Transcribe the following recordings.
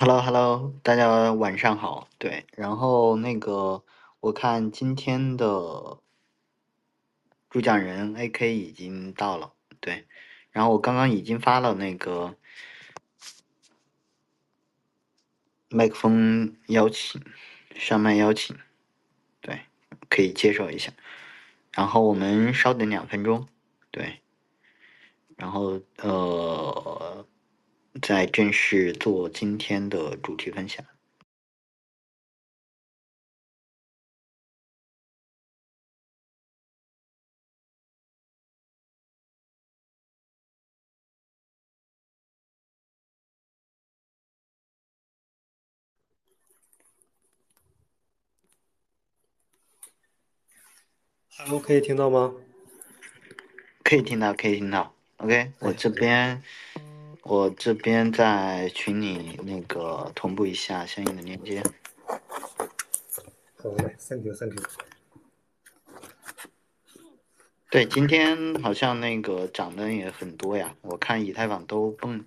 Hello Hello，大家晚上好。对，然后那个我看今天的主讲人 AK 已经到了，对，然后我刚刚已经发了那个麦克风邀请，上麦邀请，对，可以接受一下。然后我们稍等两分钟，对，然后呃，再正式做今天的主题分享。Hello，可以听到吗？可以听到，可以听到。OK，我这边，我这边在群里那个同步一下相应的链接。好嘞，Thank you，Thank you。对，今天好像那个涨的也很多呀，我看以太坊都蹦，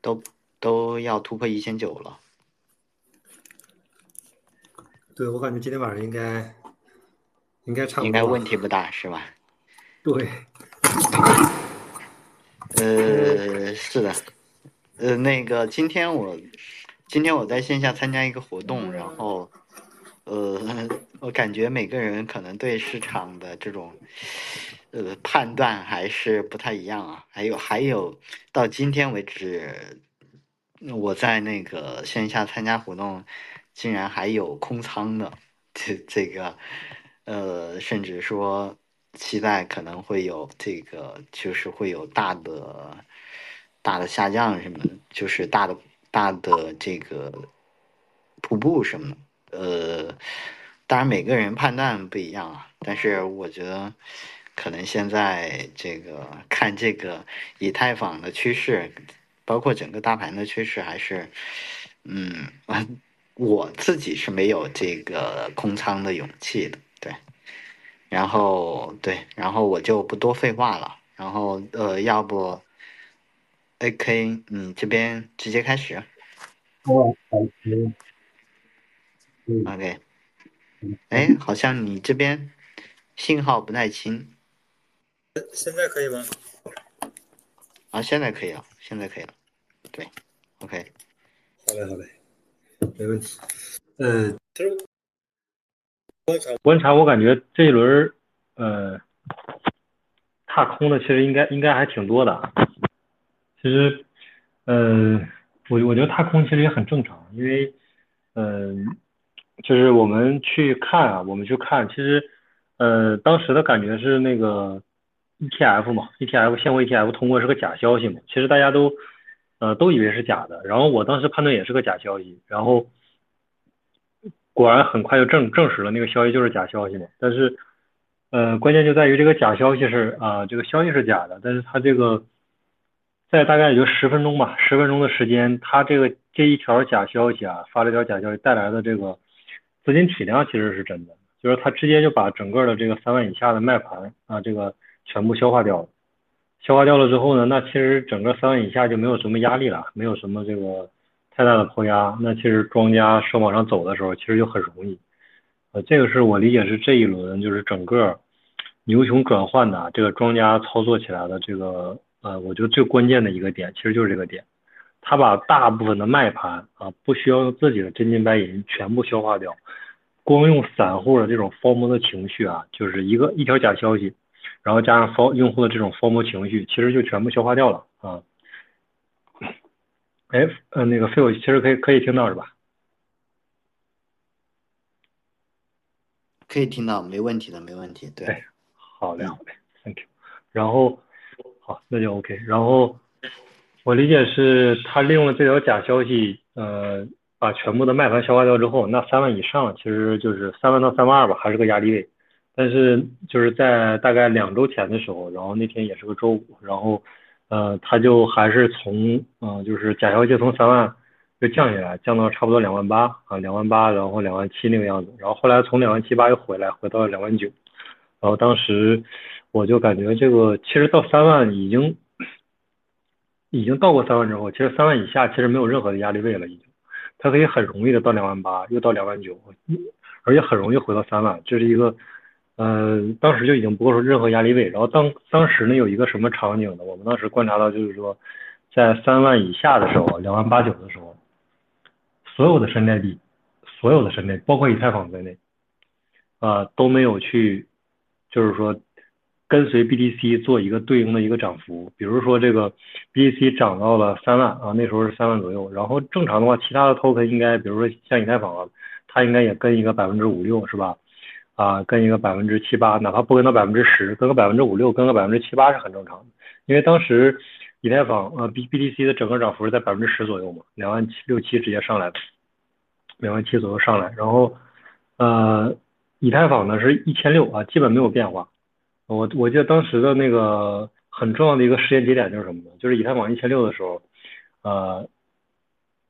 都都要突破一千九了。对，我感觉今天晚上应该。应该差不多，应该问题不大，是吧？对。呃，是的。呃，那个今天我今天我在线下参加一个活动，然后呃，我感觉每个人可能对市场的这种呃判断还是不太一样啊。还有还有，到今天为止，我在那个线下参加活动，竟然还有空仓的，这这个。呃，甚至说期待可能会有这个，就是会有大的大的下降什么的，就是大的大的这个瀑布什么的。呃，当然每个人判断不一样啊，但是我觉得可能现在这个看这个以太坊的趋势，包括整个大盘的趋势，还是嗯，我自己是没有这个空仓的勇气的。然后对，然后我就不多废话了。然后呃，要不，AK，你这边直接开始。哦，，OK。哎，好像你这边信号不太清。现在可以吗？啊，现在可以了，现在可以了。对，OK。好嘞，好嘞，没问题。呃，其实。观察，我感觉这一轮儿呃，踏空的其实应该应该还挺多的。其实，嗯，我我觉得踏空其实也很正常，因为，嗯，就是我们去看啊，我们去看，其实，呃，当时的感觉是那个 ETF 嘛，ETF 现货 ETF 通过是个假消息嘛，其实大家都呃都以为是假的，然后我当时判断也是个假消息，然后。果然很快就证证实了那个消息就是假消息嘛，但是，呃，关键就在于这个假消息是啊，这个消息是假的，但是它这个在大概也就十分钟吧，十分钟的时间，它这个这一条假消息啊，发了一条假消息带来的这个资金体量其实是真的，就是它直接就把整个的这个三万以下的卖盘啊，这个全部消化掉了，消化掉了之后呢，那其实整个三万以下就没有什么压力了，没有什么这个。太大的抛压，那其实庄家说往上走的时候，其实就很容易。呃，这个是我理解是这一轮就是整个牛熊转换的这个庄家操作起来的这个呃，我觉得最关键的一个点，其实就是这个点，他把大部分的卖盘啊，不需要用自己的真金白银全部消化掉，光用散户的这种疯魔的情绪啊，就是一个一条假消息，然后加上疯用户的这种疯魔情绪，其实就全部消化掉了啊。哎，呃，那个 Phil 其实可以可以听到是吧？可以听到，没问题的，没问题。对，好嘞，好嘞，Thank you。然后，好，那就 OK。然后，我理解是他利用了这条假消息，呃，把全部的卖盘消化掉之后，那三万以上其实就是三万到三万二吧，还是个压力位。但是就是在大概两周前的时候，然后那天也是个周五，然后。呃，他就还是从，嗯，就是假消息从三万又降下来，降到差不多两万八啊，两万八，然后两万七那个样子，然后后来从两万七八又回来，回到了两万九，然后当时我就感觉这个其实到三万已经已经到过三万之后，其实三万以下其实没有任何的压力位了已经，它可以很容易的到两万八，又到两万九，而且很容易回到三万，这是一个，呃，当时就已经不构成任何压力位。然后当当时呢有一个什么场景呢？我们当时观察到就是说，在三万以下的时候，两万八九的时候，所有的山寨币，所有的山寨，包括以太坊在内，啊都没有去，就是说。跟随 BTC 做一个对应的一个涨幅，比如说这个 BTC 涨到了三万啊，那时候是三万左右，然后正常的话，其他的 token 应该，比如说像以太坊啊，它应该也跟一个百分之五六是吧？啊，跟一个百分之七八，哪怕不跟到百分之十，跟个百分之五六，跟个百分之七八是很正常的。因为当时以太坊呃 B BTC 的整个涨幅是在百分之十左右嘛，两万七六七直接上来的两万七左右上来，然后呃以太坊呢是一千六啊，基本没有变化。我我记得当时的那个很重要的一个时间节点就是什么呢？就是以太坊一千六的时候，呃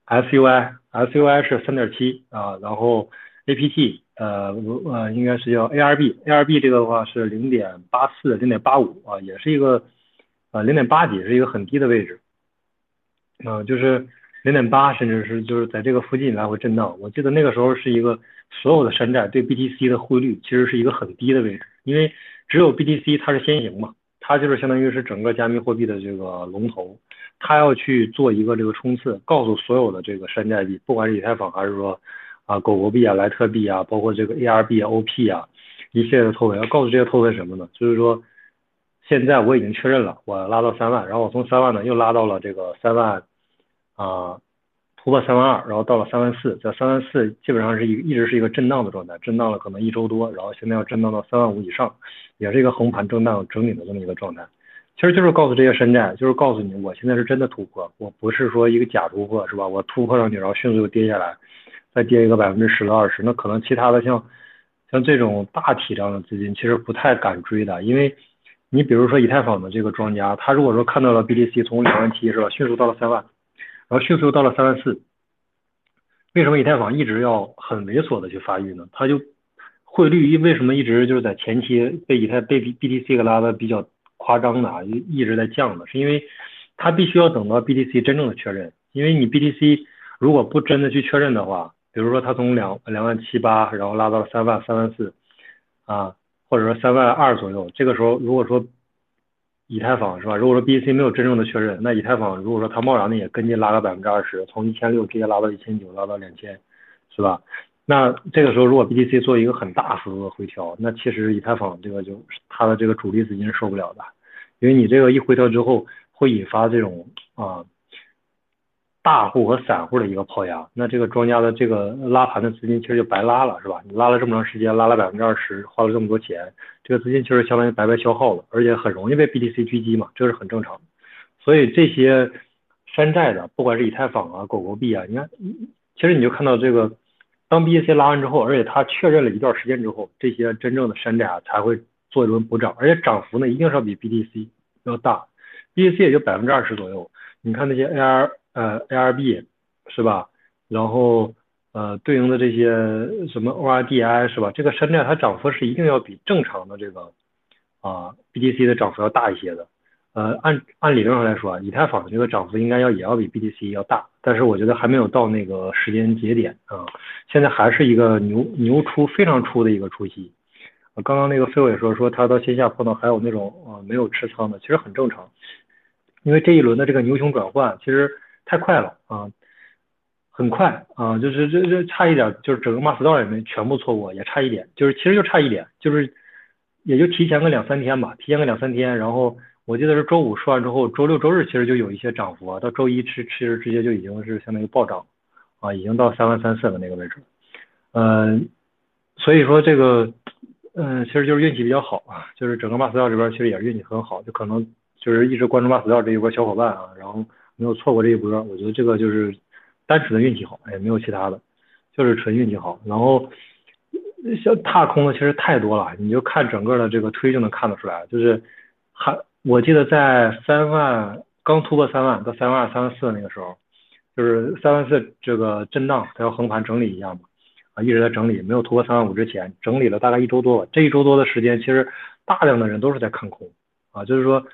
，SUI SUI 是三点七啊，然后 APT 呃我呃应该是叫 ARB ARB 这个的话是零点八四零点八五啊，也是一个呃零点八几是一个很低的位置，啊就是零点八甚至是就是在这个附近来回震荡。我记得那个时候是一个所有的山寨对 BTC 的汇率其实是一个很低的位置，因为只有 BTC 它是先行嘛，它就是相当于是整个加密货币的这个龙头，它要去做一个这个冲刺，告诉所有的这个山寨币，不管是以太坊还是说啊狗狗币啊、莱特币啊，包括这个 ARB、OP 啊一系列的 token，要告诉这些 token 什么呢？就是说现在我已经确认了，我拉到三万，然后我从三万呢又拉到了这个三万啊。突破三万二，然后到了三万四，在三万四基本上是一一直是一个震荡的状态，震荡了可能一周多，然后现在要震荡到三万五以上，也是一个横盘震荡整理的这么一个状态。其实就是告诉这些山寨，就是告诉你，我现在是真的突破，我不是说一个假突破，是吧？我突破上去，然后迅速又跌下来，再跌一个百分之十到二十，那可能其他的像像这种大体量的资金其实不太敢追的，因为你比如说以太坊的这个庄家，他如果说看到了 BTC 从两万七是吧，迅速到了三万。然后迅速又到了三万四，为什么以太坊一直要很猥琐的去发育呢？它就汇率一为什么一直就是在前期被以太被 BTC 给拉的比较夸张的啊，一一直在降的，是因为它必须要等到 BTC 真正的确认，因为你 BTC 如果不真的去确认的话，比如说它从两两万七八，然后拉到三万三万四啊，或者说三万二左右，这个时候如果说以太坊是吧？如果说 BTC 没有真正的确认，那以太坊如果说它贸然的也跟进拉个百分之二十，从一千六直接拉到一千九，拉到两千，是吧？那这个时候如果 BTC 做一个很大幅度的回调，那其实以太坊这个就它的这个主力资金是受不了的，因为你这个一回调之后会引发这种啊。大户和散户的一个抛压，那这个庄家的这个拉盘的资金其实就白拉了，是吧？你拉了这么长时间，拉了百分之二十，花了这么多钱，这个资金其实相当于白白消耗了，而且很容易被 BTC 狙击嘛，这是很正常的。所以这些山寨的，不管是以太坊啊、狗狗币啊，你看，其实你就看到这个，当 BTC 拉完之后，而且它确认了一段时间之后，这些真正的山寨啊才会做一轮补涨，而且涨幅呢一定是要比 BTC 要大，BTC 也就百分之二十左右。你看那些 AR。呃，ARB 是吧？然后呃，对应的这些什么 ORDI 是吧？这个山寨它涨幅是一定要比正常的这个啊 BTC 的涨幅要大一些的。呃，按按理论上来说啊，以太坊的这个涨幅应该要也要比 BTC 要大，但是我觉得还没有到那个时间节点啊。现在还是一个牛牛出非常出的一个初期。刚刚那个飞伟说说他到线下碰到还有那种呃没有持仓的，其实很正常，因为这一轮的这个牛熊转换其实。太快了啊，很快啊，就是这这差一点，就是整个 m a s t 里面全部错过，也差一点，就是其实就差一点，就是也就提前个两三天吧，提前个两三天，然后我记得是周五说完之后，周六周日其实就有一些涨幅啊，到周一吃吃直接就已经是相当于暴涨啊，已经到三万三四的那个位置，嗯，所以说这个嗯，其实就是运气比较好啊，就是整个 m a s t 这边其实也是运气很好，就可能就是一直关注 m a s t 这一波小伙伴啊，然后。没有错过这一波，我觉得这个就是单纯的运气好，也没有其他的，就是纯运气好。然后像踏空的其实太多了，你就看整个的这个推就能看得出来，就是还我记得在三万刚突破三万到三万二、三万四那个时候，就是三万四这个震荡，它要横盘整理一下嘛，啊一直在整理，没有突破三万五之前，整理了大概一周多，这一周多的时间，其实大量的人都是在看空啊，就是说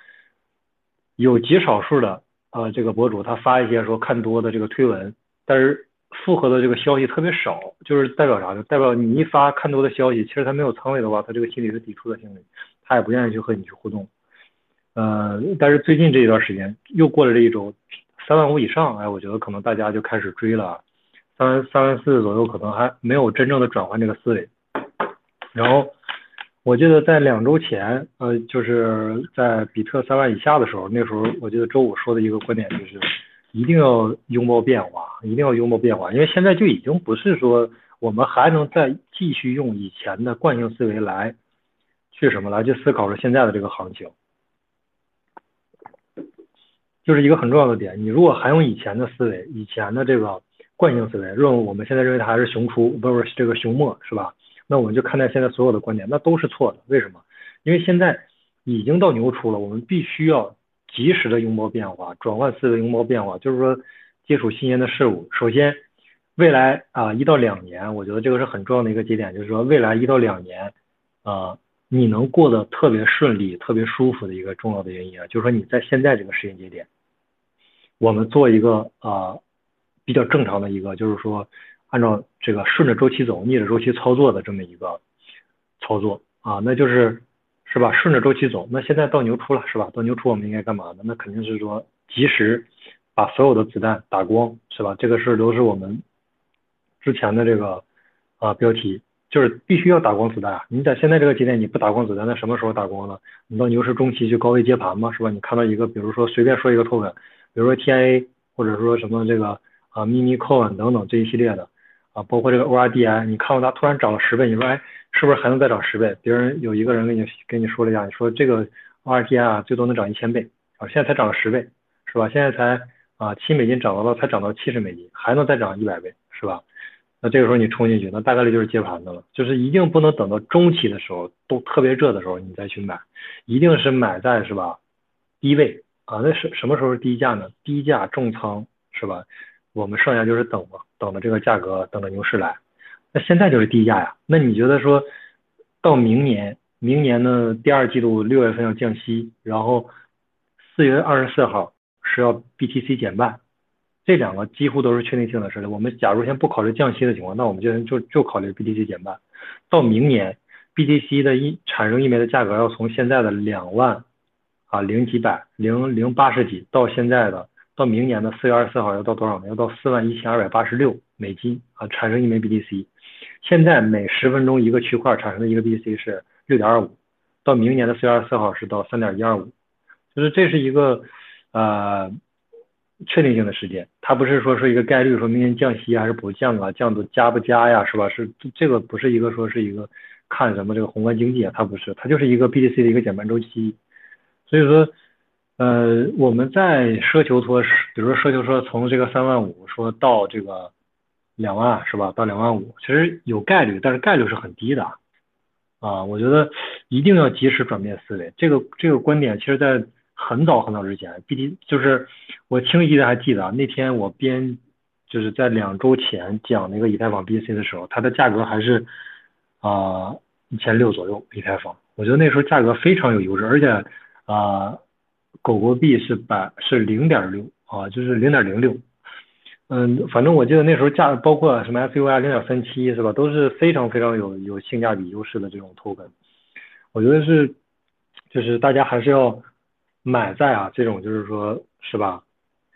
有极少数的。呃，这个博主他发一些说看多的这个推文，但是复合的这个消息特别少，就是代表啥呢？代表你一发看多的消息，其实他没有仓位的话，他这个心理是抵触的心理，他也不愿意去和你去互动。呃，但是最近这一段时间又过了这一周，三万五以上，哎，我觉得可能大家就开始追了，三万三万四左右可能还没有真正的转换这个思维。然后我记得在两周前，呃，就是在比特三万以下的时候，那时候我记得周五说的一个观点就是。一定要拥抱变化，一定要拥抱变化，因为现在就已经不是说我们还能再继续用以前的惯性思维来去什么来去思考着现在的这个行情，就是一个很重要的点。你如果还用以前的思维，以前的这个惯性思维，认为我们现在认为它还是熊出，不是这个熊末，是吧？那我们就看待现在所有的观点，那都是错的。为什么？因为现在已经到牛出了，我们必须要。及时的拥抱变化，转换思维，拥抱变化，就是说接触新鲜的事物。首先，未来啊一到两年，我觉得这个是很重要的一个节点，就是说未来一到两年，啊你能过得特别顺利、特别舒服的一个重要的原因啊，就是说你在现在这个时间节点，我们做一个啊比较正常的一个，就是说按照这个顺着周期走、逆着周期操作的这么一个操作啊，那就是。是吧？顺着周期走，那现在到牛出了，是吧？到牛出我们应该干嘛呢？那肯定是说及时把所有的子弹打光，是吧？这个事都是我们之前的这个啊标题，就是必须要打光子弹。你在现在这个节点你不打光子弹，那什么时候打光呢？你到牛市中期去高位接盘嘛，是吧？你看到一个，比如说随便说一个 token，比如说 TIA 或者说什么这个啊 mini coin 等等这一系列的。啊，包括这个 ORDI，你看到它突然涨了十倍，你说哎，是不是还能再涨十倍？别人有一个人跟你跟你说了一下，你说这个 ORDI 啊，最多能涨一千倍啊，现在才涨了十倍，是吧？现在才啊七美金涨到了，才涨到七十美金，还能再涨一百倍，是吧？那这个时候你冲进去，那大概率就是接盘的了，就是一定不能等到中期的时候都特别热的时候你再去买，一定是买在是吧低位啊？那什什么时候是低价呢？低价重仓是吧？我们剩下就是等嘛，等着这个价格，等着牛市来。那现在就是低价呀。那你觉得说，到明年，明年的第二季度六月份要降息，然后四月二十四号是要 BTC 减半，这两个几乎都是确定性的事情。我们假如先不考虑降息的情况，那我们就就就考虑 BTC 减半。到明年，BTC 的一产生一枚的价格要从现在的两万啊零几百零零八十几到现在的。到明年的四月二十四号要到多少呢？要到四万一千二百八十六美金啊，产生一枚 BTC。现在每十分钟一个区块产生的一个 BTC 是六点二五，到明年的四月二十四号是到三点一二五，就是这是一个呃确定性的时间，它不是说是一个概率，说明年降息还是不降啊，降的加不加呀，是吧？是这个不是一个说是一个看什么这个宏观经济啊，它不是，它就是一个 BTC 的一个减半周期，所以说。呃，我们在奢求说，比如说奢求说从这个三万五说到这个两万是吧？到两万五，其实有概率，但是概率是很低的啊。我觉得一定要及时转变思维。这个这个观点，其实在很早很早之前，B T 就是我清晰的还记得。那天我编就是在两周前讲那个以太坊 B C 的时候，它的价格还是啊一千六左右以太坊。我觉得那时候价格非常有优势，而且啊。狗狗币是百是零点六啊，就是零点零六，嗯，反正我记得那时候价包括什么 S U I 零点三七是吧，都是非常非常有有性价比优势的这种 token，我觉得是就是大家还是要买在啊这种就是说是吧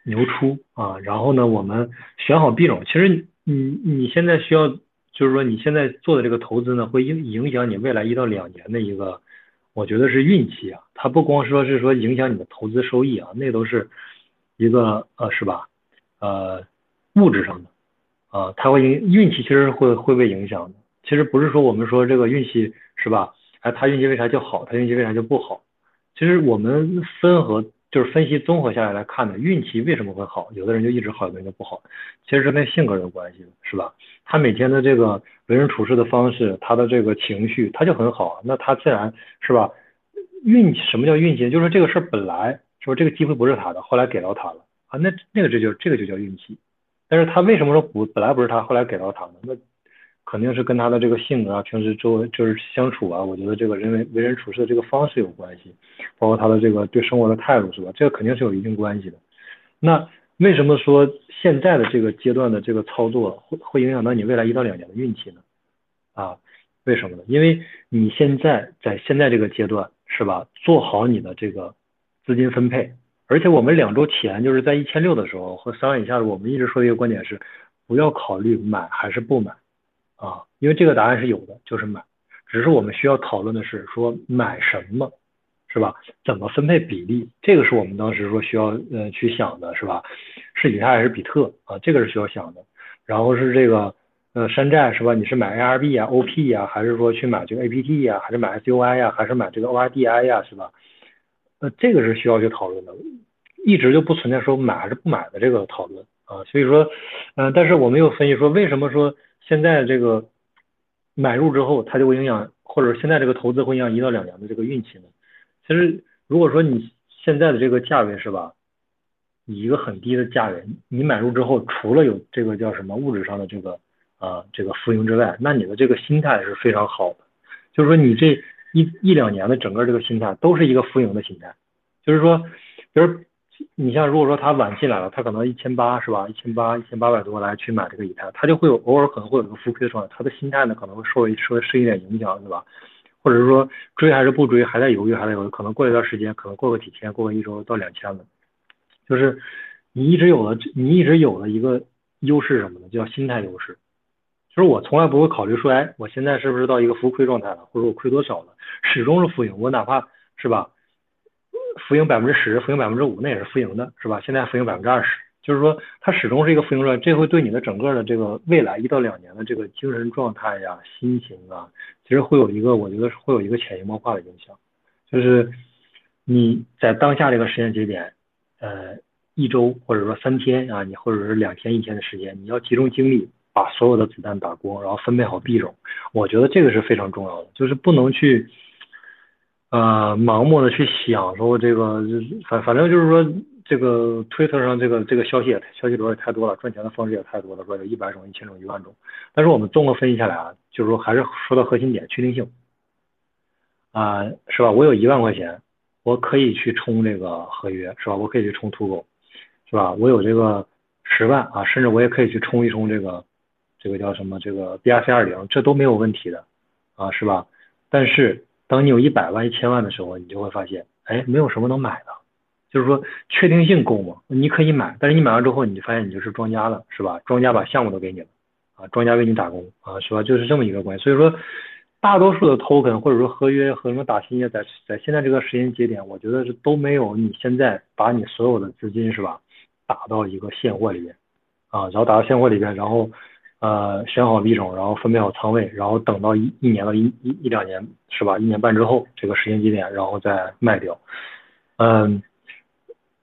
牛出啊，然后呢我们选好币种，其实你你现在需要就是说你现在做的这个投资呢，会影影响你未来一到两年的一个。我觉得是运气啊，它不光说是说影响你的投资收益啊，那都是一个呃是吧？呃，物质上的啊，它会影运气其实会会被影响的。其实不是说我们说这个运气是吧？哎，他运气为啥就好？他运气为啥就不好？其实我们分和就是分析综合下来来看的，运气为什么会好？有的人就一直好，有的人就不好，其实是跟性格有关系的，是吧？他每天的这个为人处事的方式，他的这个情绪，他就很好，那他自然是吧？运气什么叫运气？就是这个事儿本来是吧，这个机会不是他的，后来给到他了啊，那那个这就这个就叫运气。但是他为什么说不本来不是他，后来给到他呢？那肯定是跟他的这个性格啊，平时周围就是相处啊，我觉得这个人为为人处事的这个方式有关系，包括他的这个对生活的态度是吧？这个肯定是有一定关系的。那为什么说现在的这个阶段的这个操作会会影响到你未来一到两年的运气呢？啊，为什么呢？因为你现在在现在这个阶段是吧，做好你的这个资金分配，而且我们两周前就是在一千六的时候和三万以下的，我们一直说的一个观点是，不要考虑买还是不买啊，因为这个答案是有的，就是买，只是我们需要讨论的是说买什么。是吧？怎么分配比例？这个是我们当时说需要呃去想的，是吧？是以太还是比特啊？这个是需要想的。然后是这个呃山寨是吧？你是买 ARB 啊、OP 呀，还是说去买这个 APT 呀，还是买 SUI 呀，还是买这个 ORDI 呀，是吧？呃这个是需要去讨论的，一直就不存在说买还是不买的这个讨论啊。所以说，嗯，但是我们又分析说，为什么说现在这个买入之后它就会影响，或者现在这个投资会影响一到两年的这个运气呢？其实，如果说你现在的这个价位是吧，以一个很低的价位，你买入之后，除了有这个叫什么物质上的这个啊这个浮盈之外，那你的这个心态是非常好的。就是说，你这一一两年的整个这个心态都是一个浮盈的心态。就是说，比如你像如果说他晚进来了，他可能一千八是吧，一千八一千八百多来去买这个以太，他就会有偶尔可能会有个浮亏的状态，他的心态呢可能会受受受一点影响，对吧？或者是说追还是不追，还在犹豫，还在犹豫，可能过一段时间，可能过个几天，过个一周到两千了。就是你一直有了，你一直有了一个优势什么的，叫心态优势。就是我从来不会考虑说，哎，我现在是不是到一个浮亏状态了，或者我亏多少了，始终是浮盈。我哪怕是吧，浮盈百分之十，浮盈百分之五，那也是浮盈的，是吧？现在浮盈百分之二十。就是说，它始终是一个浮盈状态，这会对你的整个的这个未来一到两年的这个精神状态呀、心情啊，其实会有一个，我觉得会有一个潜移默化的影响。就是你在当下这个时间节点，呃，一周或者说三天啊，你或者是两天、一天的时间，你要集中精力把所有的子弹打光，然后分配好币种。我觉得这个是非常重要的，就是不能去呃盲目的去想说这个，反反正就是说。这个推特上这个这个消息也消息流也太多了，赚钱的方式也太多了，说有一百种、一千种、一万种。但是我们综合分析下来啊，就是说还是说到核心点，确定性啊，是吧？我有一万块钱，我可以去冲这个合约，是吧？我可以去冲土狗，是吧？我有这个十万啊，甚至我也可以去冲一冲这个这个叫什么这个 BRC 二零，这都没有问题的啊，是吧？但是当你有一百万、一千万的时候，你就会发现，哎，没有什么能买的。就是说确定性够吗？你可以买，但是你买完之后，你就发现你就是庄家了，是吧？庄家把项目都给你了，啊，庄家为你打工，啊，是吧？就是这么一个关系。所以说，大多数的 token 或者说合约和什么打新业，在在现在这个时间节点，我觉得是都没有你现在把你所有的资金是吧，打到一个现货里边，啊，然后打到现货里边，然后呃选好币种，然后分配好仓位，然后等到一一年到一一一两年是吧，一年半之后这个时间节点，然后再卖掉，嗯。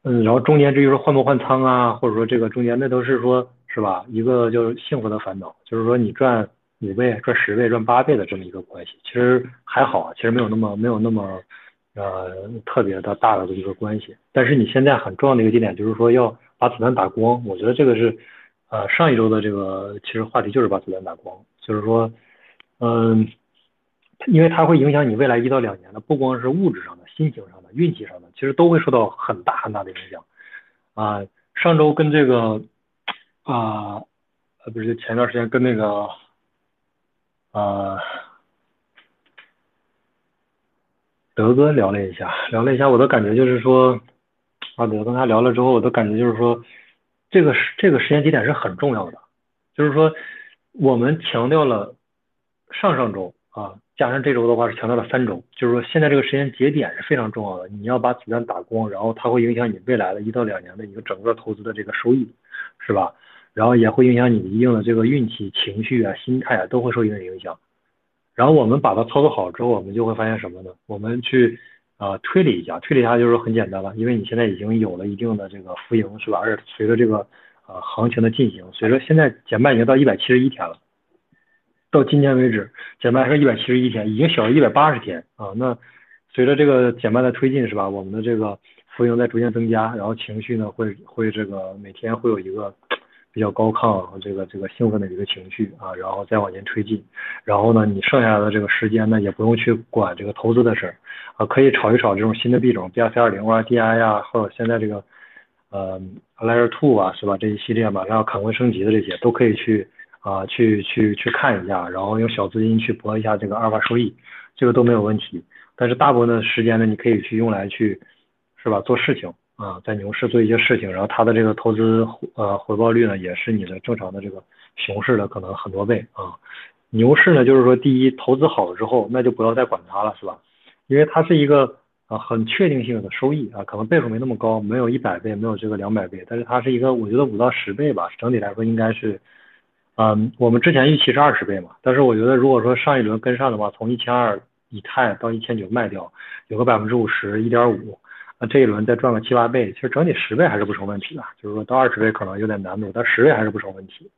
嗯，然后中间至于说换不换仓啊，或者说这个中间那都是说，是吧？一个就是幸福的烦恼，就是说你赚五倍、赚十倍、赚八倍的这么一个关系，其实还好，其实没有那么没有那么呃特别的大的一个关系。但是你现在很重要的一个节点就是说要把子弹打光，我觉得这个是呃上一周的这个其实话题就是把子弹打光，就是说嗯，因为它会影响你未来一到两年的，不光是物质上的，心情上的。运气上的其实都会受到很大很大的影响啊。上周跟这个啊呃不是前段时间跟那个啊德哥聊了一下，聊了一下，我的感觉就是说啊，德跟他聊了之后，我的感觉就是说这个时这个时间节点是很重要的，就是说我们强调了上上周啊。加上这周的话是强调了三周，就是说现在这个时间节点是非常重要的，你要把子弹打光，然后它会影响你未来的一到两年的一个整个投资的这个收益，是吧？然后也会影响你一定的这个运气、情绪啊、心态啊都会受一定影响。然后我们把它操作好之后，我们就会发现什么呢？我们去啊推理一下，推理一下就是很简单了，因为你现在已经有了一定的这个浮盈，是吧？而且随着这个呃行情的进行，随着现在减半已经到一百七十一天了。到今天为止，减半是一百七十一天，已经小于一百八十天啊。那随着这个减半的推进，是吧？我们的这个浮盈在逐渐增加，然后情绪呢会会这个每天会有一个比较高亢和这个这个兴奋的一个情绪啊，然后再往前推进。然后呢，你剩下的这个时间呢，也不用去管这个投资的事儿啊，可以炒一炒这种新的币种，BRC 二零啊、DI 呀，或者现在这个呃 Layer Two 啊，是吧？这一系列马上要坎昆升级的这些，都可以去啊、去去去看一下，然后用小资金去博一下这个阿尔法收益，这个都没有问题。但是大部分的时间呢，你可以去用来去，是吧？做事情啊，在牛市做一些事情，然后它的这个投资呃回报率呢，也是你的正常的这个熊市的可能很多倍啊。牛市呢，就是说第一投资好了之后，那就不要再管它了，是吧？因为它是一个啊很确定性的收益啊，可能倍数没那么高，没有一百倍，没有这个两百倍，但是它是一个我觉得五到十倍吧，整体来说应该是，嗯，我们之前预期是二十倍嘛，但是我觉得如果说上一轮跟上的话，从一千二以太到一千九卖掉，有个百分之五十一点五，那这一轮再赚个七八倍，其实整体十倍还是不成问题的，就是说到二十倍可能有点难度，但十倍还是不成问题。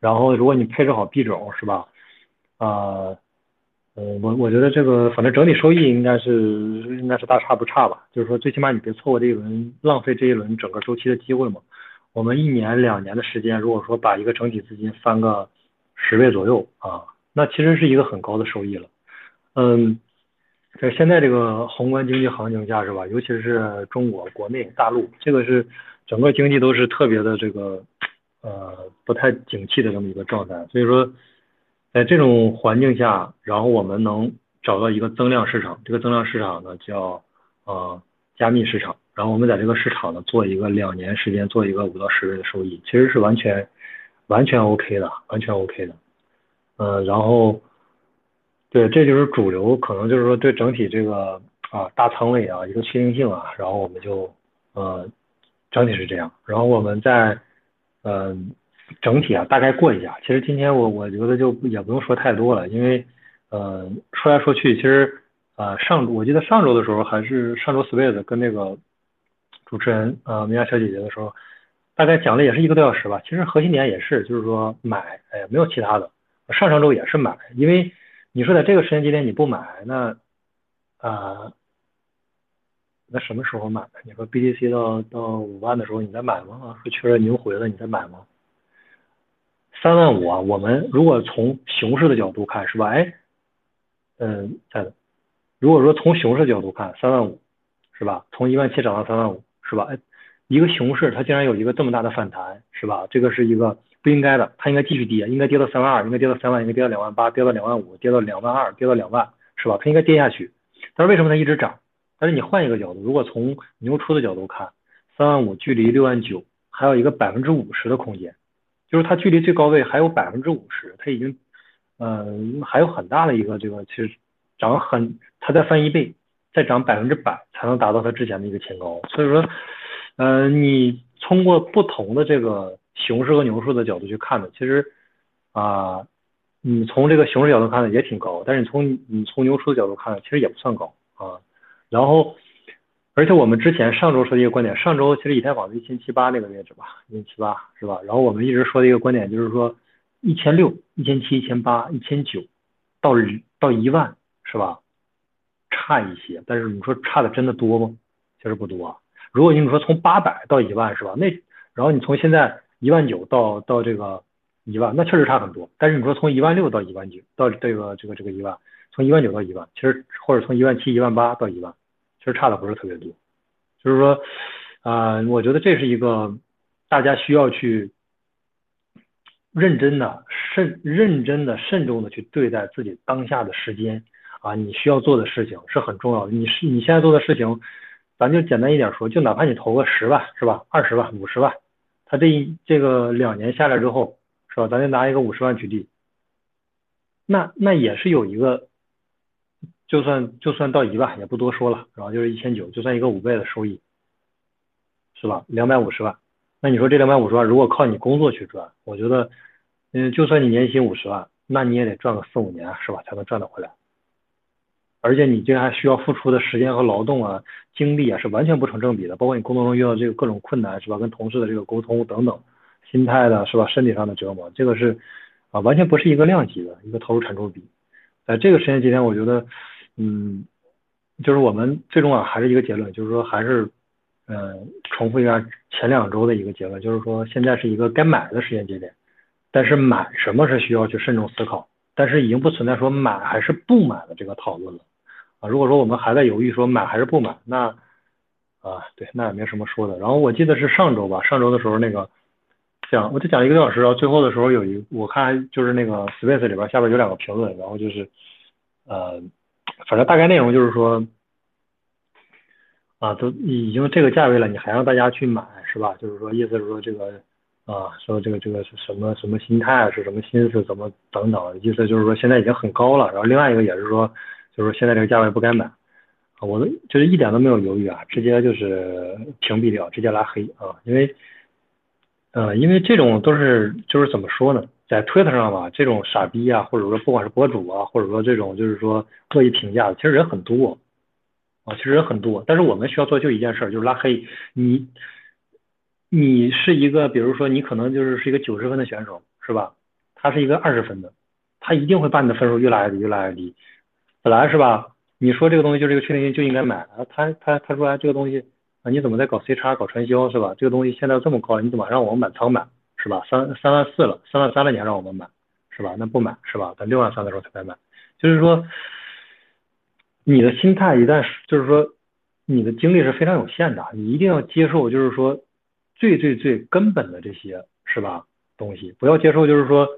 然后如果你配置好币种，是吧？啊、呃，我我觉得这个反正整体收益应该是应该是大差不差吧，就是说最起码你别错过这一轮，浪费这一轮整个周期的机会嘛。我们一年两年的时间，如果说把一个整体资金翻个十倍左右啊，那其实是一个很高的收益了。嗯，在现在这个宏观经济行情下是吧，尤其是中国国内大陆，这个是整个经济都是特别的这个呃不太景气的这么一个状态，所以说。在这种环境下，然后我们能找到一个增量市场，这个增量市场呢叫呃加密市场，然后我们在这个市场呢做一个两年时间做一个五到十倍的收益，其实是完全完全 OK 的，完全 OK 的，呃，然后对，这就是主流，可能就是说对整体这个啊大仓位啊一个确定性啊，然后我们就呃整体是这样，然后我们在嗯。呃整体啊，大概过一下。其实今天我我觉得就也不用说太多了，因为呃说来说去，其实呃上我记得上周的时候还是上周 Space 跟那个主持人呃米娅小姐姐的时候，大概讲的也是一个多小时吧。其实核心点也是就是说买，哎没有其他的。上上周也是买，因为你说在这个时间节点你不买，那啊、呃、那什么时候买呢？你说 BTC 到到五万的时候你再买吗？啊说确认牛回了你再买吗？三万五啊，我们如果从熊市的角度看，是吧？哎，嗯，在的。如果说从熊市角度看，三万五，是吧？从一万七涨到三万五，是吧？哎，一个熊市它竟然有一个这么大的反弹，是吧？这个是一个不应该的，它应该继续跌，应该跌到三万二，应该跌到三万，应该跌到两万八，跌到两万五，跌到两万二，跌到两万，是吧？它应该跌下去。但是为什么它一直涨？但是你换一个角度，如果从牛出的角度看，三万五距离六万九还有一个百分之五十的空间。就是它距离最高位还有百分之五十，它已经，呃，还有很大的一个这个，其实涨很，它再翻一倍，再涨百分之百才能达到它之前的一个前高。所以说，呃，你通过不同的这个熊市和牛市的角度去看的，其实啊，你从这个熊市角度看的也挺高，但是你从你从牛市的角度看呢，其实也不算高啊。然后。而且我们之前上周说的一个观点，上周其实以太坊的一千七八那个位置吧，一千七八是吧？然后我们一直说的一个观点就是说，一千六、一千七、一千八、一千九到到一万是吧？差一些，但是你说差的真的多吗？其实不多。如果你说从八百到一万是吧？那然后你从现在一万九到到这个一万，那确实差很多。但是你说从一万六到一万九到这个这个这个一万，从一万九到一万，其实或者从一万七、一万八到一万。其实差的不是特别多，就是说，啊、我觉得这是一个大家需要去认真的、慎认真的、慎重的去对待自己当下的时间啊，你需要做的事情是很重要的。你是你现在做的事情，咱就简单一点说，就哪怕你投个十万是吧，二十万、五十万，他这一这个两年下来之后是吧，咱就拿一个五十万举例，那那也是有一个。就算就算到一万也不多说了，然后就是一千九，就算一个五倍的收益，是吧？两百五十万，那你说这两百五十万如果靠你工作去赚，我觉得，嗯，就算你年薪五十万，那你也得赚个四五年，是吧？才能赚得回来。而且你这还需要付出的时间和劳动啊、精力啊，是完全不成正比的。包括你工作中遇到这个各种困难，是吧？跟同事的这个沟通等等，心态的，是吧？身体上的折磨，这个是啊，完全不是一个量级的一个投入产出比。在这个时间节点，我觉得。嗯，就是我们最终啊还是一个结论，就是说还是，呃，重复一下前两周的一个结论，就是说现在是一个该买的时间节点，但是买什么是需要去慎重思考，但是已经不存在说买还是不买的这个讨论了啊。如果说我们还在犹豫说买还是不买，那啊，对，那也没什么说的。然后我记得是上周吧，上周的时候那个讲，我就讲一个多小时，然后最后的时候有一，我看就是那个 Space 里边下边有两个评论，然后就是呃，反正大概内容就是说啊，都已经这个价位了，你还让大家去买是吧？就是说意思是说这个啊，说这个这个是什么什么心态，是什么心思，怎么等等，意思就是说现在已经很高了。然后另外一个也是说，就是现在这个价位不该买。啊，我就是一点都没有犹豫啊，直接就是屏蔽掉，直接拉黑啊，因为，呃，因为这种都是就是怎么说呢，在推特上吧，这种傻逼啊，或者说不管是博主啊，或者说这种就是说恶意评价的，其实人很多啊，其实人很多，但是我们需要做就一件事，就是拉黑你。你是一个，比如说你可能就是是一个九十分的选手，是吧？他是一个二十分的，他一定会把你的分数越拉越低，越拉越低。本来是吧？你说这个东西就这个确定性就应该买啊，他他他说这个东西啊，你怎么在搞 C 叉搞传销是吧？这个东西现在这么高，你怎么让我们满仓买是吧？三三万四了，三万三了你还让我们买是吧？那不买是吧？等六万三的时候才该买。就是说，你的心态一旦就是说，你的精力是非常有限的，你一定要接受就是说最最最根本的这些是吧东西，不要接受就是说。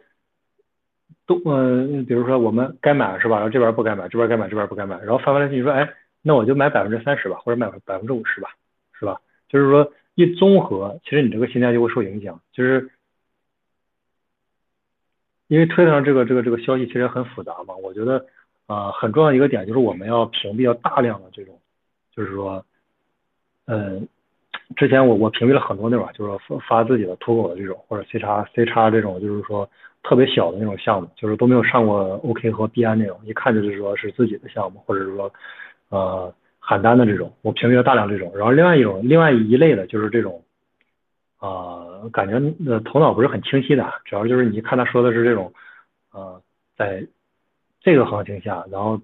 嗯，比如说我们该买是吧？然后这边不该买，这边该买，这边不该买。然后翻回来你说，哎，那我就买百分之三十吧，或者买百分之五十吧，是吧？就是说一综合，其实你这个心态就会受影响。就是因为推特上这个这个这个消息其实很复杂嘛，我觉得啊，很重要一个点就是我们要屏蔽掉大量的这种，就是说，嗯，之前我我屏蔽了很多那种，就是说发自己的脱口的这种，或者 C 叉 C 叉这种，就是说。特别小的那种项目，就是都没有上过 OK 和 BI 那种，一看就是说是自己的项目，或者是说，呃，喊单的这种，我屏蔽了大量这种。然后另外一种，另外一类的就是这种，啊，感觉呃头脑不是很清晰的，主要就是你看他说的是这种，呃，在这个行情下，然后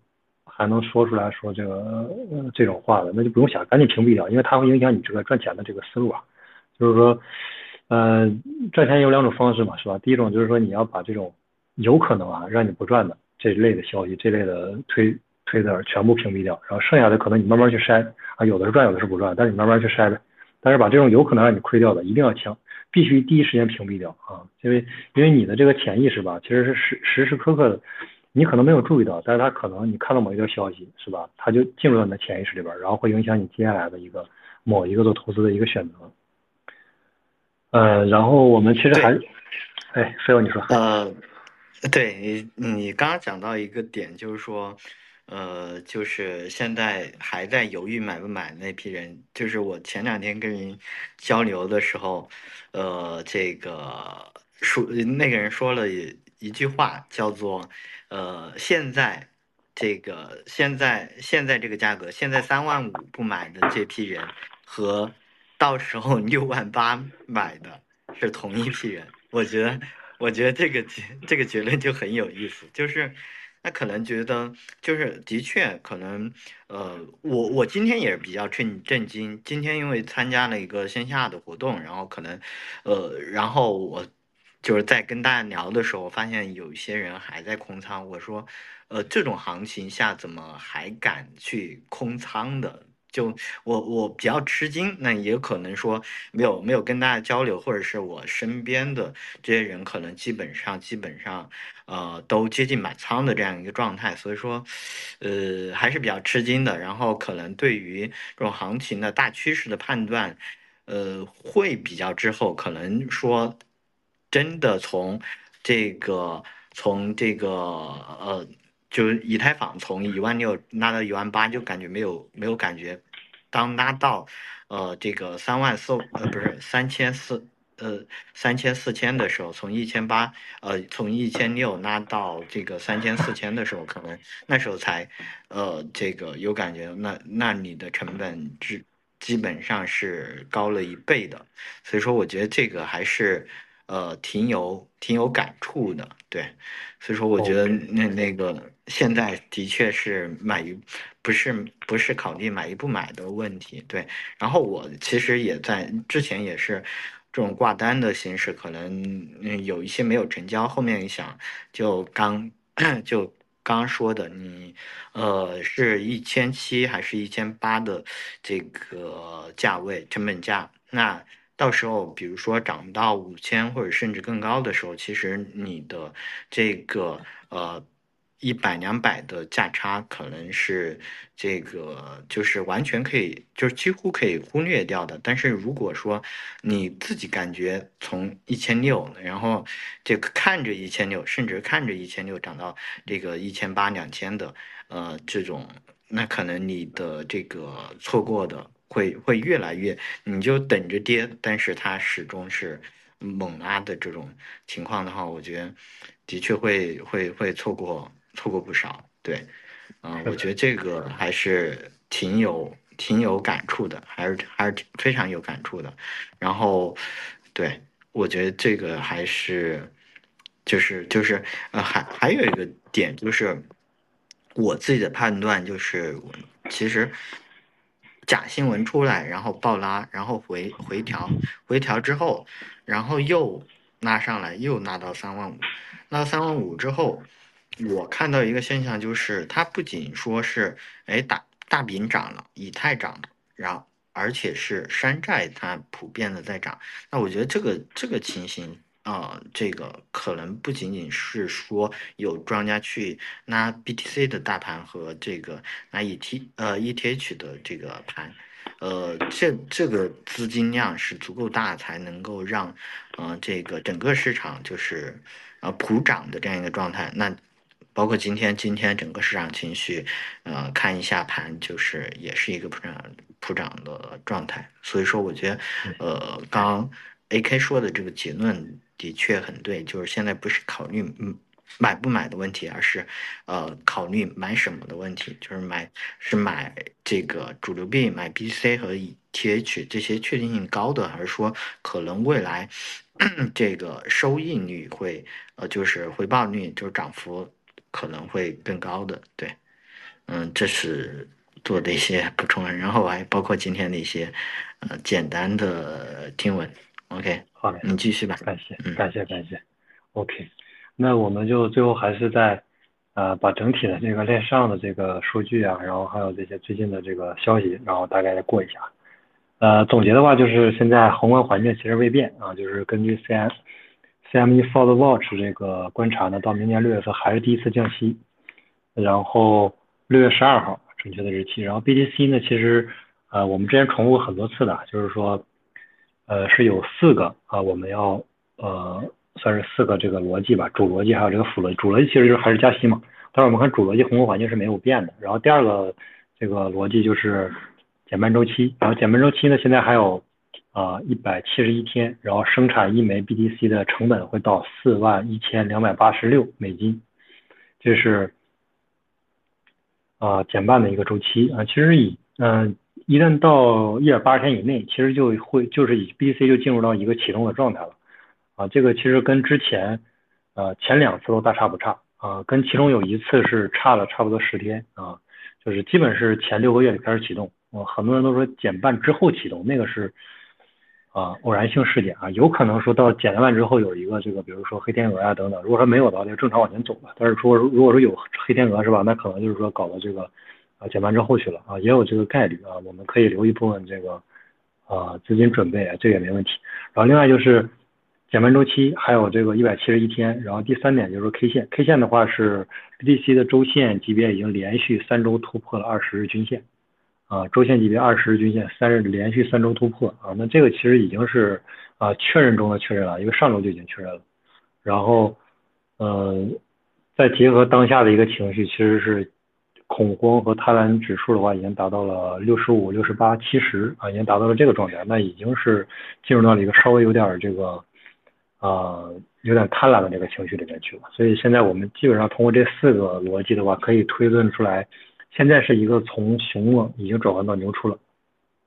还能说出来说这个这种话的，那就不用想，赶紧屏蔽掉，因为它会影响你这个赚钱的这个思路啊，就是说。呃，赚钱有两种方式嘛，是吧？第一种就是说你要把这种有可能啊让你不赚的这一类的消息、这类的推推的全部屏蔽掉，然后剩下的可能你慢慢去筛啊，有的是赚，有的是不赚，但是你慢慢去筛呗。但是把这种有可能让你亏掉的，一定要强，必须第一时间屏蔽掉啊，因为因为你的这个潜意识吧，其实是时时时刻刻的，你可能没有注意到，但是它可能你看到某一条消息是吧，它就进入到你的潜意识里边，然后会影响你接下来的一个某一个做投资的一个选择。呃，然后我们其实还，哎，飞友你说，呃，对你，你刚刚讲到一个点，就是说，呃，就是现在还在犹豫买不买那批人，就是我前两天跟人交流的时候，呃，这个说那个人说了一句话，叫做，呃，现在这个现在现在这个价格，现在三万五不买的这批人和。到时候六万八买的是同一批人，我觉得，我觉得这个结这个结论就很有意思，就是，那可能觉得就是的确可能，呃，我我今天也是比较震震惊，今天因为参加了一个线下的活动，然后可能，呃，然后我就是在跟大家聊的时候，发现有一些人还在空仓，我说，呃，这种行情下怎么还敢去空仓的？就我我比较吃惊，那也可能说没有没有跟大家交流，或者是我身边的这些人可能基本上基本上，呃，都接近满仓的这样一个状态，所以说，呃，还是比较吃惊的。然后可能对于这种行情的大趋势的判断，呃，会比较之后可能说，真的从这个从这个呃。就是以太坊从一万六拉到一万八，就感觉没有没有感觉。当拉到，呃，这个三万四呃不是三千四呃三千四千的时候，从一千八呃从一千六拉到这个三千四千的时候，可能那时候才，呃这个有感觉。那那你的成本基基本上是高了一倍的，所以说我觉得这个还是。呃，挺有挺有感触的，对，所以说我觉得那那个现在的确是买一不是不是考虑买一不买的问题，对。然后我其实也在之前也是这种挂单的形式，可能有一些没有成交，后面一想就刚 就刚刚说的，你呃是一千七还是一千八的这个价位成本价，那到时候比如说涨到五千或者甚至更高的时候，其实你的这个呃。一百两百的价差可能是这个，就是完全可以，就是几乎可以忽略掉的。但是如果说你自己感觉从一千六，然后这个看着一千六，甚至看着一千六涨到这个一千八、两千的，呃，这种，那可能你的这个错过的会会越来越，你就等着跌，但是它始终是猛拉的这种情况的话，我觉得的确会会会错过。错过不少，对，嗯，我觉得这个还是挺有挺有感触的，还是还是非常有感触的。然后，对，我觉得这个还是，就是就是呃，还还有一个点就是，我自己的判断就是，其实假新闻出来，然后爆拉，然后回回调，回调之后，然后又拉上来，又拉到三万五，拉三万五之后。我看到一个现象，就是它不仅说是，哎，大大饼涨了，以太涨了，然后而且是山寨它普遍的在涨。那我觉得这个这个情形啊，这个可能不仅仅是说有庄家去拿 BTC 的大盘和这个拿 ET 呃 ETH 的这个盘，呃，这这个资金量是足够大才能够让，呃，这个整个市场就是呃普涨的这样一个状态。那包括今天，今天整个市场情绪，呃，看一下盘，就是也是一个普涨普涨的状态。所以说，我觉得，呃，刚 A K 说的这个结论的确很对，就是现在不是考虑嗯买不买的问题，而是呃考虑买什么的问题，就是买是买这个主流币，买 B C 和 E T H 这些确定性高的，还是说可能未来 这个收益率会呃就是回报率就是涨幅。可能会更高的，对，嗯，这是做的一些补充，然后还包括今天的一些呃简单的听闻。OK，好的，你继续吧。感谢，感谢，感谢。OK，那我们就最后还是在呃把整体的这个链上的这个数据啊，然后还有这些最近的这个消息，然后大概过一下。呃，总结的话就是现在宏观环境其实未变啊，就是根据 CM。CME f o r the Watch 这个观察呢，到明年六月份还是第一次降息，然后六月十二号准确的日期。然后 BTC 呢，其实呃我们之前重复很多次的，就是说呃是有四个啊我们要呃算是四个这个逻辑吧，主逻辑还有这个辅逻辑。主逻辑其实就是还是加息嘛，但是我们看主逻辑宏观环境是没有变的。然后第二个这个逻辑就是减半周期，然后减半周期呢现在还有。啊，一百七十一天，然后生产一枚 BTC 的成本会到四万一千两百八十六美金，这是啊减半的一个周期啊。其实以嗯，一旦到一百八十天以内，其实就会就是以 BTC 就进入到一个启动的状态了啊。这个其实跟之前呃前两次都大差不差啊，跟其中有一次是差了差不多十天啊，就是基本是前六个月就开始启动。我很多人都说减半之后启动，那个是。啊，偶然性事件啊，有可能说到减完之后有一个这个，比如说黑天鹅啊等等。如果说没有的话，就正常往前走了。但是说如果说有黑天鹅是吧，那可能就是说搞到这个啊减半之后去了啊，也有这个概率啊。我们可以留一部分这个啊资金准备啊，这也没问题。然后另外就是减半周期还有这个一百七十一天。然后第三点就是说 K 线，K 线的话是 BTC 的周线级别已经连续三周突破了二十日均线。啊，周线级别二十日均线三日连续三周突破啊，那这个其实已经是啊确认中的确认了，因为上周就已经确认了。然后，呃，再结合当下的一个情绪，其实是恐慌和贪婪指数的话，已经达到了六十五、六十八、七十啊，已经达到了这个状态，那已经是进入到了一个稍微有点这个啊有点贪婪的这个情绪里面去了。所以现在我们基本上通过这四个逻辑的话，可以推论出来。现在是一个从熊了已经转换到牛出了，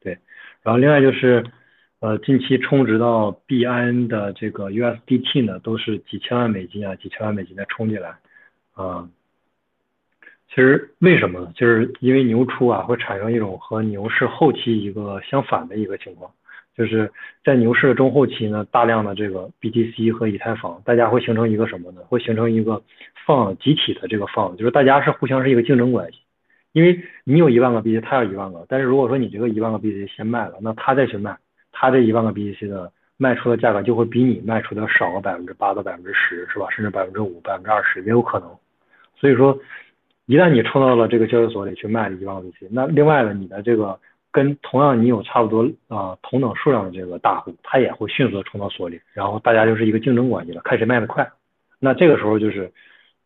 对，然后另外就是，呃，近期充值到币安的这个 USDT 呢，都是几千万美金啊，几千万美金的充进来，啊，其实为什么呢？就是因为牛出啊会产生一种和牛市后期一个相反的一个情况，就是在牛市的中后期呢，大量的这个 BTC 和以太坊，大家会形成一个什么呢？会形成一个放集体的这个放，就是大家是互相是一个竞争关系。因为你有一万个 BTC，他有一万个，但是如果说你这个一万个 BTC 先卖了，那他再去卖，他这一万个 BTC 的卖出的价格就会比你卖出的少个百分之八到百分之十，是吧？甚至百分之五、百分之二十也有可能。所以说，一旦你冲到了这个交易所里去卖了一万个 BTC，那另外呢，你的这个跟同样你有差不多啊同等数量的这个大户，他也会迅速的冲到所里，然后大家就是一个竞争关系了，看谁卖的快。那这个时候就是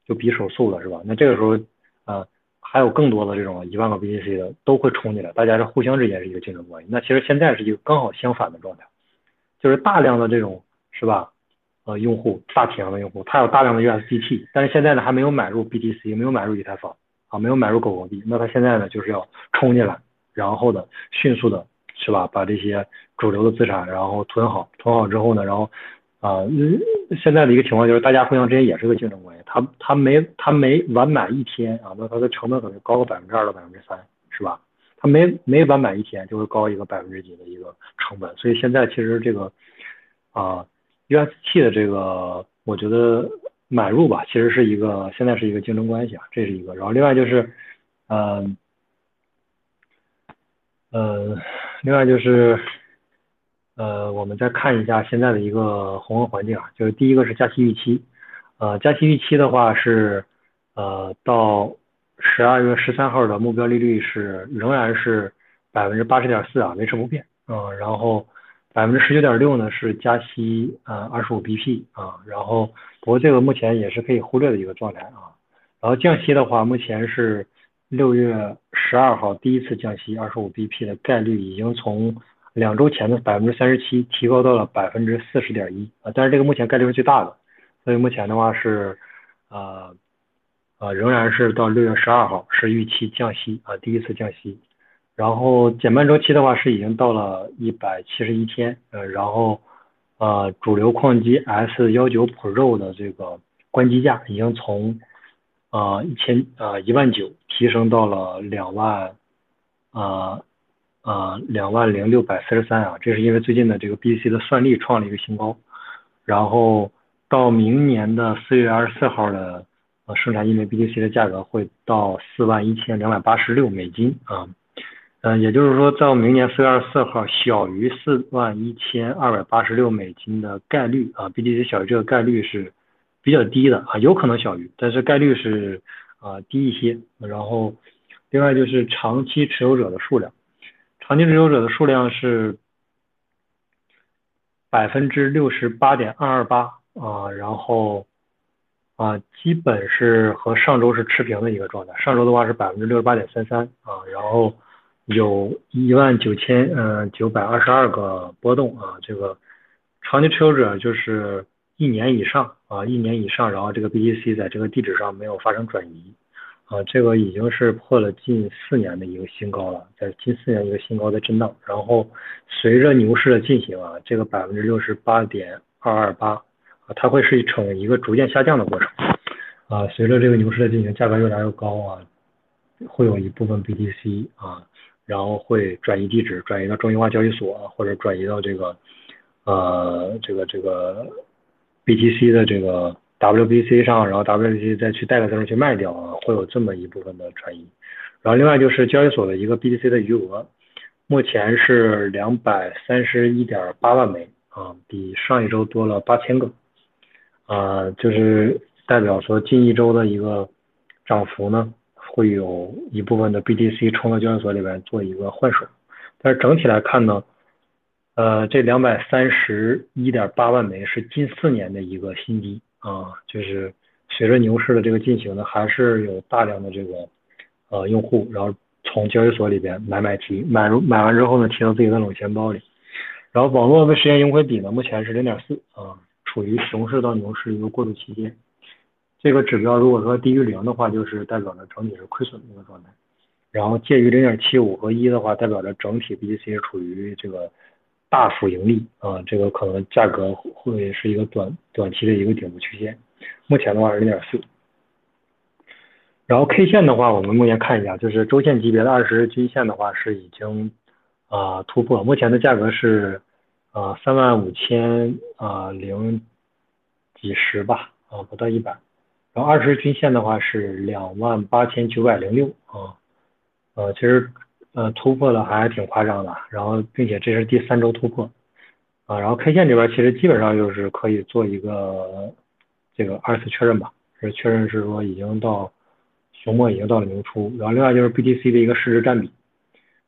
就比手速了，是吧？那这个时候啊。还有更多的这种一万个 BTC 的都会冲进来，大家是互相之间是一个竞争关系。那其实现在是一个刚好相反的状态，就是大量的这种是吧？呃，用户大体量的用户，他有大量的 USDT，但是现在呢还没有买入 BTC，没有买入以太坊啊，没有买入狗狗币。那他现在呢就是要冲进来，然后呢迅速的是吧？把这些主流的资产然后囤好，囤好之后呢，然后。啊，现在的一个情况就是，大家互相之间也是个竞争关系。他他没他没完满一天啊，那他的成本可能高个百分之二到百分之三，是吧？他没没完满一天就会高一个百分之几的一个成本。所以现在其实这个啊，UST 的这个，我觉得买入吧，其实是一个现在是一个竞争关系啊，这是一个。然后另外就是，嗯嗯，另外就是。呃，我们再看一下现在的一个宏观环境啊，就是第一个是加息预期，呃，加息预期的话是，呃，到十二月十三号的目标利率是仍然是百分之八十点四啊，维持不变，嗯，然后百分之十九点六呢是加息呃二十五 BP 啊，然后不过这个目前也是可以忽略的一个状态啊，然后降息的话，目前是六月十二号第一次降息二十五 BP 的概率已经从。两周前的百分之三十七提高到了百分之四十点一啊，但是这个目前概率是最大的，所以目前的话是，呃，呃仍然是到六月十二号是预期降息啊，第一次降息，然后减半周期的话是已经到了一百七十一天，呃，然后呃主流矿机 S 幺九 Pro 的这个关机价已经从啊一千啊一万九提升到了两万啊。呃，两万零六百四十三啊，这是因为最近的这个 B C 的算力创了一个新高，然后到明年的四月二十四号的呃生产一枚 BTC 的价格会到四万一千两百八十六美金啊，嗯，也就是说到明年四月二十四号小于四万一千二百八十六美金的概率啊，BTC 小于这个概率是比较低的啊，有可能小于，但是概率是啊低一些，然后另外就是长期持有者的数量。长期持有者的数量是百分之六十八点二二八啊，然后啊，基本是和上周是持平的一个状态。上周的话是百分之六十八点三三啊，然后有一万九千嗯九百二十二个波动啊，这个长期持有者就是一年以上啊，一年以上，然后这个 BTC 在这个地址上没有发生转移。啊，这个已经是破了近四年的一个新高了，在近四年一个新高的震荡，然后随着牛市的进行啊，这个百分之六十八点二二八啊，它会是呈一个逐渐下降的过程啊，随着这个牛市的进行，价格越来越高啊，会有一部分 BTC 啊，然后会转移地址，转移到中心化交易所或者转移到这个呃这个这个 BTC 的这个。WBC 上，然后 WBC 再去带个证去卖掉啊，会有这么一部分的转移。然后另外就是交易所的一个 BTC 的余额，目前是两百三十一点八万枚啊，比上一周多了八千个啊，就是代表说近一周的一个涨幅呢，会有一部分的 BTC 冲到交易所里边做一个换手。但是整体来看呢，呃，这两百三十一点八万枚是近四年的一个新低。啊，就是随着牛市的这个进行呢，还是有大量的这个呃用户，然后从交易所里边买买提，买入买完之后呢，提到自己的冷钱包里。然后网络的实现盈亏比呢，目前是零点四啊，处于熊市到牛市一个过渡期间。这个指标如果说低于零的话，就是代表着整体是亏损的一个状态。然后介于零点七五和一的话，代表着整体 BTC 处于这个。大幅盈利啊，这个可能价格会是一个短短期的一个顶部曲线，目前的话是零点四。然后 K 线的话，我们目前看一下，就是周线级别的二十日均线的话是已经啊突破，目前的价格是啊三万五千啊零几十吧，啊不到一百。然后二十均线的话是两万八千九百零六啊，呃其实呃突破的还挺夸张的，然后并且这是第三周突破啊，然后 K 线这边其实基本上就是可以做一个这个二次确认吧，是确认是说已经到熊末已经到了牛初，然后另外就是 BTC 的一个市值占比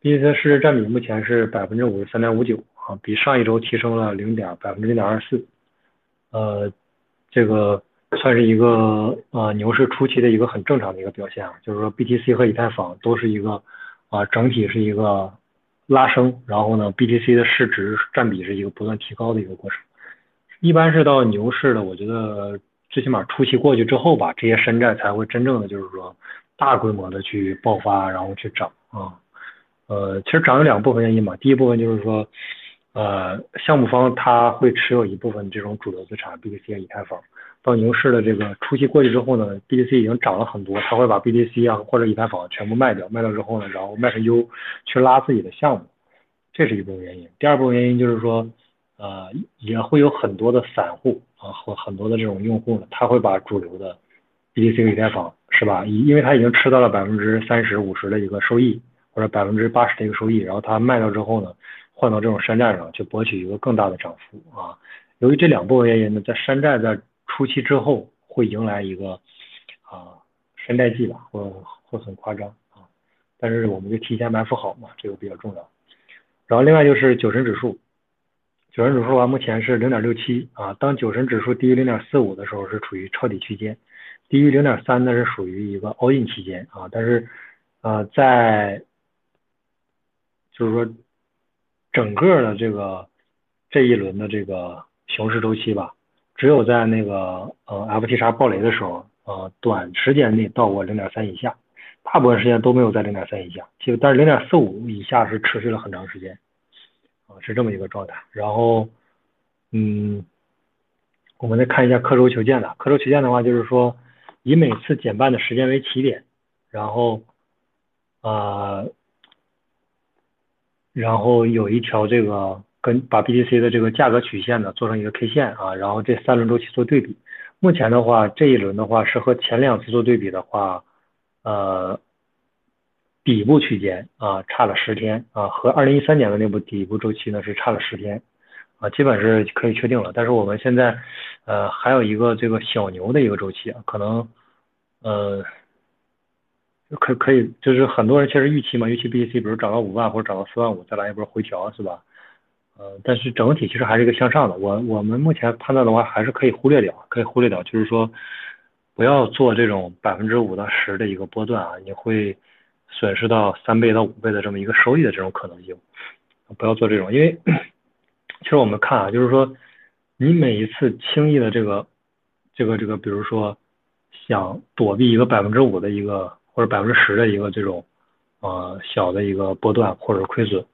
，BTC 的市值占比目前是百分之五十三点五九啊，比上一周提升了零点百分之零点二四，呃这个。算是一个呃牛市初期的一个很正常的一个表现啊，就是说 BTC 和以太坊都是一个啊整体是一个拉升，然后呢 BTC 的市值占比是一个不断提高的一个过程。一般是到牛市的，我觉得最起码初期过去之后吧，这些山寨才会真正的就是说大规模的去爆发，然后去涨啊。呃，其实涨有两部分原因嘛，第一部分就是说呃项目方他会持有一部分这种主流资产 BTC 以太坊。到牛市的这个初期过去之后呢，BTC 已经涨了很多，他会把 BTC 啊或者以太坊全部卖掉，卖掉之后呢，然后卖成 U 去拉自己的项目，这是一部分原因。第二部分原因就是说，呃，也会有很多的散户啊和很多的这种用户呢，他会把主流的 BTC 和以太坊是吧？因因为他已经吃到了百分之三十五十的一个收益，或者百分之八十的一个收益，然后他卖掉之后呢，换到这种山寨上去博取一个更大的涨幅啊。由于这两部分原因呢，在山寨在初期之后会迎来一个啊山寨季吧，或或很夸张啊，但是我们就提前埋伏好嘛，这个比较重要。然后另外就是酒神指数，酒神指数啊目前是零点六七啊，当酒神指数低于零点四五的时候是处于抄底区间，低于零点三那是属于一个 all in 期间啊，但是呃在就是说整个的这个这一轮的这个熊市周期吧。只有在那个呃 FTX 暴雷的时候，呃短时间内到过零点三以下，大部分时间都没有在零点三以下，其实但是零点四五以下是持续了很长时间，啊是这么一个状态。然后嗯，我们再看一下刻舟求剑的，刻舟求剑的话就是说以每次减半的时间为起点，然后啊然后有一条这个。跟把 BTC 的这个价格曲线呢做成一个 K 线啊，然后这三轮周期做对比。目前的话，这一轮的话是和前两次做对比的话，呃，底部区间啊差了十天啊，和二零一三年的那部底部周期呢是差了十天啊，基本是可以确定了。但是我们现在呃还有一个这个小牛的一个周期啊，可能呃可可以就是很多人确实预期嘛，预期 BTC 比如涨到五万或者涨到四万五再来一波回调是吧？呃，但是整体其实还是一个向上的。我我们目前判断的话，还是可以忽略掉，可以忽略掉，就是说不要做这种百分之五到十的一个波段啊，你会损失到三倍到五倍的这么一个收益的这种可能性。不要做这种，因为 其实我们看啊，就是说你每一次轻易的这个这个这个，比如说想躲避一个百分之五的一个或者百分之十的一个这种呃小的一个波段或者亏损。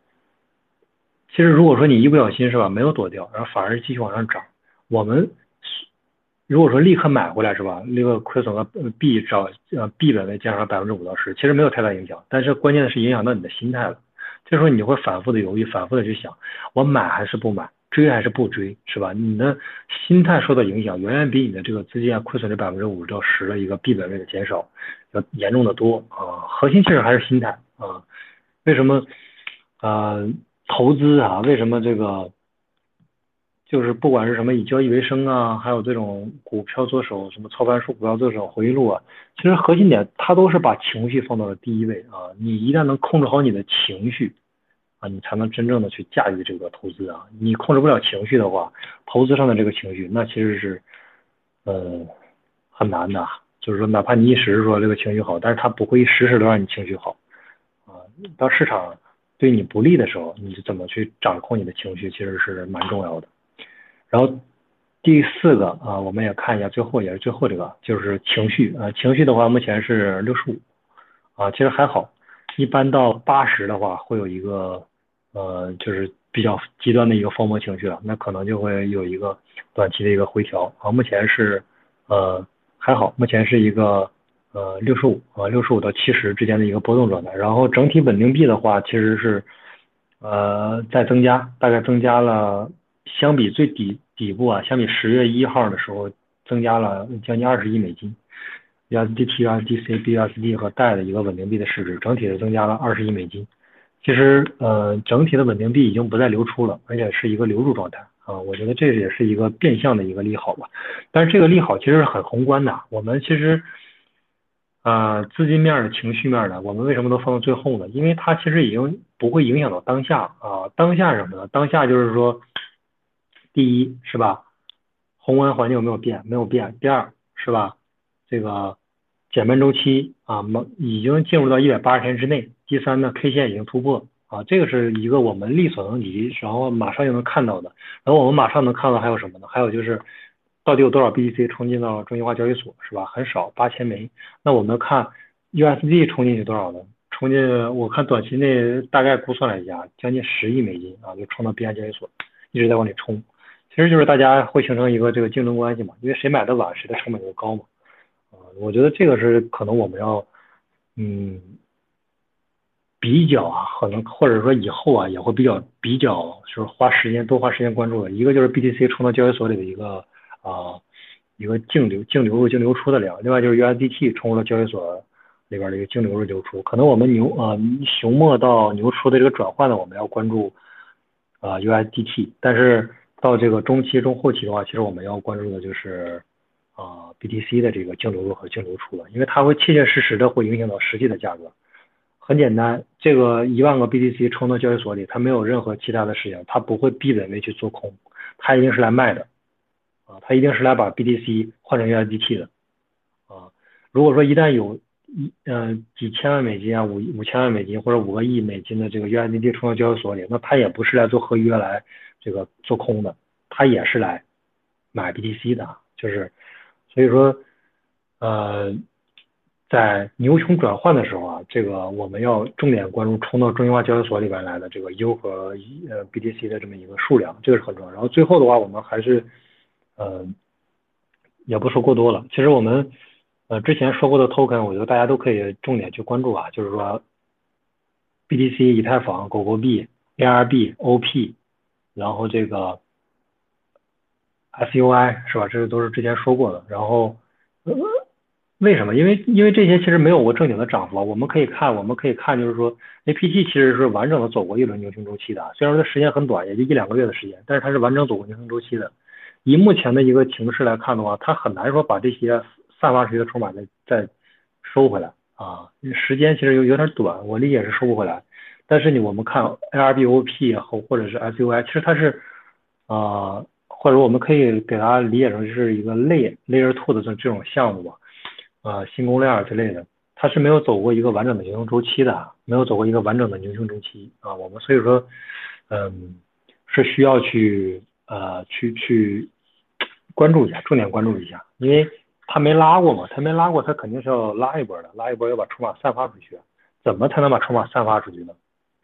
其实如果说你一不小心是吧，没有躲掉，然后反而继续往上涨，我们如果说立刻买回来是吧，那个亏损个 B 找呃 B 本位减少百分之五到十，其实没有太大影响，但是关键的是影响到你的心态了。这时候你会反复的犹豫，反复的去想，我买还是不买，追还是不追，是吧？你的心态受到影响，远远比你的这个资金啊亏损这百分之五到十的一个 B 本位的减少要严重的多啊。核心其实还是心态啊。为什么啊？投资啊，为什么这个就是不管是什么以交易为生啊，还有这种股票做手，什么操盘术股票做手回忆录啊，其实核心点它都是把情绪放到了第一位啊。你一旦能控制好你的情绪啊，你才能真正的去驾驭这个投资啊。你控制不了情绪的话，投资上的这个情绪那其实是呃很难的。就是说，哪怕你一时说这个情绪好，但是它不会时时都让你情绪好啊。到市场。对你不利的时候，你怎么去掌控你的情绪，其实是蛮重要的。然后第四个啊，我们也看一下最后也是最后这个，就是情绪啊，情绪的话目前是六十五啊，其实还好。一般到八十的话，会有一个呃，就是比较极端的一个疯魔情绪了，那可能就会有一个短期的一个回调啊。目前是呃还好，目前是一个。呃，六十五啊，六十五到七十之间的一个波动状态，然后整体稳定币的话，其实是呃在增加，大概增加了相比最底底部啊，相比十月一号的时候增加了将近二十亿美金，USDT、USDC、BUSD 和贷的一个稳定币的市值整体是增加了二十亿美金。其实呃，整体的稳定币已经不再流出了，而且是一个流入状态啊。我觉得这也是一个变相的一个利好吧。但是这个利好其实是很宏观的，我们其实。啊，资金面的情绪面的，我们为什么都放到最后呢？因为它其实已经不会影响到当下啊。当下什么呢？当下就是说，第一是吧，宏观环境没有变？没有变。第二是吧，这个减半周期啊，已经进入到一百八十天之内。第三呢，K 线已经突破啊，这个是一个我们力所能及，然后马上就能看到的。然后我们马上能看到还有什么呢？还有就是。到底有多少 BTC 冲进到中心化交易所是吧？很少，八千枚。那我们看 USD 冲进去多少呢？冲进，我看短期内大概估算了一下，将近十亿美金啊，就冲到币安交易所，一直在往里冲。其实就是大家会形成一个这个竞争关系嘛，因为谁买的晚，谁的成本就高嘛。啊，我觉得这个是可能我们要，嗯，比较啊，可能或者说以后啊也会比较比较，就是花时间多花时间关注的一个就是 BTC 冲到交易所里的一个。啊，一个净流净流入净流出的量，另外就是 USDT 冲入了交易所里边的一个净流入流出，可能我们牛啊熊末到牛出的这个转换呢，我们要关注啊 USDT，但是到这个中期中后期的话，其实我们要关注的就是啊 BTC 的这个净流入和净流出了，因为它会切切实实的会影响到实际的价格。很简单，这个一万个 BTC 冲到交易所里，它没有任何其他的事情，它不会闭本位去做空，它一定是来卖的。啊，他一定是来把 BTC 换成 USDT 的，啊，如果说一旦有一嗯几千万美金啊五五千万美金或者五个亿美金的这个 USDT 冲到交易所里，那他也不是来做合约来这个做空的，他也是来买 BTC 的，就是所以说呃在牛熊转换的时候啊，这个我们要重点关注冲到中心化交易所里边来的这个 U 和呃 BTC 的这么一个数量，这个是很重要。然后最后的话，我们还是。呃，也不说过多了。其实我们呃之前说过的 token，我觉得大家都可以重点去关注啊。就是说，BTC、以太坊、狗狗币、ARB、OP，然后这个 SUI 是吧？这些都是之前说过的。然后呃为什么？因为因为这些其实没有过正经的涨幅。我们可以看，我们可以看，就是说 APT 其实是完整的走过一轮牛熊周期的。虽然说时间很短，也就一两个月的时间，但是它是完整走过牛熊周期的。以目前的一个形势来看的话，它很难说把这些散发出去的筹码再再收回来啊，时间其实有有点短，我理解是收不回来。但是呢，我们看 ARBOP 和或者是 SUI，其实它是啊，或者我们可以给它理解成就是一个类 Layer Two 的这这种项目吧，啊，新公链之类的，它是没有走过一个完整的牛熊周期的，没有走过一个完整的牛熊周期啊，我们所以说，嗯，是需要去。呃，去去关注一下，重点关注一下，因为他没拉过嘛，他没拉过，他肯定是要拉一波的，拉一波要把筹码散发出去。怎么才能把筹码散发出去呢？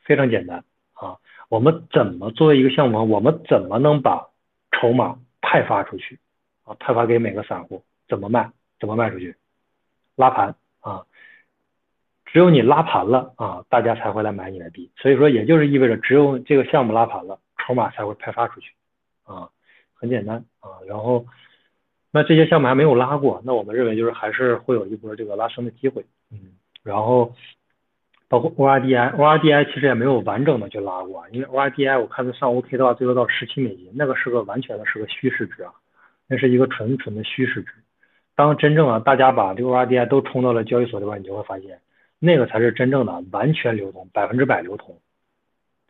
非常简单啊，我们怎么作为一个项目，我们怎么能把筹码派发出去啊？派发给每个散户，怎么卖？怎么卖出去？拉盘啊，只有你拉盘了啊，大家才会来买你的币。所以说，也就是意味着，只有这个项目拉盘了，筹码才会派发出去。啊，很简单啊，然后那这些项目还没有拉过，那我们认为就是还是会有一波这个拉升的机会，嗯，然后包括 ORDI，ORDI 其实也没有完整的去拉过，因为 ORDI 我看它上 OK 的话，最多到十七美金，那个是个完全的是个虚市值啊，那是一个纯纯的虚市值。当真正啊大家把这个 ORDI 都冲到了交易所里边，你就会发现，那个才是真正的完全流通，百分之百流通。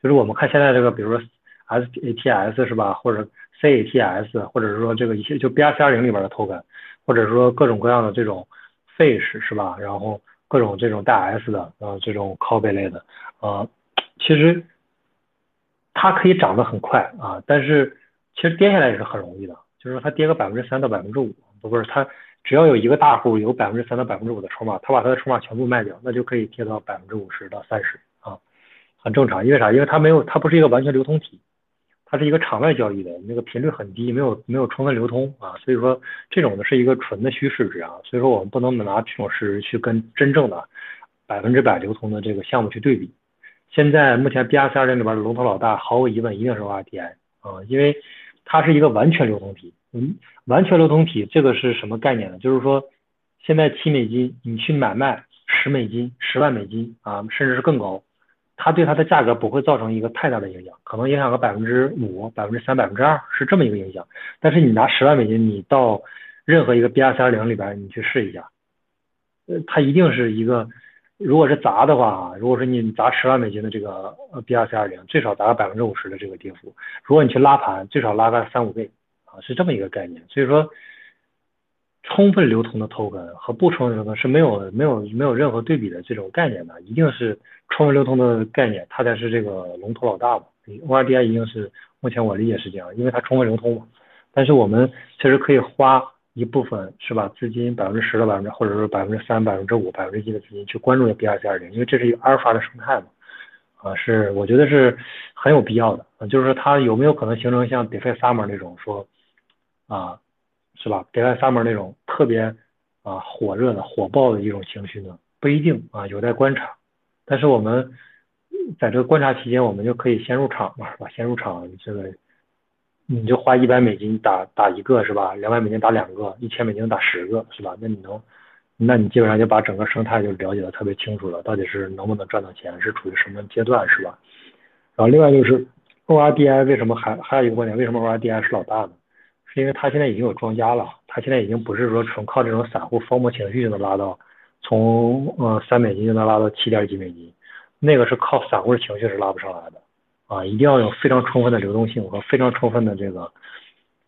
就是我们看现在这个，比如说。SATS 是吧？或者 CATS，或者是说这个一些就 BRC 零里边的 token，或者说各种各样的这种 Fish 是吧？然后各种这种带 S 的呃这种 copy 类的呃，其实它可以涨得很快啊，但是其实跌下来也是很容易的，就是说它跌个百分之三到百分之五，不是它只要有一个大户有百分之三到百分之五的筹码，他把他的筹码全部卖掉，那就可以跌到百分之五十到三十啊，很正常，因为啥？因为它没有它不是一个完全流通体。它是一个场外交易的，那个频率很低，没有没有充分流通啊，所以说这种呢是一个纯的虚市值啊，所以说我们不能拿这种市值去跟真正的百分之百流通的这个项目去对比。现在目前 BRC 二零里边的龙头老大，毫无疑问一定是 ORDI 啊，因为它是一个完全流通体。嗯，完全流通体这个是什么概念呢？就是说，现在七美金你去买卖十美金、十万美金啊，甚至是更高，它对它的价格不会造成一个太大的影响，可能影响个百分之五、百分之三、百分之二是这么一个影响。但是你拿十万美金，你到任何一个 B R C 二零里边，你去试一下，呃，它一定是一个。如果是砸的话，如果说你砸十万美金的这个 BRC 二零，最少砸个百分之五十的这个跌幅。如果你去拉盘，最少拉个三五倍是这么一个概念。所以说，充分流通的 token 和不充分流通是没有没有没有任何对比的这种概念的，一定是充分流通的概念，它才是这个龙头老大嘛。ORDI 一定是目前我理解是这样，因为它充分流通嘛。但是我们确实可以花。一部分是吧？资金百分之十的百分之，或者说百分之三、百分之五、百分之一的资金去关注这 BRC 二零，因为这是一个阿尔法的生态嘛，啊，是我觉得是很有必要的啊。就是说它有没有可能形成像 DeFi Summer 那种说啊，是吧？DeFi Summer 那种特别啊火热的、火爆的一种情绪呢？不一定啊，有待观察。但是我们在这个观察期间，我们就可以先入场嘛，是吧？先入场这个。你就花一百美金打打一个是吧？两百美金打两个，一千美金打十个是吧？那你能，那你基本上就把整个生态就了解的特别清楚了，到底是能不能赚到钱，是处于什么阶段是吧？然后另外就是 ORDI 为什么还还有一个观点，为什么 ORDI 是老大呢？因为它现在已经有庄家了，它现在已经不是说纯靠这种散户疯魔情绪就能拉到，从呃三美金就能拉到七点几美金，那个是靠散户的情绪是拉不上来的。啊，一定要有非常充分的流动性和非常充分的这个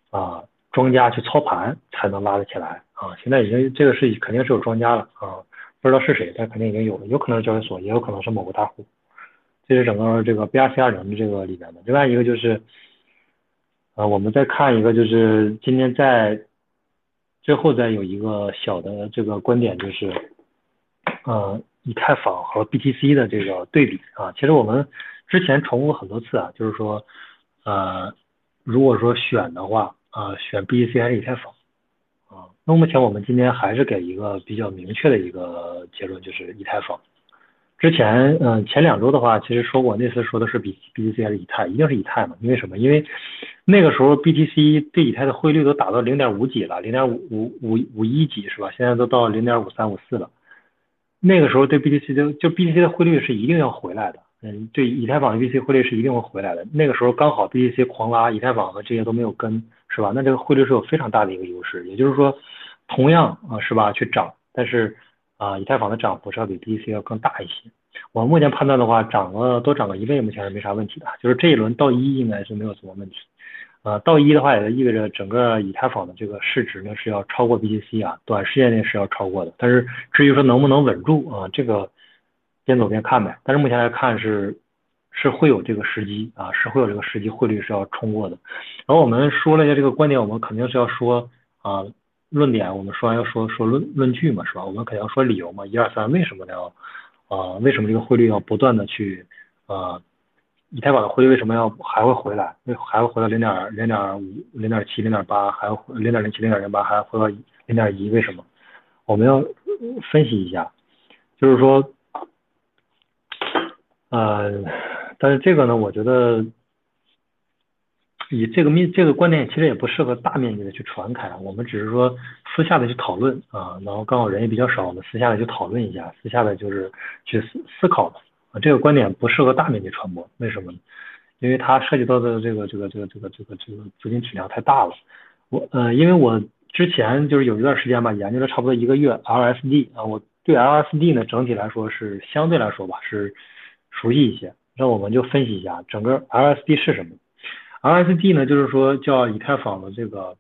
啊庄家去操盘才能拉得起来啊。现在已经这个是肯定是有庄家了啊，不知道是谁，但肯定已经有了，有可能是交易所，也有可能是某个大户。这是整个这个 BRC 二零的这个里边的。另外一个就是啊，我们再看一个，就是今天在最后再有一个小的这个观点，就是呃以太坊和 BTC 的这个对比啊，其实我们。之前重复很多次啊，就是说，呃，如果说选的话，啊，选 BTC 还是以太坊，啊，那目前我们今天还是给一个比较明确的一个结论，就是以太坊。之前，嗯，前两周的话，其实说过，那次说的是比 BTC 还是以太，一定是以太嘛？因为什么？因为那个时候 BTC 对以太的汇率都打到零点五几了，零点五五五五一几是吧？现在都到零点五三五四了。那个时候对 BTC 的就 BTC 的汇率是一定要回来的。嗯，对，以太坊的 BTC 汇率是一定会回来的。那个时候刚好 BTC 狂拉，以太坊和这些都没有跟，是吧？那这个汇率是有非常大的一个优势。也就是说，同样啊，是吧？去涨，但是啊，以太坊的涨幅是要比 BTC 要更大一些。我目前判断的话，涨了多涨个一倍，目前是没啥问题的。就是这一轮到一应该是没有什么问题。呃，到一的话，也就意味着整个以太坊的这个市值呢是要超过 BTC 啊，短时间内是要超过的。但是至于说能不能稳住啊，这个。边走边看呗，但是目前来看是是会有这个时机啊，是会有这个时机，汇率是要冲过的。然后我们说了一下这个观点，我们肯定是要说啊论点，我们说完要说说论论据嘛，是吧？我们肯定要说理由嘛，一二三，为什么要啊？为什么这个汇率要不断的去啊？以太坊的汇率为什么要还会回来？为还会回到零点零点五、零点七、零点八，还要零点零七、零点零八，还要回到零点一？为什么？我们要分析一下，就是说。呃，但是这个呢，我觉得以这个面这个观点其实也不适合大面积的去传开，我们只是说私下的去讨论啊，然后刚好人也比较少，我们私下的去讨论一下，私下的就是去思思考的啊，这个观点不适合大面积传播，为什么呢？因为它涉及到的这个这个这个这个这个这个资金质量太大了。我呃，因为我之前就是有一段时间吧，研究了差不多一个月 LSD 啊，我对 LSD 呢整体来说是相对来说吧是。熟悉一些，那我们就分析一下整个 LSD 是什么。RSD 呢，就是说叫以太坊的这个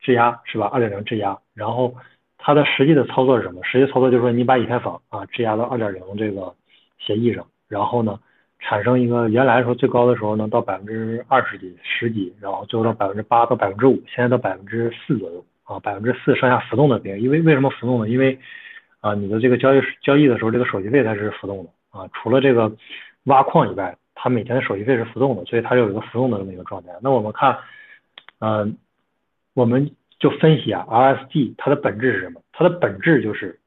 质押是吧？二点零质押，然后它的实际的操作是什么？实际操作就是说你把以太坊啊质押到二点零这个协议上，然后呢产生一个原来说最高的时候能到百分之二十几、十几，然后最后到百分之八到百分之五，现在到百分之四左右啊，百分之四上下浮动的比因为为什么浮动呢？因为啊你的这个交易交易的时候这个手续费它是浮动的。啊，除了这个挖矿以外，它每天的手续费是浮动的，所以它有一个浮动的这么一个状态。那我们看，嗯，我们就分析啊，RSD 它的本质是什么？它的本质就是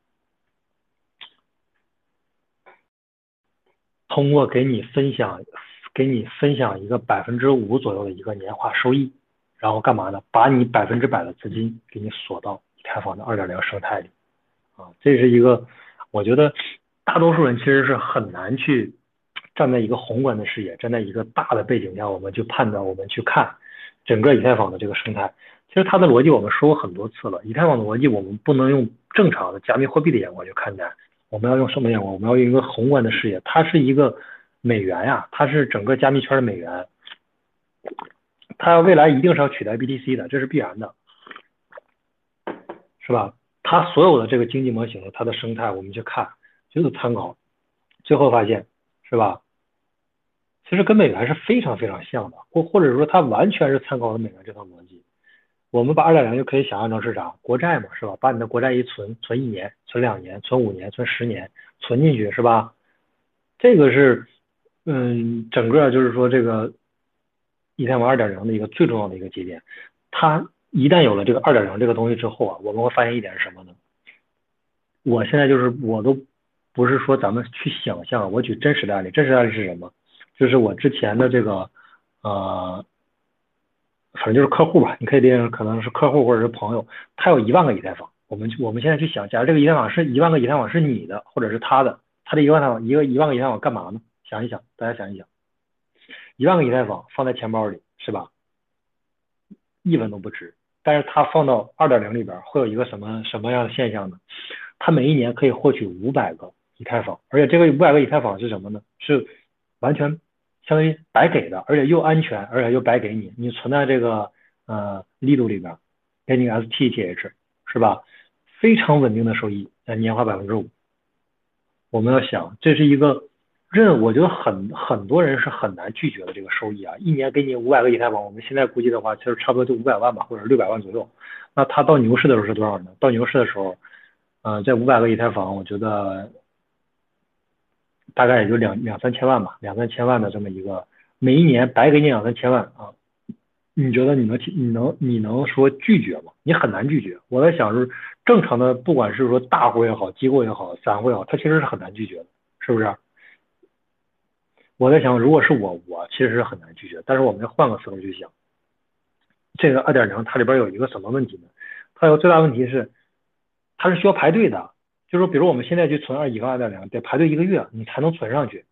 通过给你分享给你分享一个百分之五左右的一个年化收益，然后干嘛呢？把你百分之百的资金给你锁到以太坊的二点零生态里，啊，这是一个我觉得大多数人其实是很难去站在一个宏观的视野，站在一个大的背景下，我们去判断，我们去看整个以太坊的这个生态。其实它的逻辑我们说过很多次了，以太坊的逻辑我们不能用正常的加密货币的眼光去看待。我们要用什么眼光？我们要用一个宏观的视野。它是一个美元呀，它是整个加密圈的美元，它未来一定是要取代 BTC 的，这是必然的，是吧？它所有的这个经济模型，它的生态，我们去看就是参考，最后发现，是吧？其实跟美元是非常非常像的，或或者说它完全是参考了美元这套逻辑。我们把二点零就可以想象成是啥？国债嘛，是吧？把你的国债一存，存一年，存两年，存五年，存十年，存进去，是吧？这个是，嗯，整个就是说这个以太坊二点零的一个最重要的一个节点。它一旦有了这个二点零这个东西之后啊，我们会发现一点是什么呢？我现在就是我都不是说咱们去想象，我举真实的案例，真实的案例是什么？就是我之前的这个，呃。反正就是客户吧，你可以理解可能是客户或者是朋友，他有一万个以太坊，我们我们现在去想，假如这个以太坊是一万个以太坊是你的或者是他的，他的一万个一个一万个以太坊干嘛呢？想一想，大家想一想，一万个以太坊放在钱包里是吧？一分都不值，但是它放到二点零里边会有一个什么什么样的现象呢？它每一年可以获取五百个以太坊，而且这个五百个以太坊是什么呢？是完全。相当于白给的，而且又安全，而且又白给你，你存在这个呃力度里边，给你 STTH 是吧？非常稳定的收益，呃年化百分之五。我们要想，这是一个任，我觉得很很多人是很难拒绝的这个收益啊，一年给你五百个以太坊，我们现在估计的话，其实差不多就五百万吧，或者六百万左右。那它到牛市的时候是多少呢？到牛市的时候，呃，这五百个以太坊，我觉得。大概也就两两三千万吧，两三千万的这么一个，每一年白给你两三千万啊，你觉得你能你能你能说拒绝吗？你很难拒绝。我在想是正常的，不管是说大户也好，机构也好，散户也好，他其实是很难拒绝的，是不是？我在想，如果是我，我其实是很难拒绝。但是我们要换个思路去想，这个二点零它里边有一个什么问题呢？它有最大问题是，它是需要排队的。就是说，比如我们现在去存二乙和二点零，得排队一个月，你才能存上去。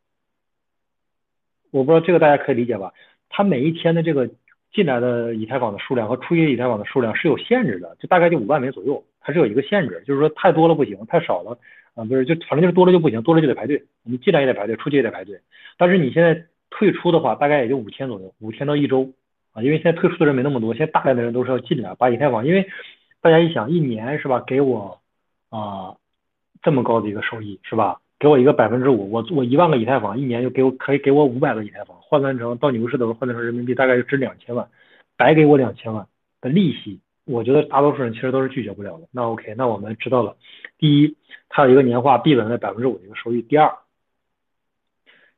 我不知道这个大家可以理解吧？它每一天的这个进来的以太坊的数量和出去以太坊的数量是有限制的，就大概就五万枚左右，它是有一个限制，就是说太多了不行，太少了啊不是，就反正就是多了就不行，多了就得排队，你进来也得排队，出去也得排队。但是你现在退出的话，大概也就五天左右，五天到一周啊，因为现在退出的人没那么多，现在大量的人都是要进来把以太坊，因为大家一想，一年是吧，给我啊。这么高的一个收益是吧？给我一个百分之五，我我一万个以太坊，一年就给我可以给我五百个以太坊，换算成到牛市的时候换算成人民币大概就值两千万，白给我两千万的利息，我觉得大多数人其实都是拒绝不了的。那 OK，那我们知道了，第一，它有一个年化必稳的百分之五的一个收益；第二，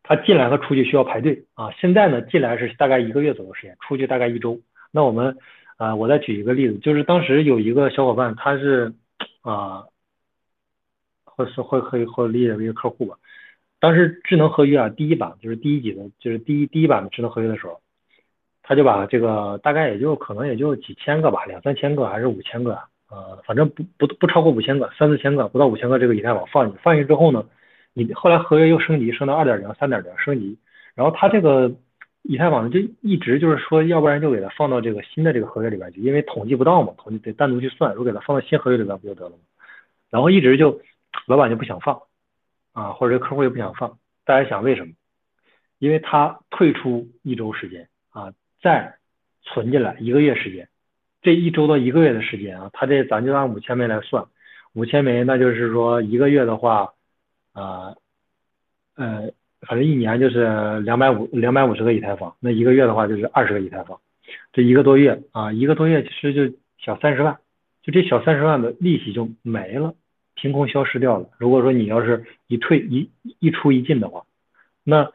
它进来和出去需要排队啊。现在呢，进来是大概一个月左右时间，出去大概一周。那我们啊，我再举一个例子，就是当时有一个小伙伴，他是啊。是会可以会理解为一个客户吧。当时智能合约啊，第一版就是第一级的，就是第一第一版的智能合约的时候，他就把这个大概也就可能也就几千个吧，两三千个还是五千个，呃，反正不不不超过五千个，三四千个不到五千个这个以太坊放进去，放进去之后呢，你后来合约又升级升到二点零、三点零升级，然后他这个以太坊就一直就是说，要不然就给他放到这个新的这个合约里边去，因为统计不到嘛，统计得单独去算，如果给他放到新合约里边不就得了吗？然后一直就。老板就不想放，啊，或者客户也不想放，大家想为什么？因为他退出一周时间啊，再存进来一个月时间，这一周到一个月的时间啊，他这咱就按五千枚来算，五千枚那就是说一个月的话，啊，呃，反正一年就是两百五两百五十个以太坊，那一个月的话就是二十个以太坊，这一个多月啊，一个多月其实就小三十万，就这小三十万的利息就没了。凭空消失掉了。如果说你要是一退一一出一进的话，那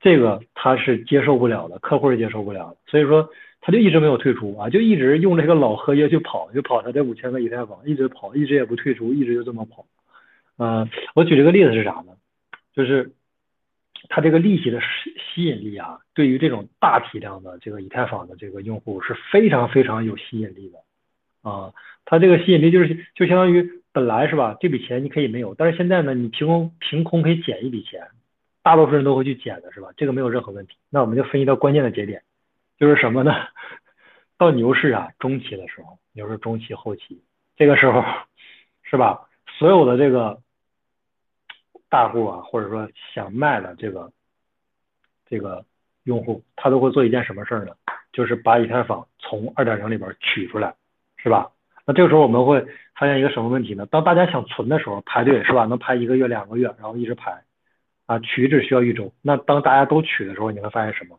这个他是接受不了的，客户是接受不了的。所以说他就一直没有退出啊，就一直用这个老合约去跑，就跑他这五千个以太坊，一直跑，一直也不退出，一直就这么跑。嗯，我举这个例子是啥呢？就是它这个利息的吸吸引力啊，对于这种大体量的这个以太坊的这个用户是非常非常有吸引力的啊。它这个吸引力就是就相当于本来是吧，这笔钱你可以没有，但是现在呢，你凭空凭空可以减一笔钱，大多数人都会去减的是吧？这个没有任何问题。那我们就分析到关键的节点，就是什么呢？到牛市啊中期的时候，牛市中期后期，这个时候是吧？所有的这个大户啊，或者说想卖的这个这个用户，他都会做一件什么事儿呢？就是把以太坊从二点零里边取出来，是吧？那这个时候我们会发现一个什么问题呢？当大家想存的时候，排队是吧？能排一个月、两个月，然后一直排啊，取只需要一周。那当大家都取的时候，你会发现什么？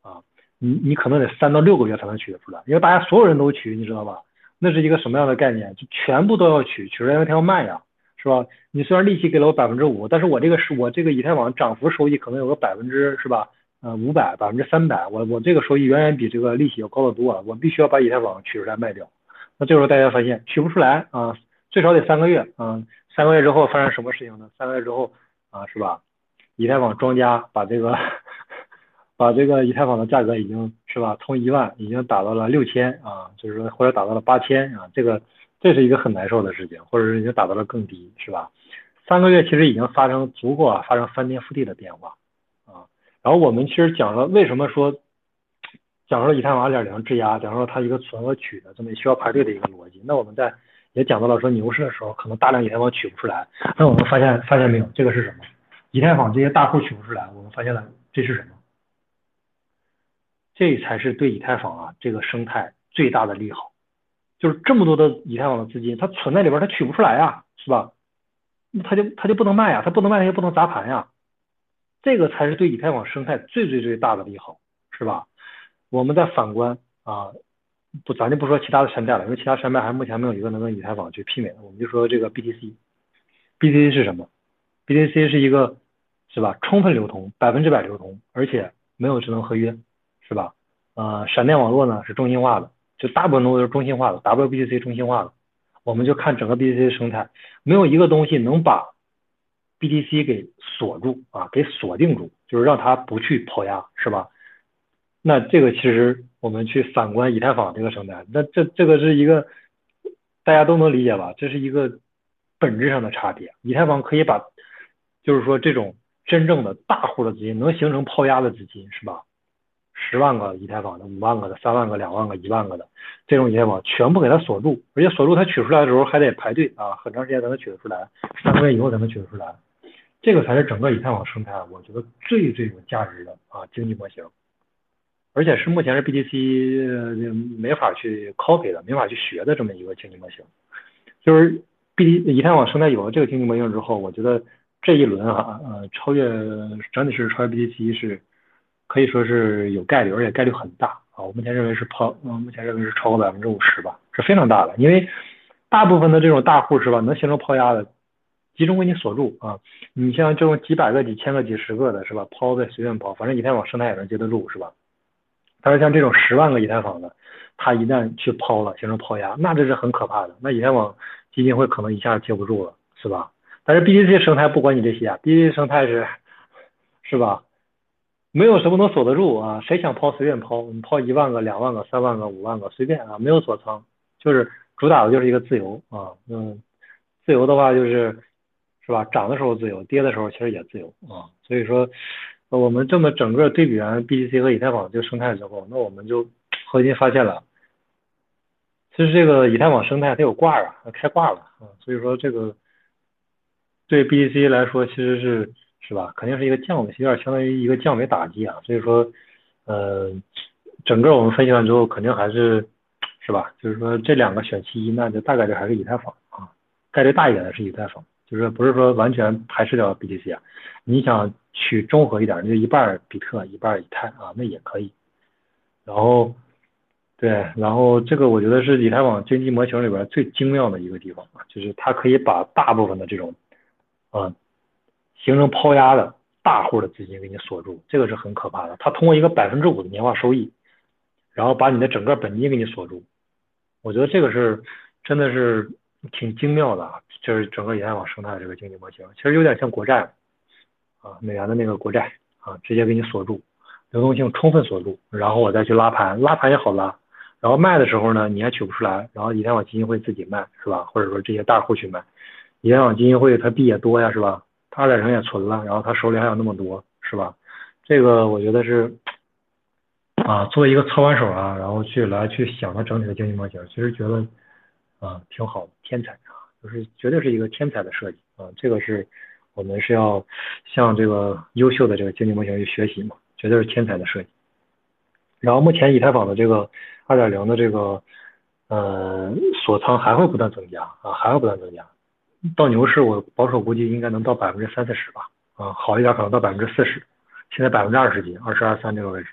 啊，你你可能得三到六个月才能取得出来，因为大家所有人都取，你知道吧？那是一个什么样的概念？就全部都要取，取出来因为它要卖呀，是吧？你虽然利息给了我百分之五，但是我这个是我这个以太坊涨幅收益可能有个百分之是吧？呃，五百百分之三百，我我这个收益远远比这个利息要高得多，我必须要把以太坊取出来卖掉。那这时候大家发现取不出来啊，最少得三个月啊，三个月之后发生什么事情呢？三个月之后啊，是吧？以太坊庄家把这个 把这个以太坊的价格已经是吧，从一万已经打到了六千啊，就是说或者打到了八千啊，这个这是一个很难受的事情，或者是已经打到了更低，是吧？三个月其实已经发生足够啊，发生翻天覆地的变化啊。然后我们其实讲了为什么说。假如说以太坊二点零质押，假如说它一个存和取的这么需要排队的一个逻辑。那我们在也讲到了说牛市的时候，可能大量以太坊取不出来。那我们发现发现没有，这个是什么？以太坊这些大户取不出来，我们发现了这是什么？这才是对以太坊啊这个生态最大的利好，就是这么多的以太坊的资金，它存在里边，它取不出来呀，是吧？它就它就不能卖呀，它不能卖，它就不能砸盘呀。这个才是对以太坊生态最最最大的利好，是吧？我们再反观啊，不，咱就不说其他的山寨了，因为其他山寨还目前没有一个能跟以太坊去媲美的。我们就说这个 BTC，BTC 是什么？BTC 是一个是吧，充分流通，百分之百流通，而且没有智能合约，是吧？呃，闪电网络呢是中心化的，就大部分都是中心化的，WBTC 中心化的。我们就看整个 BTC 生态，没有一个东西能把 BTC 给锁住啊，给锁定住，就是让它不去抛压，是吧？那这个其实我们去反观以太坊这个生态，那这这个是一个大家都能理解吧？这是一个本质上的差别。以太坊可以把，就是说这种真正的大户的资金能形成抛压的资金是吧？十万个以太坊的、五万个的、三万个、两万个、一万个的这种以太坊全部给它锁住，而且锁住它取出来的时候还得排队啊，很长时间才能取得出来，三个月以后才能取得出来。这个才是整个以太坊生态我觉得最最有价值的啊经济模型。而且是目前是 BTC 没法去 copy 的，没法去学的这么一个经济模型。就是 B 以太网生态有了这个经济模型之后，我觉得这一轮啊，呃，超越整体是超越 BTC 是可以说是有概率，而且概率很大啊。我目前认为是抛，嗯，目前认为是超过百分之五十吧，是非常大的。因为大部分的这种大户是吧，能形成抛压的，集中给你锁住啊。你像这种几百个、几千个、几十个的是吧，抛呗，随便抛，反正以太网生态也能接得住是吧？但是像这种十万个以太坊的，它一旦去抛了，形成抛压，那这是很可怕的。那以太坊基金会可能一下接不住了，是吧？但是 BTC 生态不管你这些啊，BTC 生态是，是吧？没有什么能锁得住啊，谁想抛随便抛，你抛一万个、两万个、三万个、五万个随便啊，没有锁仓，就是主打的就是一个自由啊，嗯，自由的话就是，是吧？涨的时候自由，跌的时候其实也自由啊，所以说。我们这么整个对比完 BTC 和以太坊这个生态之后，那我们就核心发现了，其实这个以太坊生态它有挂啊，它开挂了啊，所以说这个对 BTC 来说其实是是吧，肯定是一个降维，有点相当于一个降维打击啊，所以说呃，整个我们分析完之后，肯定还是是吧，就是说这两个选其一，那就大概率还是以太坊啊，概率大一点的是以太坊，就是不是说完全排斥掉 BTC 啊，你想。取中和一点，就一半比特，一半以太啊，那也可以。然后，对，然后这个我觉得是以太坊经济模型里边最精妙的一个地方啊，就是它可以把大部分的这种，啊，形成抛压的大户的资金给你锁住，这个是很可怕的。它通过一个百分之五的年化收益，然后把你的整个本金给你锁住，我觉得这个是真的是挺精妙的啊，就是整个以太网生态这个经济模型，其实有点像国债。啊，美元的那个国债啊，直接给你锁住，流动性充分锁住，然后我再去拉盘，拉盘也好拉，然后卖的时候呢，你也取不出来，然后以太网基金会自己卖是吧？或者说这些大户去卖，以太网基金会它币也多呀是吧？他二点零也存了，然后他手里还有那么多是吧？这个我觉得是啊，作为一个操盘手啊，然后去来去想它整体的经济模型，其实觉得啊挺好，天才啊，就是绝对是一个天才的设计啊，这个是。我们是要向这个优秀的这个经济模型去学习嘛，绝对是天才的设计。然后目前以太坊的这个二点零的这个呃锁仓还会不断增加啊，还会不断增加。到牛市我保守估计应该能到百分之三四十吧，啊好一点可能到百分之四十，现在百分之二十几，二十二三这个位置，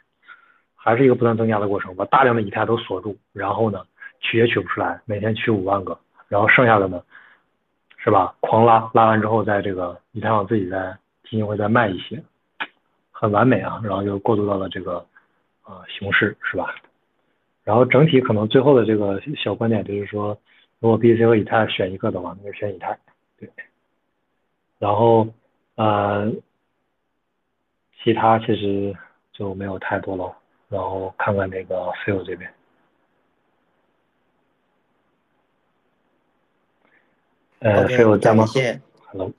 还是一个不断增加的过程，把大量的以太都锁住，然后呢取也取不出来，每天取五万个，然后剩下的呢。是吧？狂拉拉完之后，在这个以太坊自己再基金会再卖一些，很完美啊。然后就过渡到了这个啊熊市，是吧？然后整体可能最后的这个小观点就是说，如果 B C 和以太选一个的话，那就选以太。对。然后呃，其他其实就没有太多了。然后看看那个 Phil 这边。呃，还有感谢，Hello，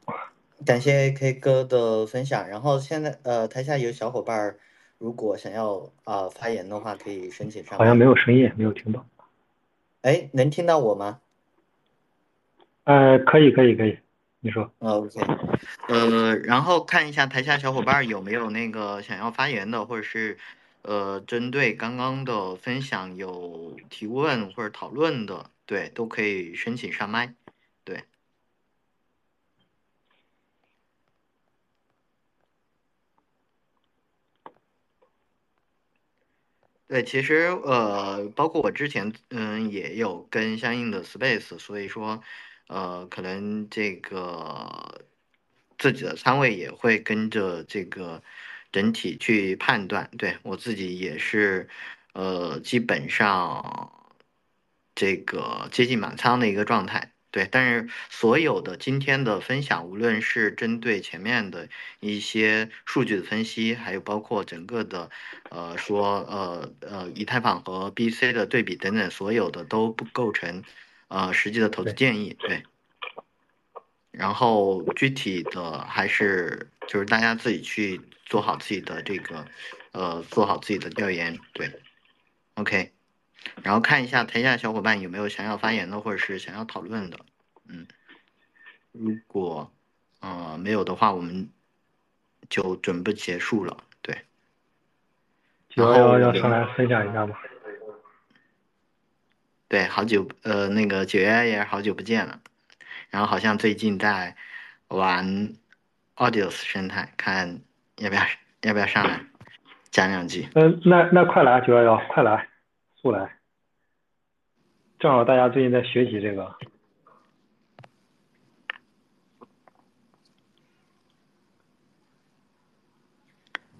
感谢 K 哥的分享。然后现在呃，台下有小伙伴如果想要啊发言的话，可以申请上。好像没有声音，没有听到。哎，能听到我吗？呃，可以，可以，可以，你说。OK，呃，然后看一下台下小伙伴有没有那个想要发言的，或者是呃针对刚刚的分享有提问或者讨论的，对，都可以申请上麦。对，对，其实呃，包括我之前嗯也有跟相应的 space，所以说呃，可能这个自己的仓位也会跟着这个整体去判断。对我自己也是呃，基本上这个接近满仓的一个状态。对，但是所有的今天的分享，无论是针对前面的一些数据的分析，还有包括整个的，呃，说呃呃以太坊和 BC 的对比等等，所有的都不构成呃实际的投资建议。对。然后具体的还是就是大家自己去做好自己的这个，呃，做好自己的调研。对。OK。然后看一下台下小伙伴有没有想要发言的，或者是想要讨论的，嗯，如果呃没有的话，我们就准备结束了。对，九幺幺上来分享一下吗。对，好久呃那个九幺幺也好久不见了，然后好像最近在玩 Audios 生态，看要不要要不要上来讲两句？嗯，那那快来九幺幺，快来。速来，正好大家最近在学习这个。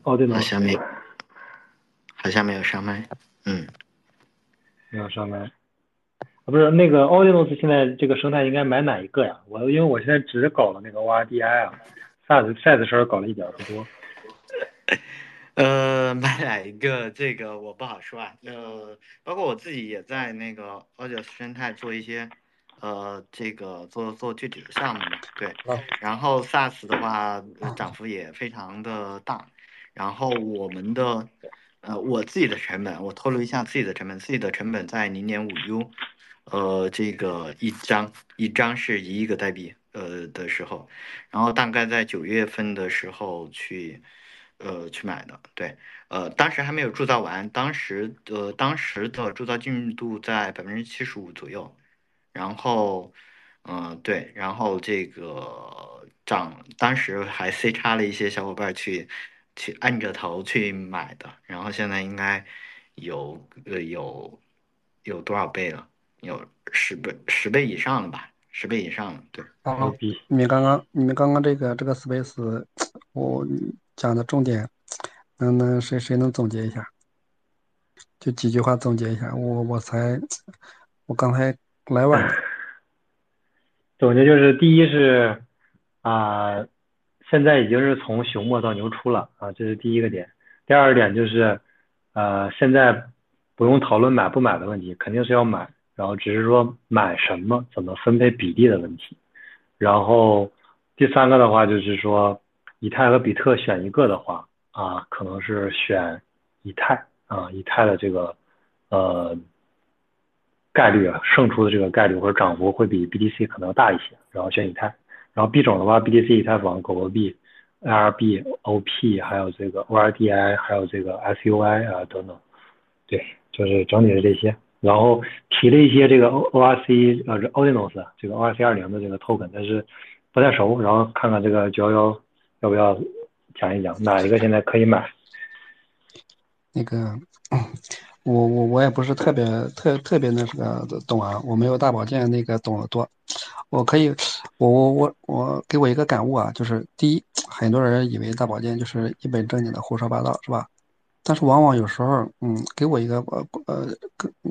哦，对好像没，好像没有上麦，嗯，没有上麦。啊，不是那个奥迪诺斯现在这个生态应该买哪一个呀？我因为我现在只搞了那个 ORDI 啊，赛子赛子声搞了一点不多。呃，买哪一个？这个我不好说啊。呃，包括我自己也在那个 Audius 生态做一些，呃，这个做做具体的项目嘛。对。然后 SaaS 的话，涨幅也非常的大。然后我们的，呃，我自己的成本，我透露一下自己的成本，自己的成本在零点五 U，呃，这个一张一张是一亿个代币，呃的时候，然后大概在九月份的时候去。呃，去买的，对，呃，当时还没有铸造完，当时的当时的铸造进度在百分之七十五左右，然后，嗯，对，然后这个涨，当时还 C 叉了一些小伙伴去去按着头去买的，然后现在应该有呃有有多少倍了？有十倍十倍以上了吧？十倍以上了，对。好，你们刚刚你们刚刚这个这个 space，我。讲的重点，能能谁谁能总结一下？就几句话总结一下。我我才我刚才来晚。总结就是：第一是啊，现在已经是从熊末到牛初了啊，这是第一个点。第二点就是，呃，现在不用讨论买不买的问题，肯定是要买，然后只是说买什么、怎么分配比例的问题。然后第三个的话就是说，以太和比特选一个的话啊，可能是选以太啊，以太的这个呃概率啊，胜出的这个概率或者涨幅会比 BTC 可能要大一些，然后选以太。然后币种的话，BTC、以太坊、狗狗币、ARB、OP，还有这个 ORDI，还有这个 SUI 啊等等，对，就是整体是这些。然后提了一些这个 O ORC 呃 Ordinals 这个 ORC 二零的这个 token，但是不太熟。然后看看这个九幺幺要不要讲一讲，哪一个现在可以买？那个，我我我也不是特别特特别那个懂啊，我没有大保健那个懂得多。我可以，我我我我给我一个感悟啊，就是第一，很多人以为大保健就是一本正经的胡说八道，是吧？但是往往有时候，嗯，给我一个呃呃，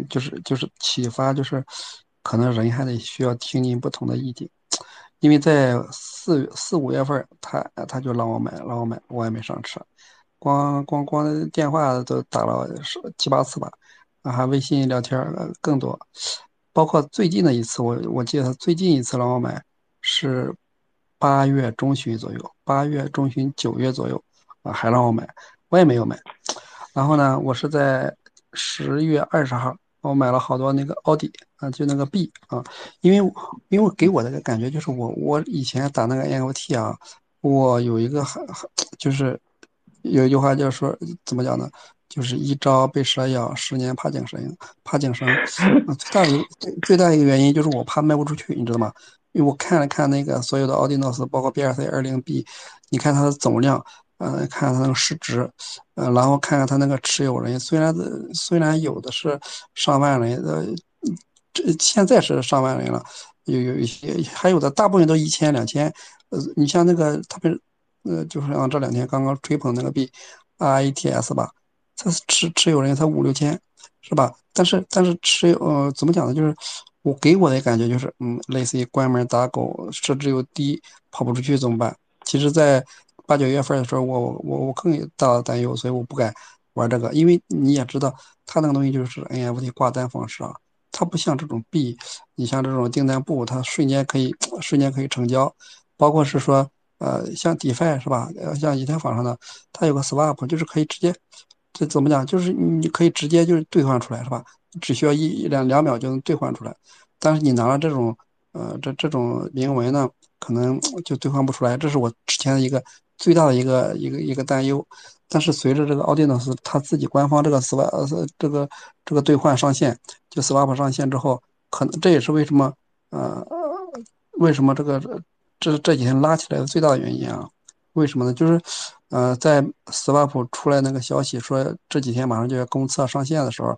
就是就是启发，就是可能人还得需要听听不同的意见，因为在四四五月份，他他就让我买，让我买，我也没上车，光光光电话都打了七八次吧，还微信聊天更多。包括最近的一次，我我记得他最近一次让我买是八月中旬左右，八月中旬九月左右啊，还让我买，我也没有买。然后呢，我是在十月二十号，我买了好多那个奥迪啊，就那个 B 啊，因为因为给我的感觉就是我我以前打那个 NFT 啊，我有一个很很就是有一句话叫说怎么讲呢？就是一朝被蛇咬，十年怕井绳。怕井绳，最大一最最大一个原因就是我怕卖不出去，你知道吗？因为我看了看那个所有的奥迪诺斯，包括 BRC 二零 B，你看它的总量，呃，看它那个市值，呃，然后看看它那个持有人，虽然虽然有的是上万人，呃，这现在是上万人了，有有一些还有的大部分都一千两千，呃，你像那个他们，呃，就是像这两天刚刚吹捧那个币，RETS 吧。它持持有人才五六千，是吧？但是但是持有呃怎么讲呢？就是我给我的感觉就是，嗯，类似于关门打狗，设置又低，跑不出去怎么办？其实，在八九月份的时候，我我我更大的担忧，所以我不敢玩这个，因为你也知道，它那个东西就是 NFT 挂单方式啊，它不像这种币，你像这种订单簿，它瞬间可以瞬间可以成交，包括是说呃像 DeFi 是吧？呃像以太坊上的，它有个 Swap，就是可以直接。这怎么讲？就是你可以直接就是兑换出来，是吧？只需要一两两秒就能兑换出来。但是你拿了这种，呃，这这种铭文呢，可能就兑换不出来。这是我之前的一个最大的一个一个一个担忧。但是随着这个奥迪呢是它自己官方这个 swap 这个这个兑换上线，就 swap 上线之后，可能这也是为什么呃为什么这个这这几天拉起来的最大的原因啊？为什么呢？就是。呃，在 Swap 出来那个消息说这几天马上就要公测上线的时候，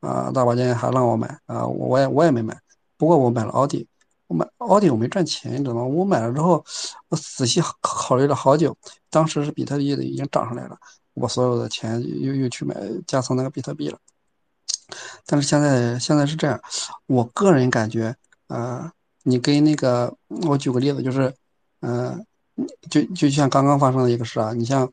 啊，大保健还让我买啊，我也我也没买。不过我买了奥迪，我买奥迪我没赚钱，你知道吗？我买了之后，我仔细考虑了好久，当时是比特币的已经涨上来了，我所有的钱又又去买加仓那个比特币了。但是现在现在是这样，我个人感觉，呃，你跟那个我举个例子，就是，嗯。就就像刚刚发生的一个事啊，你像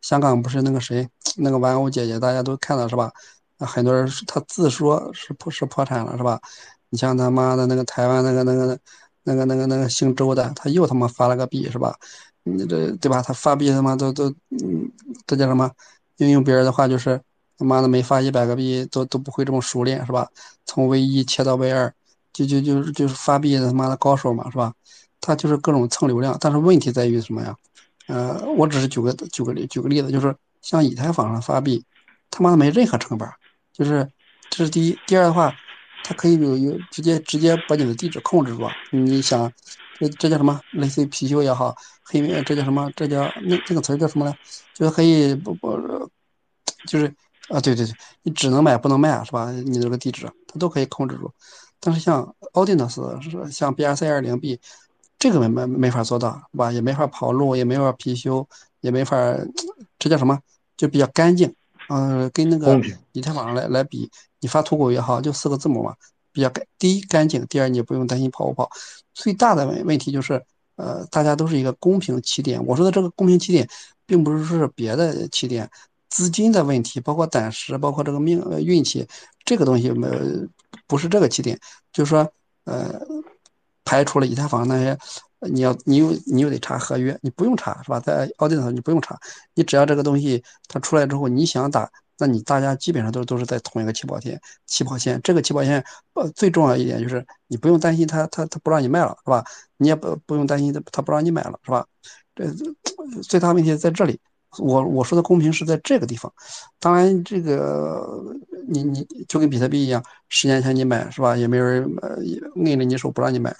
香港不是那个谁，那个玩偶姐姐，大家都看了是吧？很多人他自说是破是破产了是吧？你像他妈的那个台湾那个那个那个那个那个姓周的，他又他妈发了个币是吧？你这对吧？他发币他妈都都嗯，这叫什么？用用别人的话就是他妈的没发一百个币都都不会这么熟练是吧？从 V 一切到 V 二，就就就是就是发币他妈的高手嘛是吧？他就是各种蹭流量，但是问题在于什么呀？呃，我只是举个举个例举个例子，就是像以太坊上发币，他妈的没任何成本，就是这是第一。第二的话，它可以有有直接直接把你的地址控制住。你想，这这叫什么？类似于貔貅也好，黑面这叫什么？这叫那这个词叫什么呢？就是可以不不，就是啊，对对对，你只能买不能卖是吧？你这个地址它都可以控制住。但是像奥迪诺斯是像 BRC 二零 B。这个没没没法做到，是吧？也没法跑路，也没法貔貅，也没法，这叫什么？就比较干净。嗯，跟那个以太坊上来来比，你发土狗也好，就四个字母嘛，比较干。第一干净，第二你不用担心跑不跑。最大的问问题就是，呃，大家都是一个公平起点。我说的这个公平起点，并不是说是别的起点，资金的问题，包括胆识，包括这个命运气，这个东西没不是这个起点，就是说，呃，排除了以太坊那些。你要你又你又得查合约，你不用查是吧？在奥迪上你不用查，你只要这个东西它出来之后，你想打，那你大家基本上都都是在同一个起跑线，起跑线这个起跑线呃最重要一点就是你不用担心他他他不让你卖了是吧？你也不不用担心他他不让你买了是吧？这最大问题在这里，我我说的公平是在这个地方，当然这个你你就跟比特币一样，十年前你买是吧？也没有人呃摁着你手不让你买。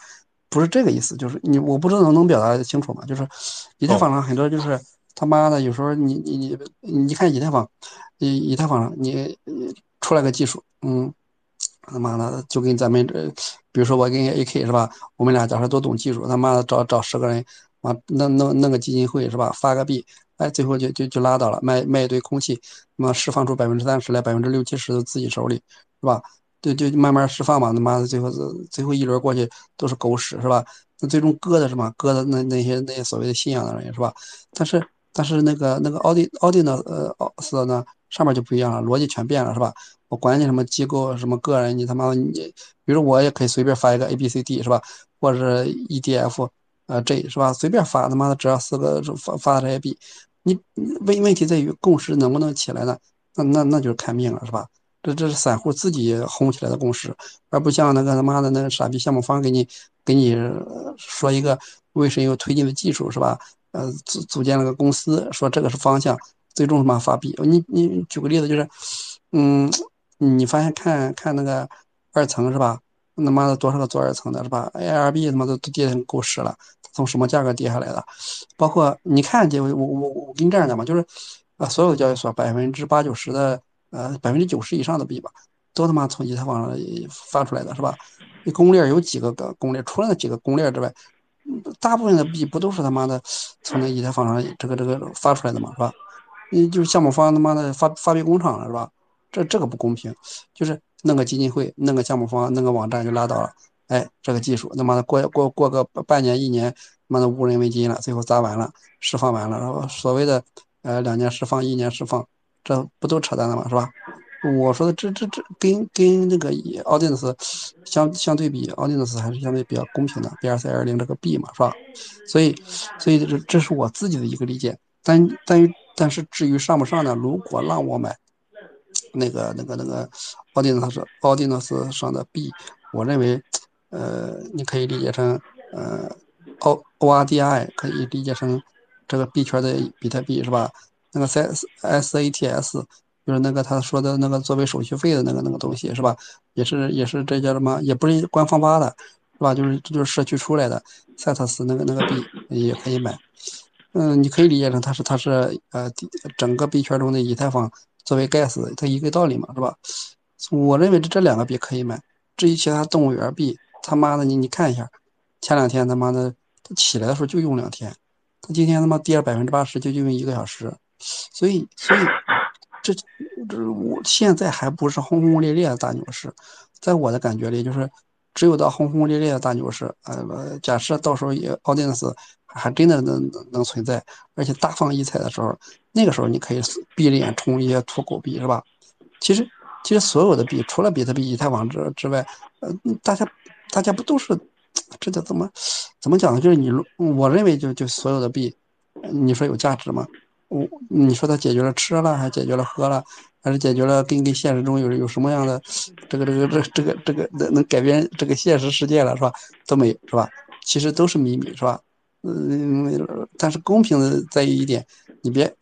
不是这个意思，就是你我不知道能能表达清楚吗？就是以太坊上很多就是他妈的，有时候你你你你看以太坊，以以太坊上你出来个技术，嗯，他妈的就跟咱们这，比如说我跟 AK 是吧？我们俩假设都懂技术，他妈的找找十个人，啊弄弄弄个基金会是吧？发个币，哎，最后就就就拉倒了，卖卖一堆空气，他妈释放出百分之三十来，百分之六七十都自己手里，是吧？对，就慢慢释放嘛，他妈的，最后最后一轮过去都是狗屎，是吧？那最终割的什么？割的那那些那些所谓的信仰的人，是吧？但是但是那个那个奥迪奥迪呢？呃，奥斯呢？上面就不一样了，逻辑全变了，是吧？我管你什么机构什么个人，你他妈的你，比如我也可以随便发一个 A B C D，是吧？或者是 E D F，呃 J，是吧？随便发，他妈的只要四个发发的这些 B，，你问问题在于共识能不能起来呢？那那那就是看命了，是吧？这这是散户自己哄起来的共识，而不像那个他妈的那个傻逼项目方给你给你说一个为神有推进的技术是吧？呃，组组建了个公司，说这个是方向，最终什么发币？你你举个例子就是，嗯，你发现看看那个二层是吧？他妈的多少个做二层的是吧？ARB 他妈都都跌成狗屎了，从什么价格跌下来的？包括你看就我我我跟你这样讲嘛，就是啊，所有交易所百分之八九十的。呃，百分之九十以上的币吧，都他妈从以太坊上发出来的是吧？那公链有几个个公链？除了那几个公链之外，大部分的币不都是他妈的从那以太坊上这个这个发出来的嘛，是吧？你就是项目方他妈的发发币工厂了，是吧？这这个不公平，就是弄个基金会，弄个项目方，弄个网站就拉倒了。哎，这个技术他妈的过过过个半年一年，他妈的无人问津了，最后砸完了，释放完了，然后所谓的呃两年释放，一年释放。这不都扯淡的吗？是吧？我说的这这这跟跟那个奥迪斯相相对比，奥迪斯还是相对比较公平的，B 二三二零这个币嘛，是吧？所以所以这这是我自己的一个理解。但但于但是至于上不上呢？如果让我买那个那个那个奥迪斯奥迪斯上的币，我认为呃你可以理解成呃 O O R D I 可以理解成这个币圈的比特币是吧？那个 S S A T S 就是那个他说的那个作为手续费的那个那个东西是吧？也是也是这叫什么？也不是官方发的，是吧？就是这就是社区出来的赛特斯那个那个币也可以买。嗯，你可以理解成它是它是呃整个币圈中的以太坊作为 gas，它一个道理嘛，是吧？我认为这这两个币可以买。至于其他动物园币，他妈的你你看一下，前两天他妈的它起来的时候就用两天，它今天他妈跌了百分之八十，就就用一个小时。所以，所以，这这我现在还不是轰轰烈烈的大牛市，在我的感觉里，就是只有到轰轰烈烈的大牛市，呃，假设到时候也奥迪斯还真的能能存在，而且大放异彩的时候，那个时候你可以闭着眼冲一些土狗币，是吧？其实，其实所有的币，除了比特币、以太坊之之外，呃，大家大家不都是这叫怎么怎么讲呢？就是你，我认为就就所有的币，你说有价值吗？我你说它解决了吃了，还解决了喝了，还是解决了跟跟现实中有有什么样的这个这个这这个这个能能改变这个现实世界了是吧？都没有是吧？其实都是秘密是吧？嗯，但是公平的在于一点，你别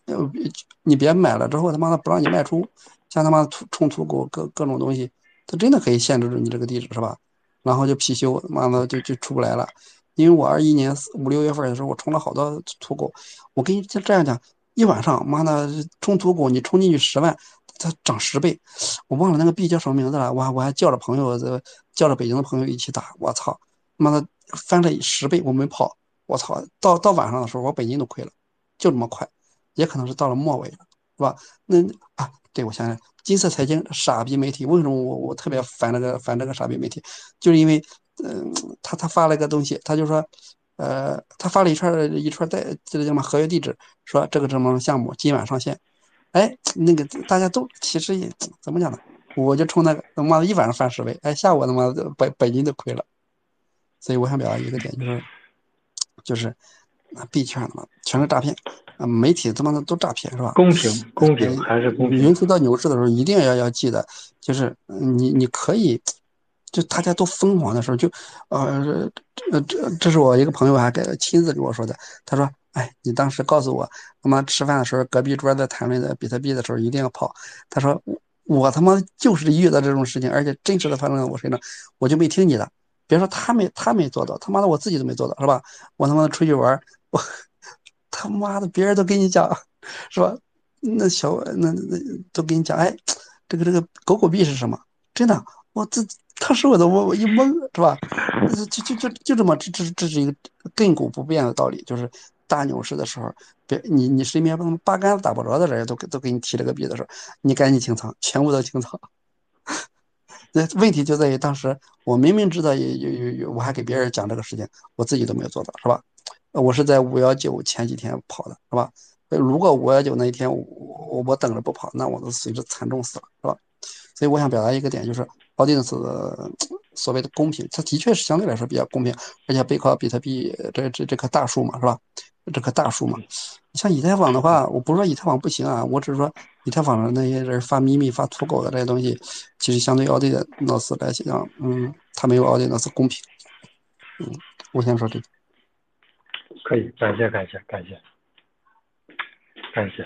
你别买了之后他妈的不让你卖出，像他妈的土冲土狗各各种东西，它真的可以限制住你这个地址是吧？然后就貔貅，妈的就就出不来了。因为我二一年五六月份的时候，我充了好多土狗，我跟你这样讲。一晚上，妈的，充土狗，你充进去十万，它涨十倍。我忘了那个币叫什么名字了，我还我还叫着朋友，叫着北京的朋友一起打。我操，妈的翻了十倍，我没跑。我操，到到晚上的时候，我本金都亏了，就这么快。也可能是到了末尾了，是吧？那啊，对，我想想，金色财经傻逼媒体，为什么我我特别烦这个烦这个傻逼媒体？就是因为，嗯，他他发了一个东西，他就说，呃，他发了一串一串代这个叫什么合约地址，说这个什么项目今晚上线。哎，那个大家都其实也怎么讲呢？我就冲那个他妈的一晚上翻十倍，哎，下午他妈的本本金都亏了。所以我想表达一个点就是，就是啊币圈的嘛，全是诈骗啊，媒体他妈的都诈骗是吧？公平公平还是公平？尤其到牛市的时候，一定要要记得，就是你你可以。就大家都疯狂的时候，就，呃，这这这是我一个朋友还给亲自给我说的。他说：“哎，你当时告诉我，他妈吃饭的时候，隔壁桌在谈论的比特币的时候，一定要跑。”他说：“我我他妈就是遇到这种事情，而且真实的发生在我身上，我就没听你的。别说他没他没做到，他妈的我自己都没做到，是吧？我他妈的出去玩，我他妈的别人都跟你讲，是吧？那小那那都跟你讲，哎，这个这个狗狗币是什么？真的，我这。”当时我都我我一懵，是吧？就就就就这么这这这是一个亘古不变的道理，就是大牛市的时候，别你你身边八竿子打不着的人都都给你提了个币的时候，你赶紧清仓，全部都清仓。那问题就在于当时我明明知道有有有有，我还给别人讲这个事情，我自己都没有做到，是吧？我是在五幺九前几天跑的，是吧？如果五幺九那一天我我我等着不跑，那我都随之惨重死了，是吧？所以我想表达一个点就是。奥迪斯所谓的公平，它的确是相对来说比较公平，而且背靠比特币这这这棵大树嘛，是吧？这棵大树嘛，像以太坊的话，我不是说以太坊不行啊，我只是说以太坊的那些人发秘密、发土狗的这些东西，其实相对奥迪的诺斯来讲，嗯，它没有奥迪诺斯公平。嗯，我先说这个。可以，感谢感谢感谢感谢。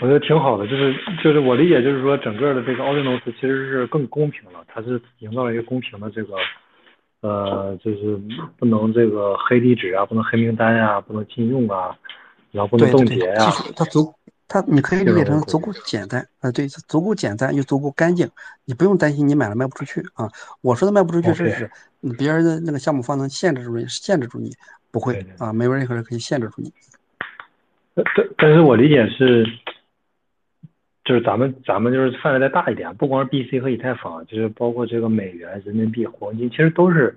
我觉得挺好的，就是就是我理解就是说，整个的这个奥利诺斯其实是更公平了，它是营造了一个公平的这个，呃，就是不能这个黑地址啊，不能黑名单呀，不能禁用啊，然后不能冻结呀。它足，它你可以理解成足够简单啊，对，足够简单又足够干净，你不用担心你买了卖不出去啊。我说的卖不出去是指别人的那个项目方能限制住你，限制住你，不会啊，没有任何人可以限制住你。但但是我理解是。就是咱们咱们就是范围再大一点，不光是 BC 和以太坊，就是包括这个美元、人民币、黄金，其实都是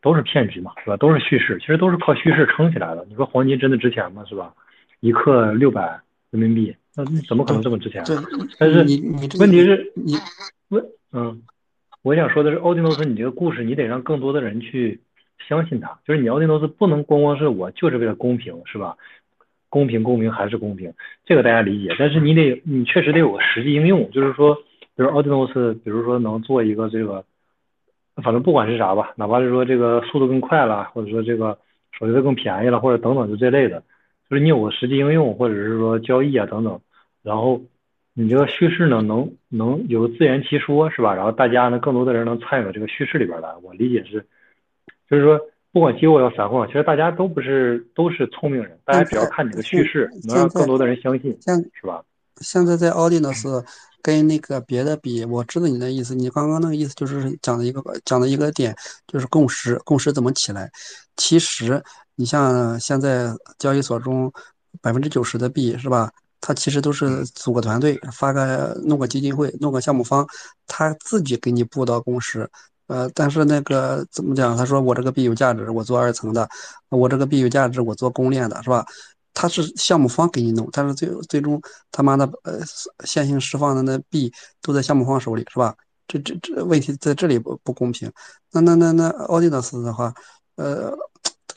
都是骗局嘛，是吧？都是叙事，其实都是靠叙事撑起来的。你说黄金真的值钱吗？是吧？一克六百人民币，那怎么可能这么值钱？对，但是你你问题是，你问嗯，我想说的是，奥丁诺斯，你这个故事你得让更多的人去相信他，就是你奥丁诺斯不能光光是我就是为了公平，是吧？公平，公平还是公平，这个大家理解。但是你得，你确实得有个实际应用，就是说，比如奥迪诺斯，比如说能做一个这个，反正不管是啥吧，哪怕是说这个速度更快了，或者说这个手续费更便宜了，或者等等就这类的，就是你有个实际应用，或者是说交易啊等等，然后你这个叙事呢，能能有自圆其说，是吧？然后大家呢，更多的人能参与到这个叙事里边来。我理解是，就是说。不管机构要散户，其实大家都不是都是聪明人，大家只要看你的趋势，能让更多的人相信，是吧？现在在奥迪呢是跟那个别的比，我知道你的意思，你刚刚那个意思就是讲的一个讲的一个点，就是共识，共识怎么起来？其实你像现在交易所中百分之九十的币是吧？它其实都是组个团队，发个弄个基金会，弄个项目方，他自己给你布到共识。呃，但是那个怎么讲？他说我这个币有价值，我做二层的；我这个币有价值，我做公链的，是吧？他是项目方给你弄，但是最最终他妈的呃线性释放的那币都在项目方手里，是吧？这这这问题在这里不不公平。那那那那奥迪纳斯的话，呃，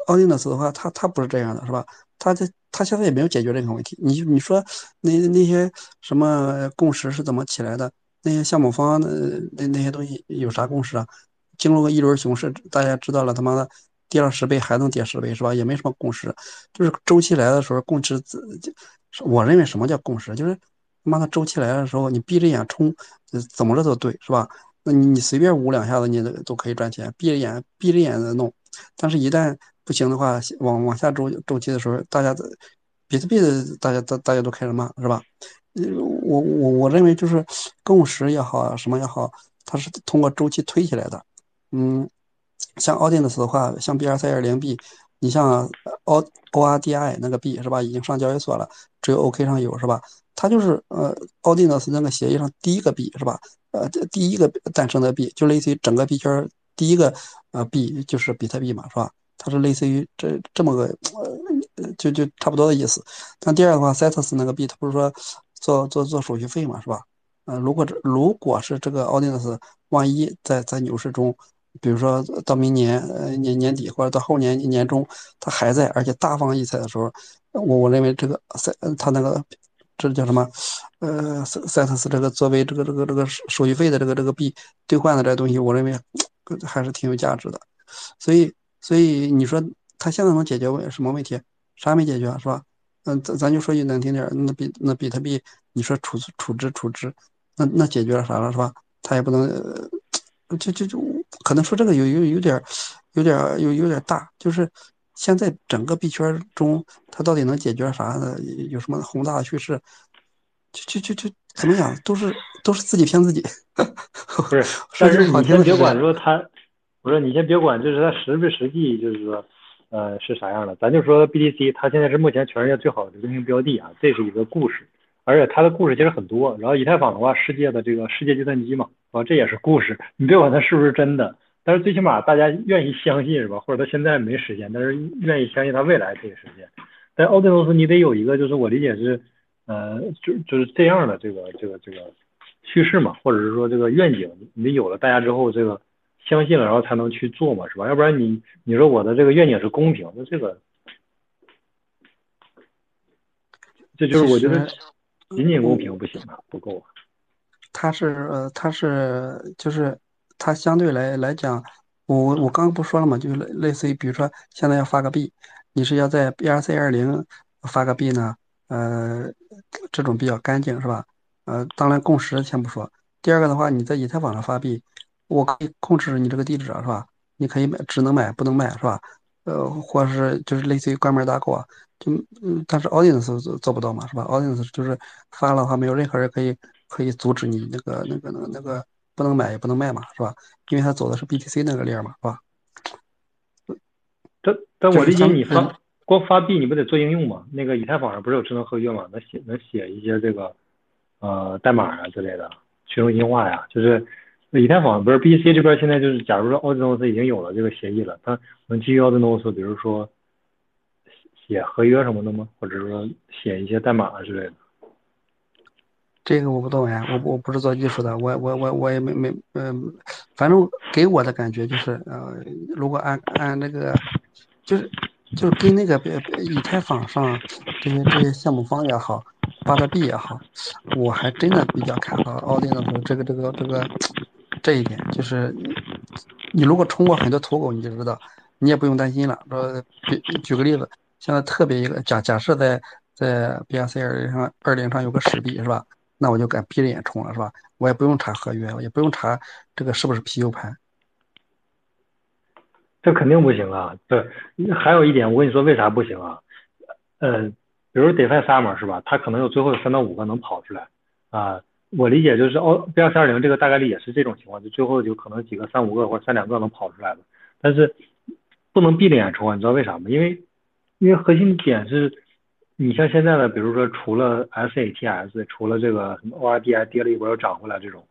奥迪纳斯的话，他他不是这样的，是吧？他这他现在也没有解决任何问题。你你说那那些什么共识是怎么起来的？那些项目方的那那些东西有啥共识啊？经过个一轮熊市，大家知道了，他妈的跌了十倍还能跌十倍是吧？也没什么共识，就是周期来的时候共识。我认为什么叫共识？就是他妈的周期来的时候，你闭着眼冲，怎么着都对是吧？那你随便捂两下子，你都都可以赚钱。闭着眼闭着眼的弄，但是一旦不行的话，往往下周周期的时候，大家比特币的大家大大家都开始骂是吧？我我我认为就是共识也好啊，什么也好，它是通过周期推起来的。嗯，像奥迪纳斯的话，像 B R C 二零 B，你像 O O R D I 那个币是吧？已经上交易所了，只有 O K 上有是吧？它就是呃奥迪纳斯那个协议上第一个币是吧？呃，第一个诞生的币，就类似于整个币圈第一个呃币就是比特币嘛是吧？它是类似于这这么个呃，就就差不多的意思。但第二的话，Cetus 那个币，它不是说做做做手续费嘛，是吧？呃，如果这如果是这个 Audience，万一在在牛市中，比如说到明年呃年年底或者到后年年中，它还在而且大放异彩的时候，我我认为这个赛它那个这叫什么？呃，赛赛特斯这个作为这个这个这个手续费的这个这个币兑换的这东西，我认为还是挺有价值的。所以所以你说它现在能解决问什么问题？啥也没解决是吧？嗯，咱咱就说句难听点，那比那比特币，你说处处置处置，那那解决了啥了是吧？他也不能，就就就可能说这个有有有点有点有有点大，就是现在整个币圈中，它到底能解决啥呢？有什么宏大的趋势？就就就就怎么讲，都是都是自己骗自己。不是，但是你先别管说他，不是你先别管，就是他实不实际，就是说，呃，是啥样的？咱就说 BTC，它现在是目前全世界最好的流行标的啊，这是一个故事。而且它的故事其实很多。然后以太坊的话，世界的这个世界计算机嘛，啊，这也是故事。你别管它是不是真的，但是最起码大家愿意相信是吧？或者它现在没实现，但是愿意相信它未来可以实现。但奥迪诺斯你得有一个，就是我理解是。呃，就就是这样的这个这个这个趋势嘛，或者是说这个愿景，你有了大家之后，这个相信了，然后才能去做嘛，是吧？要不然你你说我的这个愿景是公平，那这个这就是我觉得仅仅公平不行啊，不够啊。它是呃，它是就是它相对来来讲，我我刚刚不说了嘛，就是类似于比如说现在要发个币，你是要在 BRC 二零发个币呢？呃，这种比较干净是吧？呃，当然共识先不说。第二个的话，你在以太坊上发币，我可以控制你这个地址是吧？你可以买，只能买不能卖是吧？呃，或者是就是类似于关门大过，就嗯，但是 Audience 做做不到嘛是吧？Audience 就是发了的话，没有任何人可以可以阻止你那个那个那个那个不能买也不能卖嘛是吧？因为它走的是 BTC 那个链嘛是吧？但但我理解你发。光发币你不得做应用吗？那个以太坊上不是有智能合约吗？能写能写一些这个呃代码啊之类的，去中心化呀。就是以太坊不是 BC 这边现在就是，假如说 Audino 已经有了这个协议了，它能基于 Audino 比如说写合约什么的吗？或者说写一些代码之类的？这个我不懂呀，我我不是做技术的，我我我我也没没嗯，反正给我的感觉就是呃，如果按按那个就是。就是跟那个以太坊上这些这些项目方也好，发的币也好，我还真的比较看好奥丁的这个这个这个这一点，就是你如果冲过很多土狗，你就知道，你也不用担心了。说举举个例子，现在特别一个假假设在在 BRC 二零上二零上有个实币是吧？那我就敢闭着眼冲了是吧？我也不用查合约，也不用查这个是不是 PU 盘。这肯定不行啊！对，还有一点，我跟你说为啥不行啊？呃，比如 DeFi Summer 是吧？它可能有最后有三到五个能跑出来啊。我理解就是哦，B 二三二零这个大概率也是这种情况，就最后就可能几个三五个或者三两个能跑出来的。但是不能闭着眼冲啊！你知道为啥吗？因为因为核心点是，你像现在的，比如说除了 SATS，除了这个什么 ORDI 跌了一波又涨回来这种，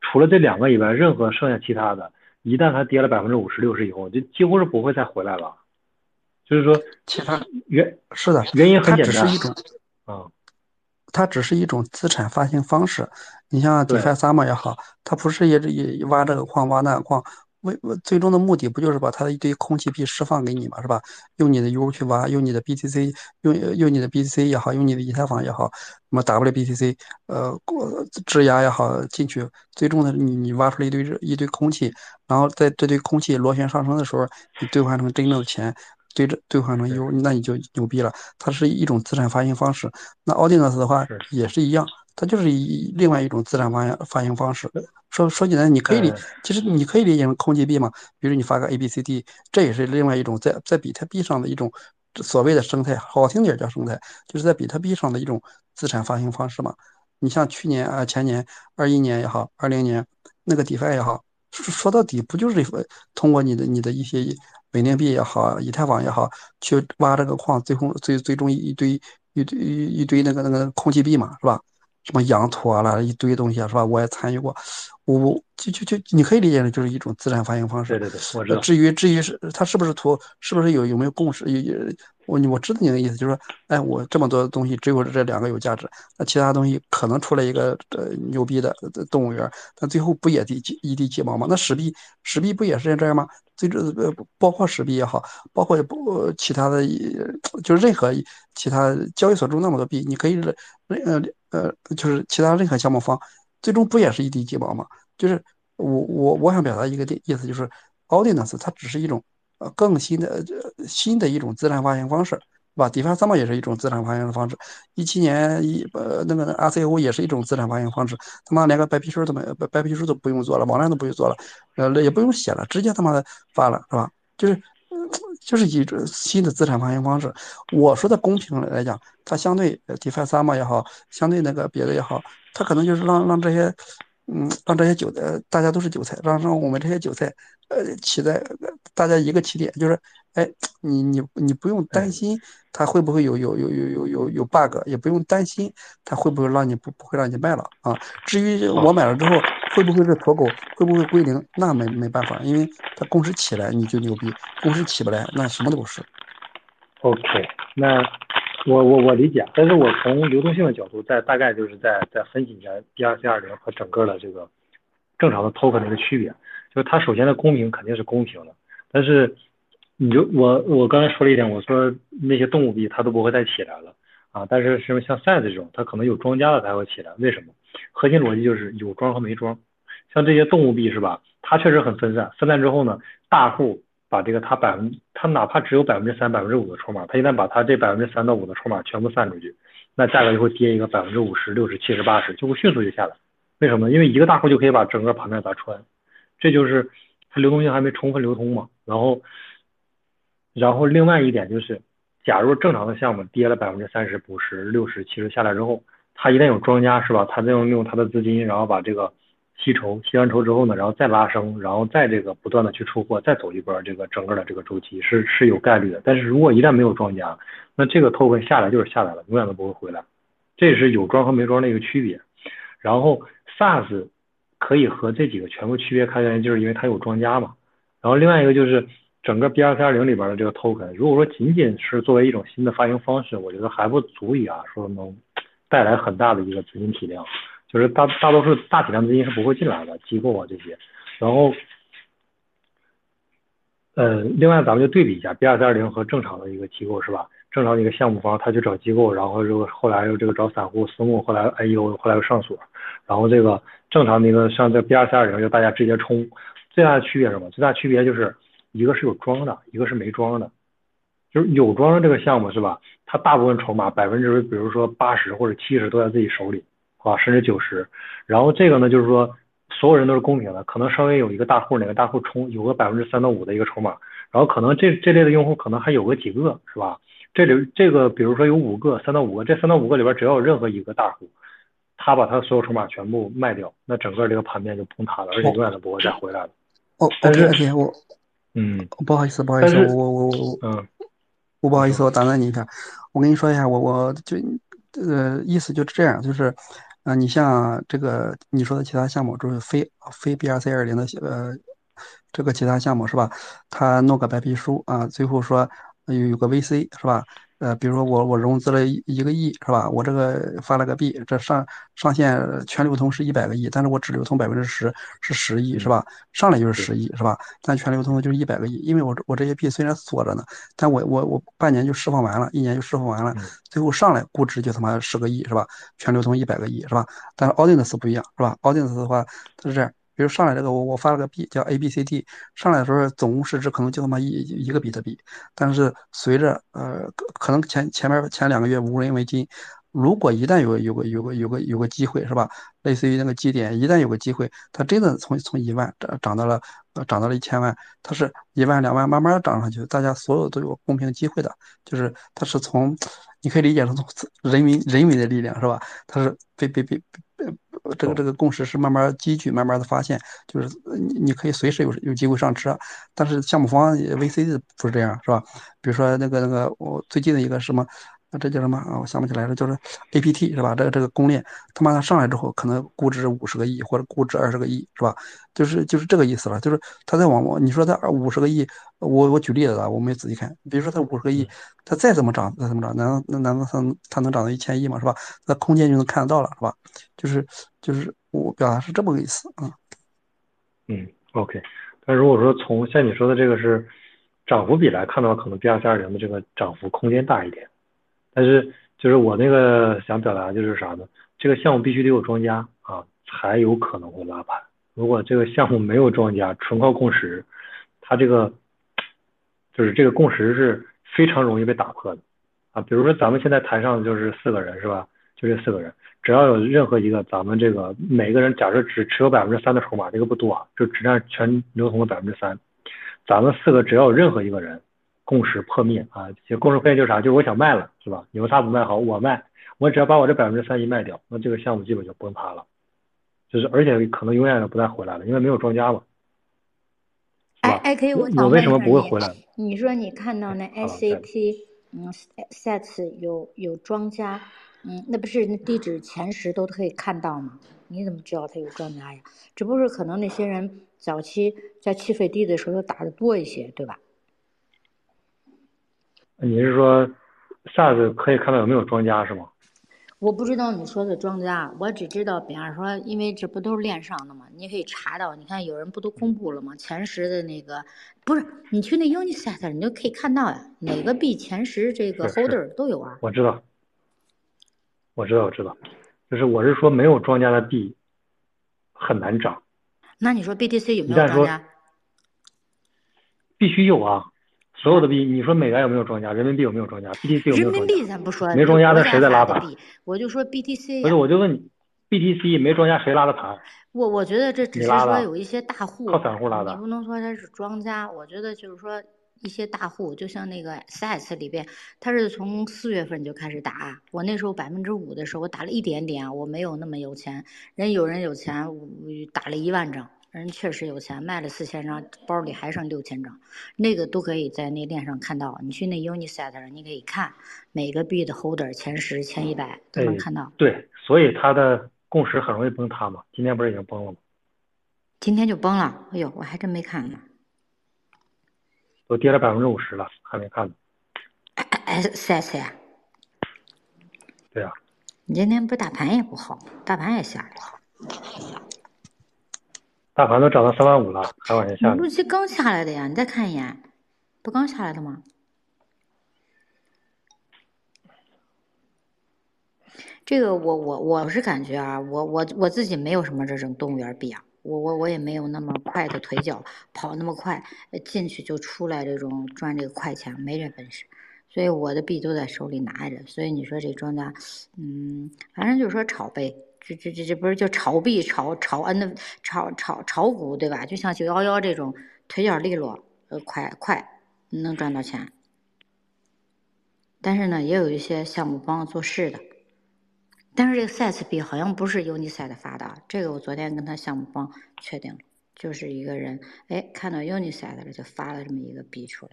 除了这两个以外，任何剩下其他的。一旦它跌了百分之五十六十以后，就几乎是不会再回来了。就是说，其他原是的原因很简单，它只是一种啊，它只是一种资产发行方式。你像 DeFi Summer 也好，它不是也也挖这个矿挖那个矿。为最终的目的不就是把它的一堆空气币释放给你嘛，是吧？用你的 U 去挖，用你的 BTC，用用你的 BTC 也好，用你的以太坊也好，什么 WBTC，呃，质押也好进去，最终的你你挖出来一堆一堆空气，然后在这堆空气螺旋上升的时候，你兑换成真正的钱，对着兑换成 U，那你就牛逼了。它是一种资产发行方式。那 Audience 的话也是一样。它就是一另外一种资产发行发行方式。说说起来，你可以理，其实你可以理解成空气币嘛。比如你发个 A B C D，这也是另外一种在在比特币上的一种所谓的生态，好听点叫生态，就是在比特币上的一种资产发行方式嘛。你像去年啊，前年二一年也好，二零年那个 DeFi 也好，说到底不就是通过你的你的一些稳定币也好，以太坊也好，去挖这个矿，最后最最终一堆一堆一堆那个那个空气币嘛，是吧？什么羊驼啦，一堆东西啊，是吧？我也参与过，我就就就你可以理解的就是一种自然发行方式。对对对，我知道。至于至于是它是不是图，是不是有有没有共识？有我我知道你的意思，就是说，哎，我这么多东西，只有这两个有价值，那其他东西可能出来一个呃牛逼的动物园，但最后不也地一地鸡毛吗？那史币史币不也是这样吗？最这呃包括史币也好，包括不其他的，就是任何其他交易所中那么多币，你可以任呃呃，就是其他任何项目方，最终不也是一地鸡毛吗？就是我我我想表达一个意思，就是 Audience 它只是一种呃更新的呃新的一种资产发行方式，是吧？DeFi 三毛也是一种资产发行的方式，一七年一呃那个 RCO 也是一种资产发行方式，他妈连个白皮书都没白白皮书都不用做了，网站都不用做了，呃也不用写了，直接他妈的发了，是吧？就是就是一种新的资产发行方式。我说的公平来讲，它相对 DeFi 三嘛也好，相对那个别的也好，它可能就是让让这些。嗯，让这些韭菜，大家都是韭菜，让让我们这些韭菜，呃，起在大家一个起点，就是，哎，你你你不用担心它会不会有有有有有有有 bug，也不用担心它会不会让你不不会让你卖了啊。至于我买了之后会不会是驼狗，会不会归零，那没没办法，因为它公司起来你就牛逼，公司起不来那什么都不是。OK，那。我我我理解，但是我从流动性的角度，再大概就是在在分析一下 BRC 二零和整个的这个正常的 token 的一个区别，就是它首先的公平肯定是公平的，但是你就我我刚才说了一点，我说那些动物币它都不会再起来了啊，但是什么像 s i z e 这种，它可能有庄家的才会起来，为什么？核心逻辑就是有庄和没庄，像这些动物币是吧？它确实很分散，分散之后呢，大户。把这个他百分，他哪怕只有百分之三、百分之五的筹码，他一旦把他这百分之三到五的筹码全部散出去，那价格就会跌一个百分之五十、六十、七十、八十，就会迅速就下来。为什么？因为一个大户就可以把整个盘面砸穿，这就是它流动性还没充分流通嘛。然后，然后另外一点就是，假如正常的项目跌了百分之三十、五十、六十、七十下来之后，他一旦有庄家是吧？他再用用他的资金，然后把这个。吸筹，吸完筹之后呢，然后再拉升，然后再这个不断的去出货，再走一波这个整个的这个周期是是有概率的。但是如果一旦没有庄家，那这个 token 下来就是下来了，永远都不会回来。这也是有庄和没庄的一个区别。然后 SaaS 可以和这几个全部区别开源，就是因为它有庄家嘛。然后另外一个就是整个 B 二三二零里边的这个 token，如果说仅仅是作为一种新的发行方式，我觉得还不足以啊，说能带来很大的一个资金体量。就是大大多数大体量资金是不会进来的，机构啊这些，然后，呃，另外咱们就对比一下 B 二三二零和正常的一个机构是吧？正常的一个项目方他去找机构，然后又后来又这个找散户私募，后来 A U，后来又上锁，然后这个正常的一个像这 B 二三二零就大家直接冲，最大的区别是什么？最大区别就是一个是有庄的，一个是没庄的，就是有庄的这个项目是吧？它大部分筹码百分之比如说八十或者七十都在自己手里。啊，甚至九十，然后这个呢，就是说所有人都是公平的，可能稍微有一个大户，哪个大户冲有个百分之三到五的一个筹码，然后可能这这类的用户可能还有个几个，是吧？这里这个比如说有五个，三到五个，这三到五个里边只要有任何一个大户，他把他所有筹码全部卖掉，那整个这个盘面就崩塌了，而且永远都不会再回来了。哦，但是我，嗯，不好意思，不好意思，我我我我，嗯，我不好意思，我打断你一下，我跟你说一下，我我就呃意思就是这样，就是。啊，你像这个你说的其他项目，就是非非 BRC 二零的呃，这个其他项目是吧？他弄个白皮书啊，最后说有有个 VC 是吧？呃，比如说我我融资了一一个亿是吧？我这个发了个币，这上上线全流通是一百个亿，但是我只流通百分之十，是十亿是吧？上来就是十亿是吧？但全流通的就是一百个亿，因为我我这些币虽然锁着呢，但我我我半年就释放完了，一年就释放完了，最后上来估值就他妈十个亿是吧？全流通一百个亿是吧？但是 Audience 不一样是吧？Audience 的话它是这样。比如上来这个我我发了个币叫 A B C D，上来的时候总共市值可能就他妈一一个比特币，但是随着呃可能前前面前两个月无人为金，如果一旦有有个有个有个有个机会是吧？类似于那个基点，一旦有个机会，它真的从从一万涨涨到了呃涨到了一千万，它是一万两万慢慢涨上去，大家所有都有公平机会的，就是它是从你可以理解成人民人民的力量是吧？它是被被被被。这个这个共识是慢慢积聚，慢慢的发现，就是你你可以随时有有机会上车，但是项目方 VC 不是这样，是吧？比如说那个那个我最近的一个什么，那这叫什么啊？我想不起来了，就是 A P T 是吧？这个这个公链，他妈的上来之后，可能估值五十个亿或者估值二十个亿是吧？就是就是这个意思了。就是他在往往你说他五十个亿，我我举例子啊，我没仔细看。比如说他五十个亿，他再怎么涨再怎么涨，难道那难道他他能涨到一千亿吗？是吧？那空间就能看得到了是吧？就是就是我表达是这么个意思啊。嗯，OK。但如果说从像你说的这个是涨幅比来看的话，可能 B 二三二零的这个涨幅空间大一点。但是就是我那个想表达就是啥呢？这个项目必须得有庄家啊，才有可能会拉盘。如果这个项目没有庄家，纯靠共识，它这个就是这个共识是非常容易被打破的啊。比如说咱们现在台上就是四个人是吧？就这四个人，只要有任何一个咱们这个每个人假设只持有百分之三的筹码，这个不多啊，就只占全流通的百分之三。咱们四个只要有任何一个人。共识破灭啊！其实共识破灭就是啥？就是我想卖了，是吧？你说他不卖好，我卖，我只要把我这百分之三一卖掉，那这个项目基本就崩塌了，就是而且可能永远都不再回来了，因为没有庄家嘛。哎哎，可以，我我为什么不会回来？你说你看到那 SCT 嗯 sets 有有庄家，嗯，那不是那地址前十都可以看到吗？你怎么知道他有庄家呀？只不过是可能那些人早期在气费低的时候打的多一些，对吧？你是说 SaaS 可以看到有没有庄家是吗？我不知道你说的庄家，我只知道，比方说，因为这不都是链上的吗？你可以查到，你看有人不都公布了吗？前十的那个不是，你去那 Unisat 你就可以看到呀，哪个币前十这个 Holder 都有啊。我知道，我知道，我知道，就是我是说没有庄家的币很难涨。那你说 BTC 有没有庄家？必须有啊。所有的币，你说美元有没有庄家？人民币有没有庄家？BTC 有没有庄家？人民币咱不说，没庄家那谁在拉盘？我就说 BTC。不是，我就问你，BTC 没庄家谁拉的盘？我我觉得这只是说有一些大户，靠散户拉的。你不能说他是庄家，我觉得就是说一些大户，就像那个 SaaS 里边，他是从四月份就开始打。我那时候百分之五的时候，我打了一点点，我没有那么有钱。人有人有钱，打了一万张。人确实有钱，卖了四千张，包里还剩六千张，那个都可以在那链上看到。你去那 Unisat 上，你可以看每个币的 Holder 前十、前一百都能看到。对，所以它的共识很容易崩塌嘛。今天不是已经崩了吗？今天就崩了。哎呦，我还真没看呢。都跌了百分之五十了，还没看呢。哎，赛赛呀。对啊。你今天不大盘也不好，大盘也下来。大盘都涨到三万五了，还往下下。陆期刚下来的呀，你再看一眼，不刚下来的吗？这个我我我是感觉啊，我我我自己没有什么这种动物园币啊，我我我也没有那么快的腿脚，跑那么快，进去就出来这种赚这个快钱，没这本事，所以我的币都在手里拿着。所以你说这庄家，嗯，反正就是说炒呗。这这这这不是叫炒币、炒炒 N、炒炒炒股对吧？就像九幺幺这种腿脚利落，呃，快快能赚到钱。但是呢，也有一些项目帮做事的。但是这个 SaaS 币好像不是 Unisat 发的，这个我昨天跟他项目方确定了，就是一个人哎看到 Unisat 了就发了这么一个币出来。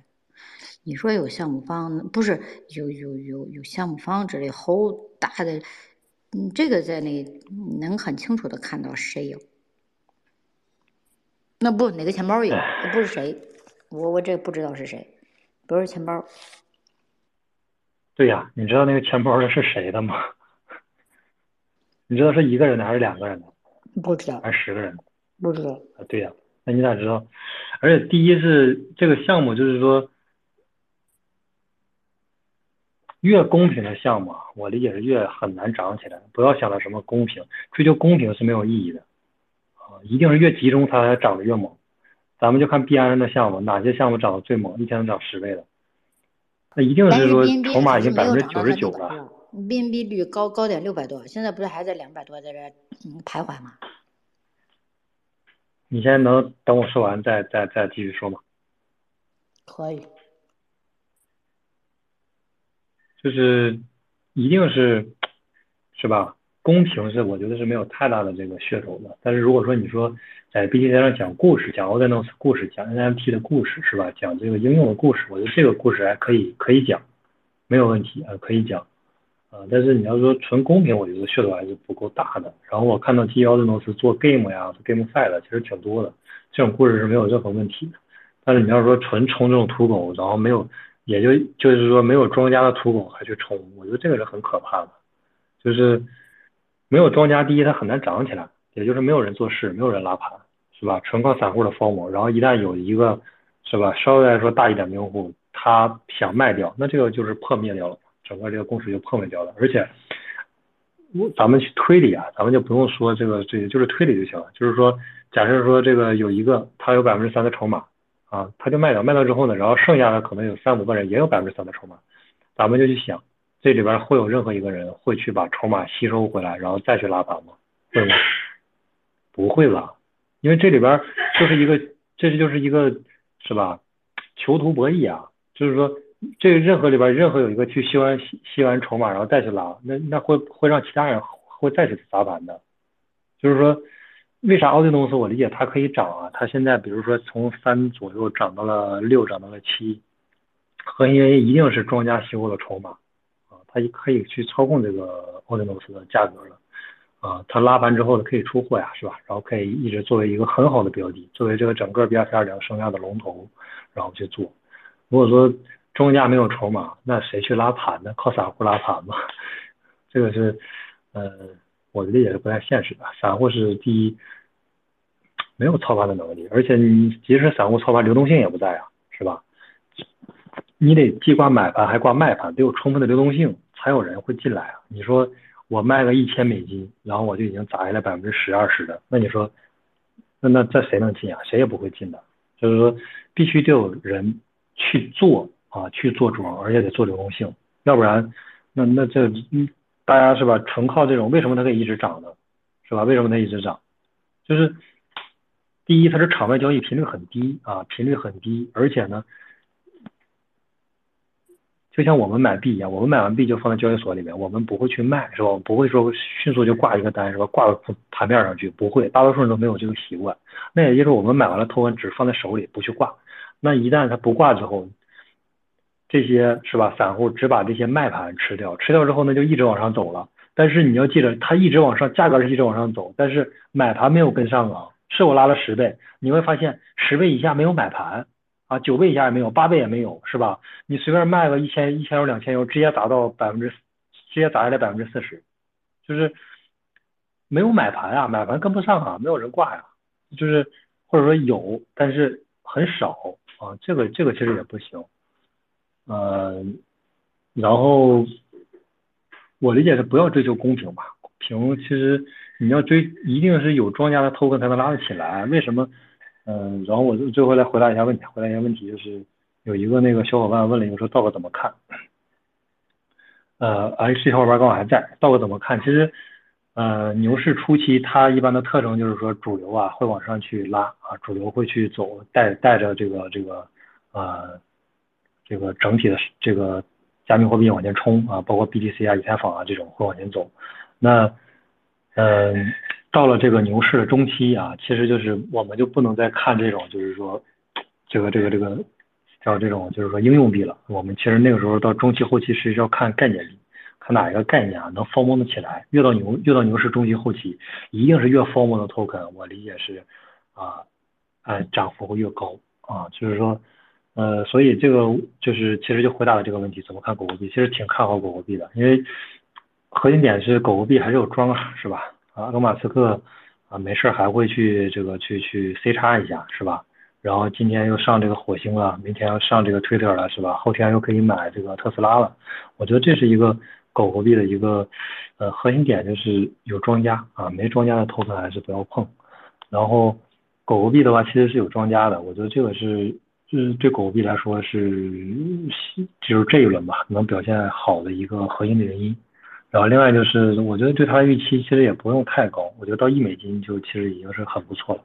你说有项目方不是有有有有项目方这里好大的。嗯，这个在那能很清楚的看到谁有。那不哪个钱包有，不是谁，我我这不知道是谁，不是钱包。对呀，你知道那个钱包的是谁的吗？你知道是一个人的还是两个人的？不知道。还是十个人？不知道。啊，对呀，那你咋知道？而且第一是这个项目就是说。越公平的项目，我理解是越很难涨起来。不要想着什么公平，追求公平是没有意义的，啊，一定是越集中它才涨得越猛。咱们就看币安的项目，哪些项目涨得最猛，一天能涨十倍的，那一定是说筹码已经百分之九十九了。BNB 率高高点六百多，现在不是还在两百多在这徘徊吗？你现在能等我说完再再再继续说吗？可以。就是一定是是吧？公平是我觉得是没有太大的这个噱头的。但是如果说你说在 B T C 上讲故事，讲 o n o s 故事，讲 N F T 的故事是吧？讲这个应用的故事，我觉得这个故事还可以可以讲没有问题啊，可以讲啊。但是你要说纯公平，我觉得噱头还是不够大的。然后我看到 G 幺的公司做 game 呀、game 赛的，其实挺多的，这种故事是没有任何问题的。但是你要说纯冲这种土狗，然后没有，也就就是说没有庄家的土狗还去冲，我觉得这个是很可怕的。就是没有庄家，第一它很难涨起来，也就是没有人做事，没有人拉盘，是吧？纯靠散户的疯魔。然后一旦有一个，是吧？稍微来说大一点的用户，他想卖掉，那这个就是破灭掉了，整个这个公司就破灭掉了。而且，我咱们去推理啊，咱们就不用说这个，这就是推理就行了。就是说，假设说这个有一个他有百分之三的筹码啊，他就卖掉，卖掉之后呢，然后剩下的可能有三五个人也有百分之三的筹码，咱们就去想。这里边会有任何一个人会去把筹码吸收回来，然后再去拉盘吗？会吗？不会吧，因为这里边就是一个，这就是一个，是吧？囚徒博弈啊，就是说，这任何里边任何有一个去吸完吸吸完筹码，然后再去拉，那那会会让其他人会再去砸盘的。就是说，为啥奥迪公司我理解它可以涨啊？它现在比如说从三左右涨到了六，涨到了七，核心原因一定是庄家吸收了筹码啊。它可以去操控这个奥迪诺斯的价格了，啊，它拉盘之后呢可以出货呀，是吧？然后可以一直作为一个很好的标的，作为这个整个 B R C 二零生涯的龙头，然后去做。如果说庄家没有筹码，那谁去拉盘呢？靠散户拉盘吗？这个是，呃，我的理解是不太现实的。散户是第一，没有操盘的能力，而且你即使散户操盘，流动性也不在啊，是吧？你得既挂买盘还挂卖盘，得有充分的流动性，才有人会进来啊！你说我卖个一千美金，然后我就已经砸下来百分之十二十的，那你说，那那这谁能进啊？谁也不会进的。就是说，必须得有人去做啊，去做庄，而且得做流动性，要不然，那那这大家是吧？纯靠这种，为什么它可以一直涨呢？是吧？为什么它一直涨？就是第一，它是场外交易频率很低啊，频率很低，而且呢。就像我们买币一样，我们买完币就放在交易所里面，我们不会去卖，是吧？不会说迅速就挂一个单，是吧？挂到盘面上去，不会，大多数人都没有这个习惯。那也就是我们买完了投完只放在手里，不去挂。那一旦它不挂之后，这些是吧？散户只把这些卖盘吃掉，吃掉之后呢，就一直往上走了。但是你要记着，它一直往上，价格是一直往上走，但是买盘没有跟上啊。是我拉了十倍，你会发现十倍以下没有买盘。啊，九倍以下也没有，八倍也没有，是吧？你随便卖个一千、一千油、两千油，直接砸到百分之，直接砸下来百分之四十，就是没有买盘啊，买盘跟不上啊，没有人挂呀，就是或者说有，但是很少啊，这个这个其实也不行，呃，然后我理解是不要追求公平吧，平其实你要追，一定是有庄家的偷分才能拉得起来，为什么？嗯，然后我就最后来回答一下问题，回答一下问题就是有一个那个小伙伴问了一个说道哥怎么看？呃，H 小伙伴刚好还在，道哥怎么看？其实，呃，牛市初期它一般的特征就是说主流啊会往上去拉啊，主流会去走带带着这个这个呃这个整体的这个加密货币往前冲啊，包括 BTC 啊、以太坊啊这种会往前走。那嗯。到了这个牛市的中期啊，其实就是我们就不能再看这种，就是说，这个这个这个叫这种，就是说应用币了。我们其实那个时候到中期后期是要看概念，看哪一个概念啊能 form 的起来。越到牛越到牛市中期后期，一定是越 form 的 token。我理解是啊，呃，涨幅会越高啊。就是说，呃，所以这个就是其实就回答了这个问题，怎么看狗狗币？其实挺看好狗狗币的，因为核心点是狗狗币还是有庄啊，是吧？啊，罗马斯克啊，没事还会去这个去去 C 叉一下，是吧？然后今天又上这个火星了，明天要上这个 Twitter 了，是吧？后天又可以买这个特斯拉了。我觉得这是一个狗狗币的一个呃核心点，就是有庄家啊，没庄家的投资还是不要碰。然后狗狗币的话，其实是有庄家的，我觉得这个是是对狗狗币来说是就是这一轮吧能表现好的一个核心的原因。然后另外就是，我觉得对它预期其实也不用太高，我觉得到一美金就其实已经是很不错了，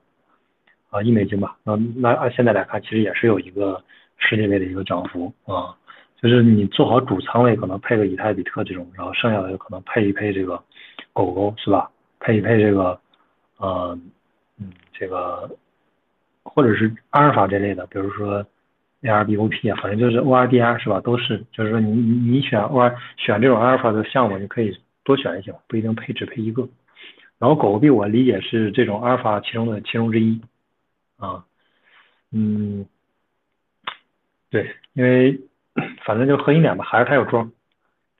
啊，一美金吧，那那按现在来看，其实也是有一个世界杯的一个涨幅啊，就是你做好主仓位，可能配个以太比特这种，然后剩下的可能配一配这个狗狗是吧？配一配这个，呃，嗯，这个或者是阿尔法这类的，比如说 ARBOP 啊，反正就是 ORDR 是吧？都是，就是说你你你选 OR 选这种阿尔法的项目，你可以多选一些，不一定配只配一个。然后狗狗币我理解是这种阿尔法其中的其中之一啊，嗯，对，因为 反正就核心点吧，还是它有庄，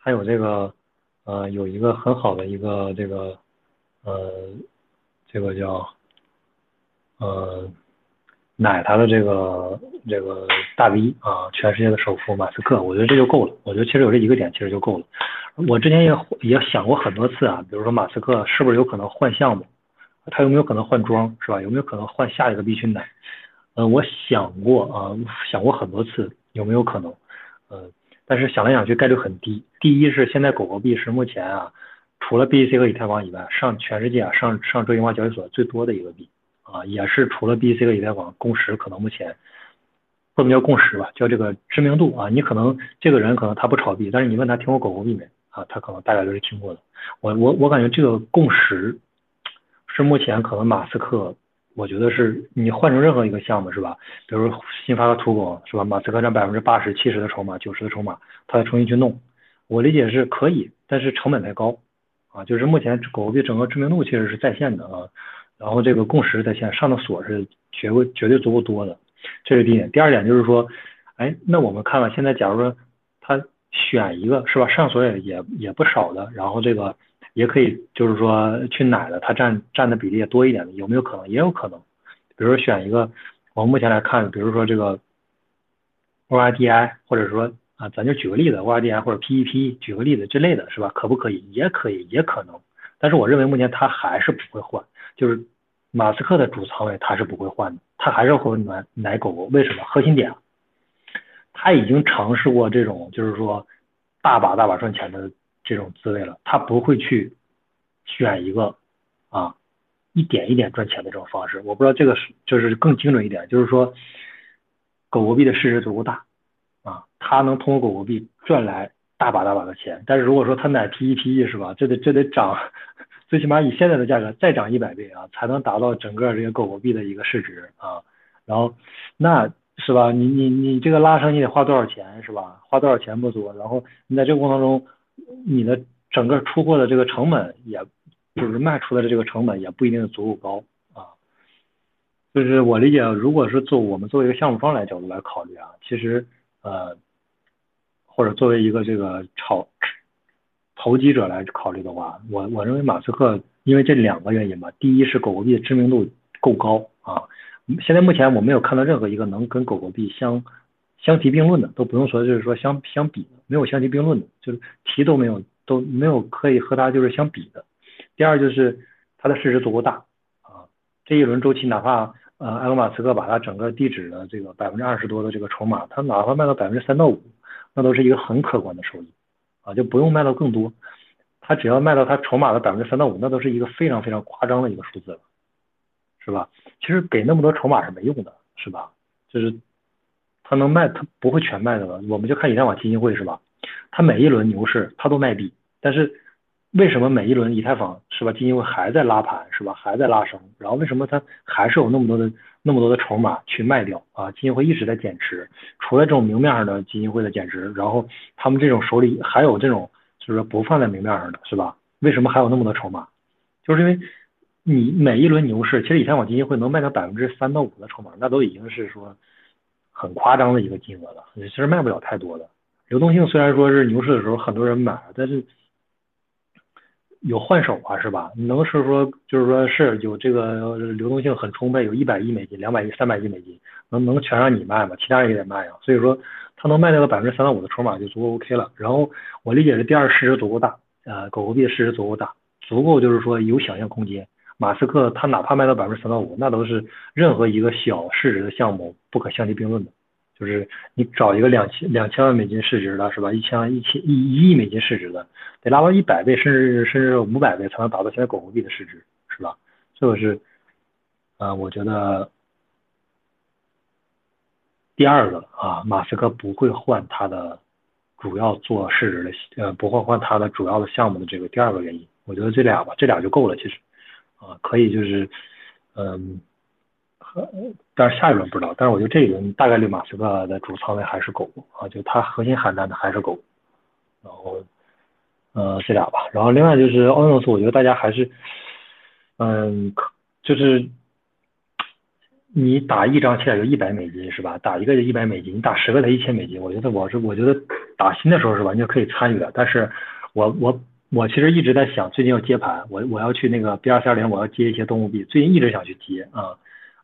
它有这个呃有一个很好的一个这个呃这个叫呃。奶他的这个这个大 V 啊，全世界的首富马斯克，我觉得这就够了。我觉得其实有这一个点，其实就够了。我之前也也想过很多次啊，比如说马斯克是不是有可能换项目，他有没有可能换庄，是吧？有没有可能换下一个币去奶？嗯，我想过啊，想过很多次有没有可能，呃，但是想来想去概率很低。第一是现在狗狗币是目前啊，除了 BTC 和以太坊以外，上全世界啊上上中心化交易所最多的一个币。啊，也是除了 BC 和以太坊，共识可能目前不能叫共识吧，叫这个知名度啊。你可能这个人可能他不炒币，但是你问他听过狗狗币没啊？他可能大概都是听过的。我我我感觉这个共识是目前可能马斯克，我觉得是你换成任何一个项目是吧？比如新发的土狗是吧？马斯克占百分之八十、七十的筹码、九十的筹码，他再重新去弄，我理解是可以，但是成本太高啊。就是目前狗狗币整个知名度其实是在线的啊。然后这个共识在线上的锁是绝对绝对足够多的，这是第一点。第二点就是说，哎，那我们看了现在，假如说他选一个是吧，上锁也也也不少的，然后这个也可以就是说去奶的，他占占的比例也多一点的，有没有可能？也有可能。比如说选一个，我们目前来看，比如说这个 ORDI，或者说啊，咱就举个例子，ORDI 或者 PEP，举个例子之类的是吧？可不可以？也可以，也可能。但是我认为目前他还是不会换，就是。马斯克的主仓位他是不会换的，他还是会买买狗狗。为什么？核心点，他已经尝试过这种就是说大把大把赚钱的这种滋味了，他不会去选一个啊一点一点赚钱的这种方式。我不知道这个是就是更精准一点，就是说狗狗币的市值足够大啊，他能通过狗狗币赚来大把大把的钱。但是如果说他买 P E P E 是吧，这得这得涨。最起码以现在的价格再涨一百倍啊，才能达到整个这个狗狗币的一个市值啊。然后，那是吧？你你你这个拉升你得花多少钱是吧？花多少钱不足。然后你在这个过程中，你的整个出货的这个成本，也就是卖出的这个成本也不一定足够高啊。就是我理解，如果是做我们作为一个项目方来角度来考虑啊，其实呃，或者作为一个这个炒。投机者来考虑的话，我我认为马斯克因为这两个原因吧，第一是狗狗币的知名度够高啊，现在目前我没有看到任何一个能跟狗狗币相相提并论的，都不用说就是说相相比，没有相提并论的，就是提都没有都没有可以和它就是相比的。第二就是它的市值足够大啊，这一轮周期哪怕呃埃隆马斯克把它整个地址的这个百分之二十多的这个筹码，他哪怕卖到百分之三到五，那都是一个很可观的收益。啊，就不用卖到更多，他只要卖到他筹码的百分之三到五，那都是一个非常非常夸张的一个数字了，是吧？其实给那么多筹码是没用的，是吧？就是他能卖，他不会全卖的了。我们就看以太坊基金会是吧？他每一轮牛市他都卖币，但是为什么每一轮以太坊是吧？基金会还在拉盘是吧？还在拉升，然后为什么他还是有那么多的那么多的筹码去卖掉啊？基金会一直在减持，除了这种明面上的基金会的减持，然后他们这种手里还有这种就是不放在明面上的是吧？为什么还有那么多筹码？就是因为你每一轮牛市，其实以太坊基金会能卖到百分之三到五的筹码，那都已经是说很夸张的一个金额了，其实卖不了太多的。流动性虽然说是牛市的时候很多人买，但是。有换手啊，是吧？你能是说，就是说是有这个流动性很充沛，有一百亿美金、两百亿、三百亿美金，能能全让你卖吗？其他人也得卖呀。所以说，他能卖掉个百分之三到五的筹码就足够 OK 了。然后我理解是第二市值足够大，呃，狗狗币的市值足够大，足够就是说有想象空间。马斯克他哪怕卖到百分之三到五，那都是任何一个小市值的项目不可相提并论的。就是你找一个两千两千万美金市值的，是吧？一千万、一千一一亿美金市值的，得拉到一百倍，甚至甚至五百倍才能达到现在狗狗币的市值，是吧？这个是，呃，我觉得第二个啊，马斯克不会换他的主要做市值的，呃，不会换他的主要的项目的这个第二个原因，我觉得这俩吧，这俩就够了，其实，啊，可以就是，嗯。呃，但是下一轮不知道，但是我觉得这一轮大概率马斯克的主仓位还是狗啊，就他核心喊单的还是狗，然后呃这俩吧，然后另外就是奥诺斯，我觉得大家还是嗯，就是你打一张起来就一百美金是吧？打一个就一百美金，你打十个才一千美金，我觉得我是我觉得打新的时候是完全可以参与的，但是我我。我其实一直在想，最近要接盘，我我要去那个 B 二三零，我要接一些动物币，最近一直想去接啊，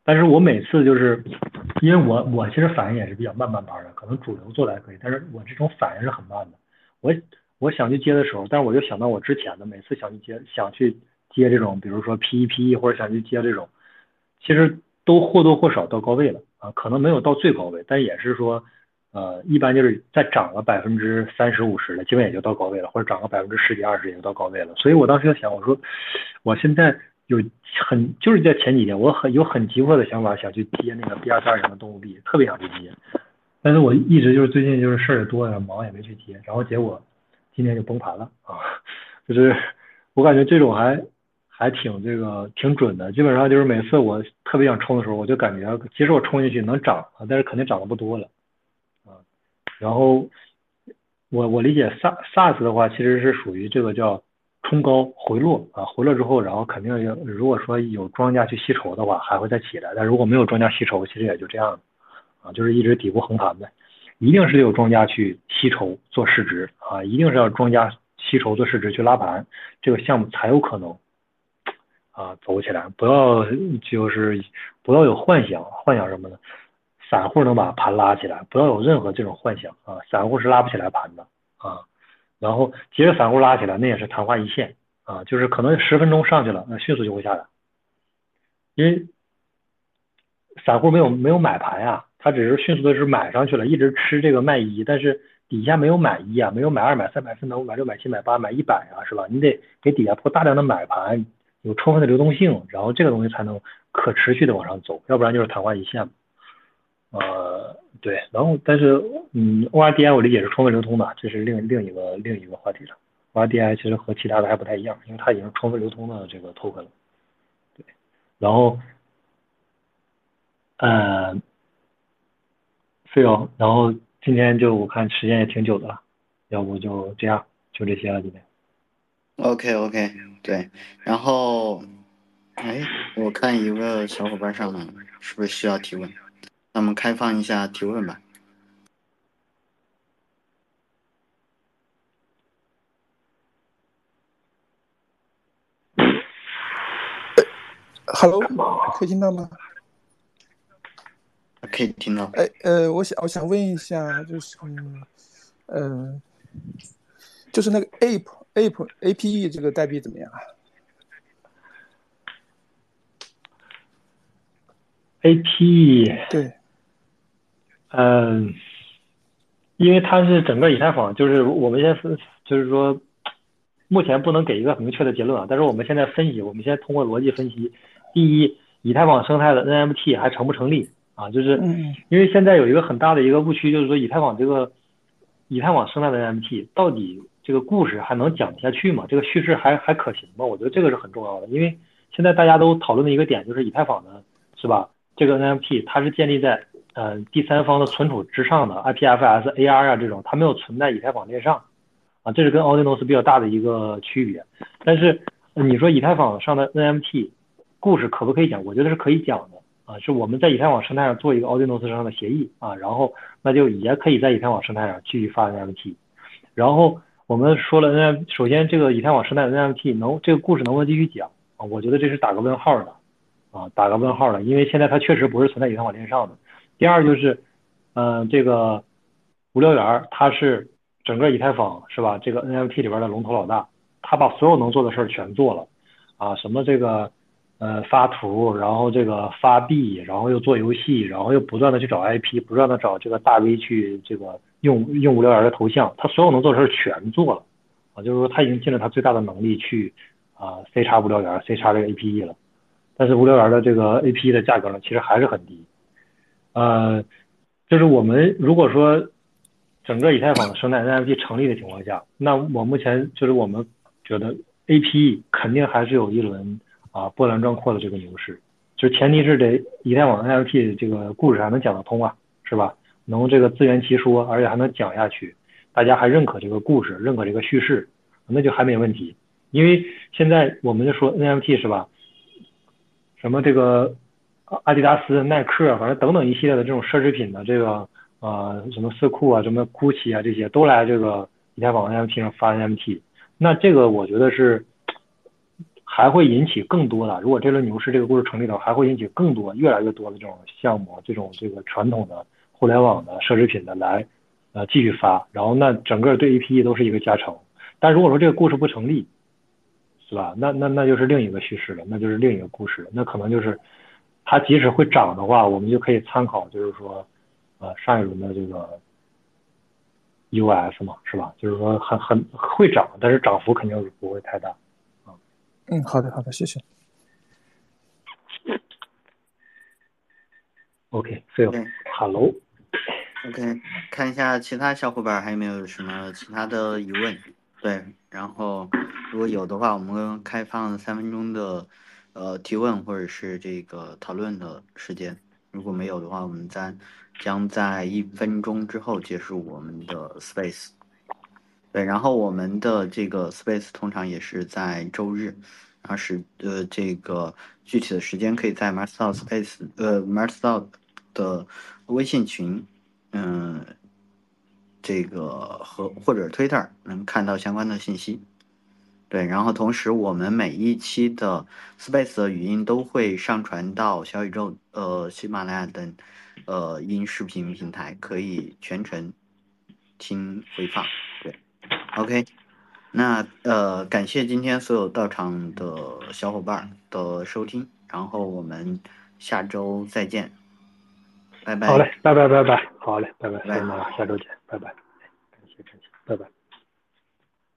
但是我每次就是，因为我我其实反应也是比较慢慢盘的，可能主流做的还可以，但是我这种反应是很慢的。我我想去接的时候，但是我就想到我之前的，每次想去接想去接这种，比如说 P E P E 或者想去接这种，其实都或多或少到高位了啊，可能没有到最高位，但也是说。呃，一般就是再涨个百分之三十五十的，基本也就到高位了，或者涨个百分之十几二十也就到高位了。所以我当时就想，我说我现在有很就是在前几天，我很有很急迫的想法，想去接那个 B 二三零的动物币，特别想去接。但是我一直就是最近就是事儿也多呀，忙也没去接，然后结果今天就崩盘了啊！就是我感觉这种还还挺这个挺准的，基本上就是每次我特别想冲的时候，我就感觉其实我冲进去能涨啊，但是肯定涨的不多了啊。然后我我理解 S SaaS 的话，其实是属于这个叫冲高回落啊，回落之后，然后肯定要如果说有庄家去吸筹的话，还会再起来；但如果没有庄家吸筹，其实也就这样啊，就是一直底部横盘呗。一定是有庄家去吸筹做市值啊，一定是要庄家吸筹做市值去拉盘，这个项目才有可能啊走起来。不要就是不要有幻想，幻想什么呢？散户能把盘拉起来，不要有任何这种幻想啊！散户是拉不起来盘的啊。然后即使散户拉起来，那也是昙花一现啊，就是可能十分钟上去了，那迅速就会下来。因为散户没有没有买盘呀，他只是迅速的是买上去了，一直吃这个卖一，但是底下没有买一啊，没有买二、买三、买四、买五、买六、买七、买八、买一百啊，是吧？你得给底下铺大量的买盘，有充分的流动性，然后这个东西才能可持续的往上走，要不然就是昙花一现嘛。呃，对，然后但是，嗯，ORDI 我理解是充分流通的，这是另另一个另一个话题了。ORDI 其实和其他的还不太一样，因为它已经充分流通的这个 token 了。对，然后，呃，费用，然后今天就我看时间也挺久的了，要不就这样，就这些了今天。OK OK，对，然后，哎，我看一个小伙伴上来了，是不是需要提问？那我们开放一下提问吧。Hello，可以听到吗？可以听到。哎呃，我想我想问一下，就是嗯，就是那个 Ape Ape A P E 这个代币怎么样啊？A P E 对。嗯，因为它是整个以太坊，就是我们先分，就是说，目前不能给一个很明确的结论啊。但是我们现在分析，我们现在通过逻辑分析，第一，以太坊生态的 NFT 还成不成立啊？就是因为现在有一个很大的一个误区，就是说以太坊这个以太坊生态的 NFT 到底这个故事还能讲下去吗？这个叙事还还可行吗？我觉得这个是很重要的，因为现在大家都讨论的一个点就是以太坊的，是吧？这个 NFT 它是建立在呃，第三方的存储之上的 IPFS、AR 啊这种，它没有存在以太坊链上，啊，这是跟 a u d i n o s 比较大的一个区别。但是你说以太坊上的 NFT 故事可不可以讲？我觉得是可以讲的啊，是我们在以太坊生态上做一个 a u d i n o s 上的协议啊，然后那就也可以在以太坊生态上继续发 NFT。然后我们说了 N，首先这个以太坊生态的 NFT 能这个故事能不能继续讲啊？我觉得这是打个问号的啊，打个问号的，因为现在它确实不是存在以太坊链上的。第二就是，嗯，这个无聊猿它是整个以太坊是吧？这个 NFT 里边的龙头老大，他把所有能做的事儿全做了，啊，什么这个呃发图，然后这个发币，然后又做游戏，然后又不断的去找 IP，不断的找这个大 V 去这个用用无聊猿的头像，他所有能做的事儿全做了，啊，就是说他已经尽了他最大的能力去啊 C 叉无聊猿 C 叉这个 APE 了，但是无聊猿的这个 APE 的价格呢，其实还是很低。呃，就是我们如果说整个以太坊的生态 NFT 成立的情况下，那我目前就是我们觉得 APE 肯定还是有一轮啊波澜壮阔的这个牛市就前提是得以太坊 NFT 这个故事还能讲得通啊，是吧？能这个自圆其说，而且还能讲下去，大家还认可这个故事，认可这个叙事，那就还没问题。因为现在我们就说 NFT 是吧？什么这个阿迪达斯、耐克，反正等等一系列的这种奢侈品的这个呃什么四库啊、什么 GUCCI 啊这些都来这个以太坊 NFT 上发 NFT，那这个我觉得是 还会引起更多的。如果这轮牛市这个故事成立的话，还会引起更多、越来越多的这种项目，这种这个传统的互联网的奢侈品的来呃继续发，然后那整个对 APE 都是一个加成。但如果说这个故事不成立，是吧？那那那就是另一个叙事了，那就是另一个故事了。那可能就是它即使会涨的话，我们就可以参考，就是说呃上一轮的这个 US 嘛，是吧？就是说很很会涨，但是涨幅肯定是不会太大啊。嗯，好的好的，谢谢。OK，Phil，Hello。OK，看一下其他小伙伴还有没有什么其他的疑问？对，然后如果有的话，我们开放三分钟的呃提问或者是这个讨论的时间。如果没有的话，我们在将在一分钟之后结束我们的 Space。对，然后我们的这个 Space 通常也是在周日，然后是呃这个具体的时间可以在 Marsdao Space 呃 m a s t e r 的微信群。嗯，这个和或者 Twitter 能看到相关的信息。对，然后同时我们每一期的 Space 的语音都会上传到小宇宙、呃喜马拉雅等呃音视频平台，可以全程听回放。对，OK，那呃感谢今天所有到场的小伙伴的收听，然后我们下周再见。拜拜。好嘞，拜拜拜拜，好嘞，拜拜，下周见，拜拜，感谢感谢，拜拜。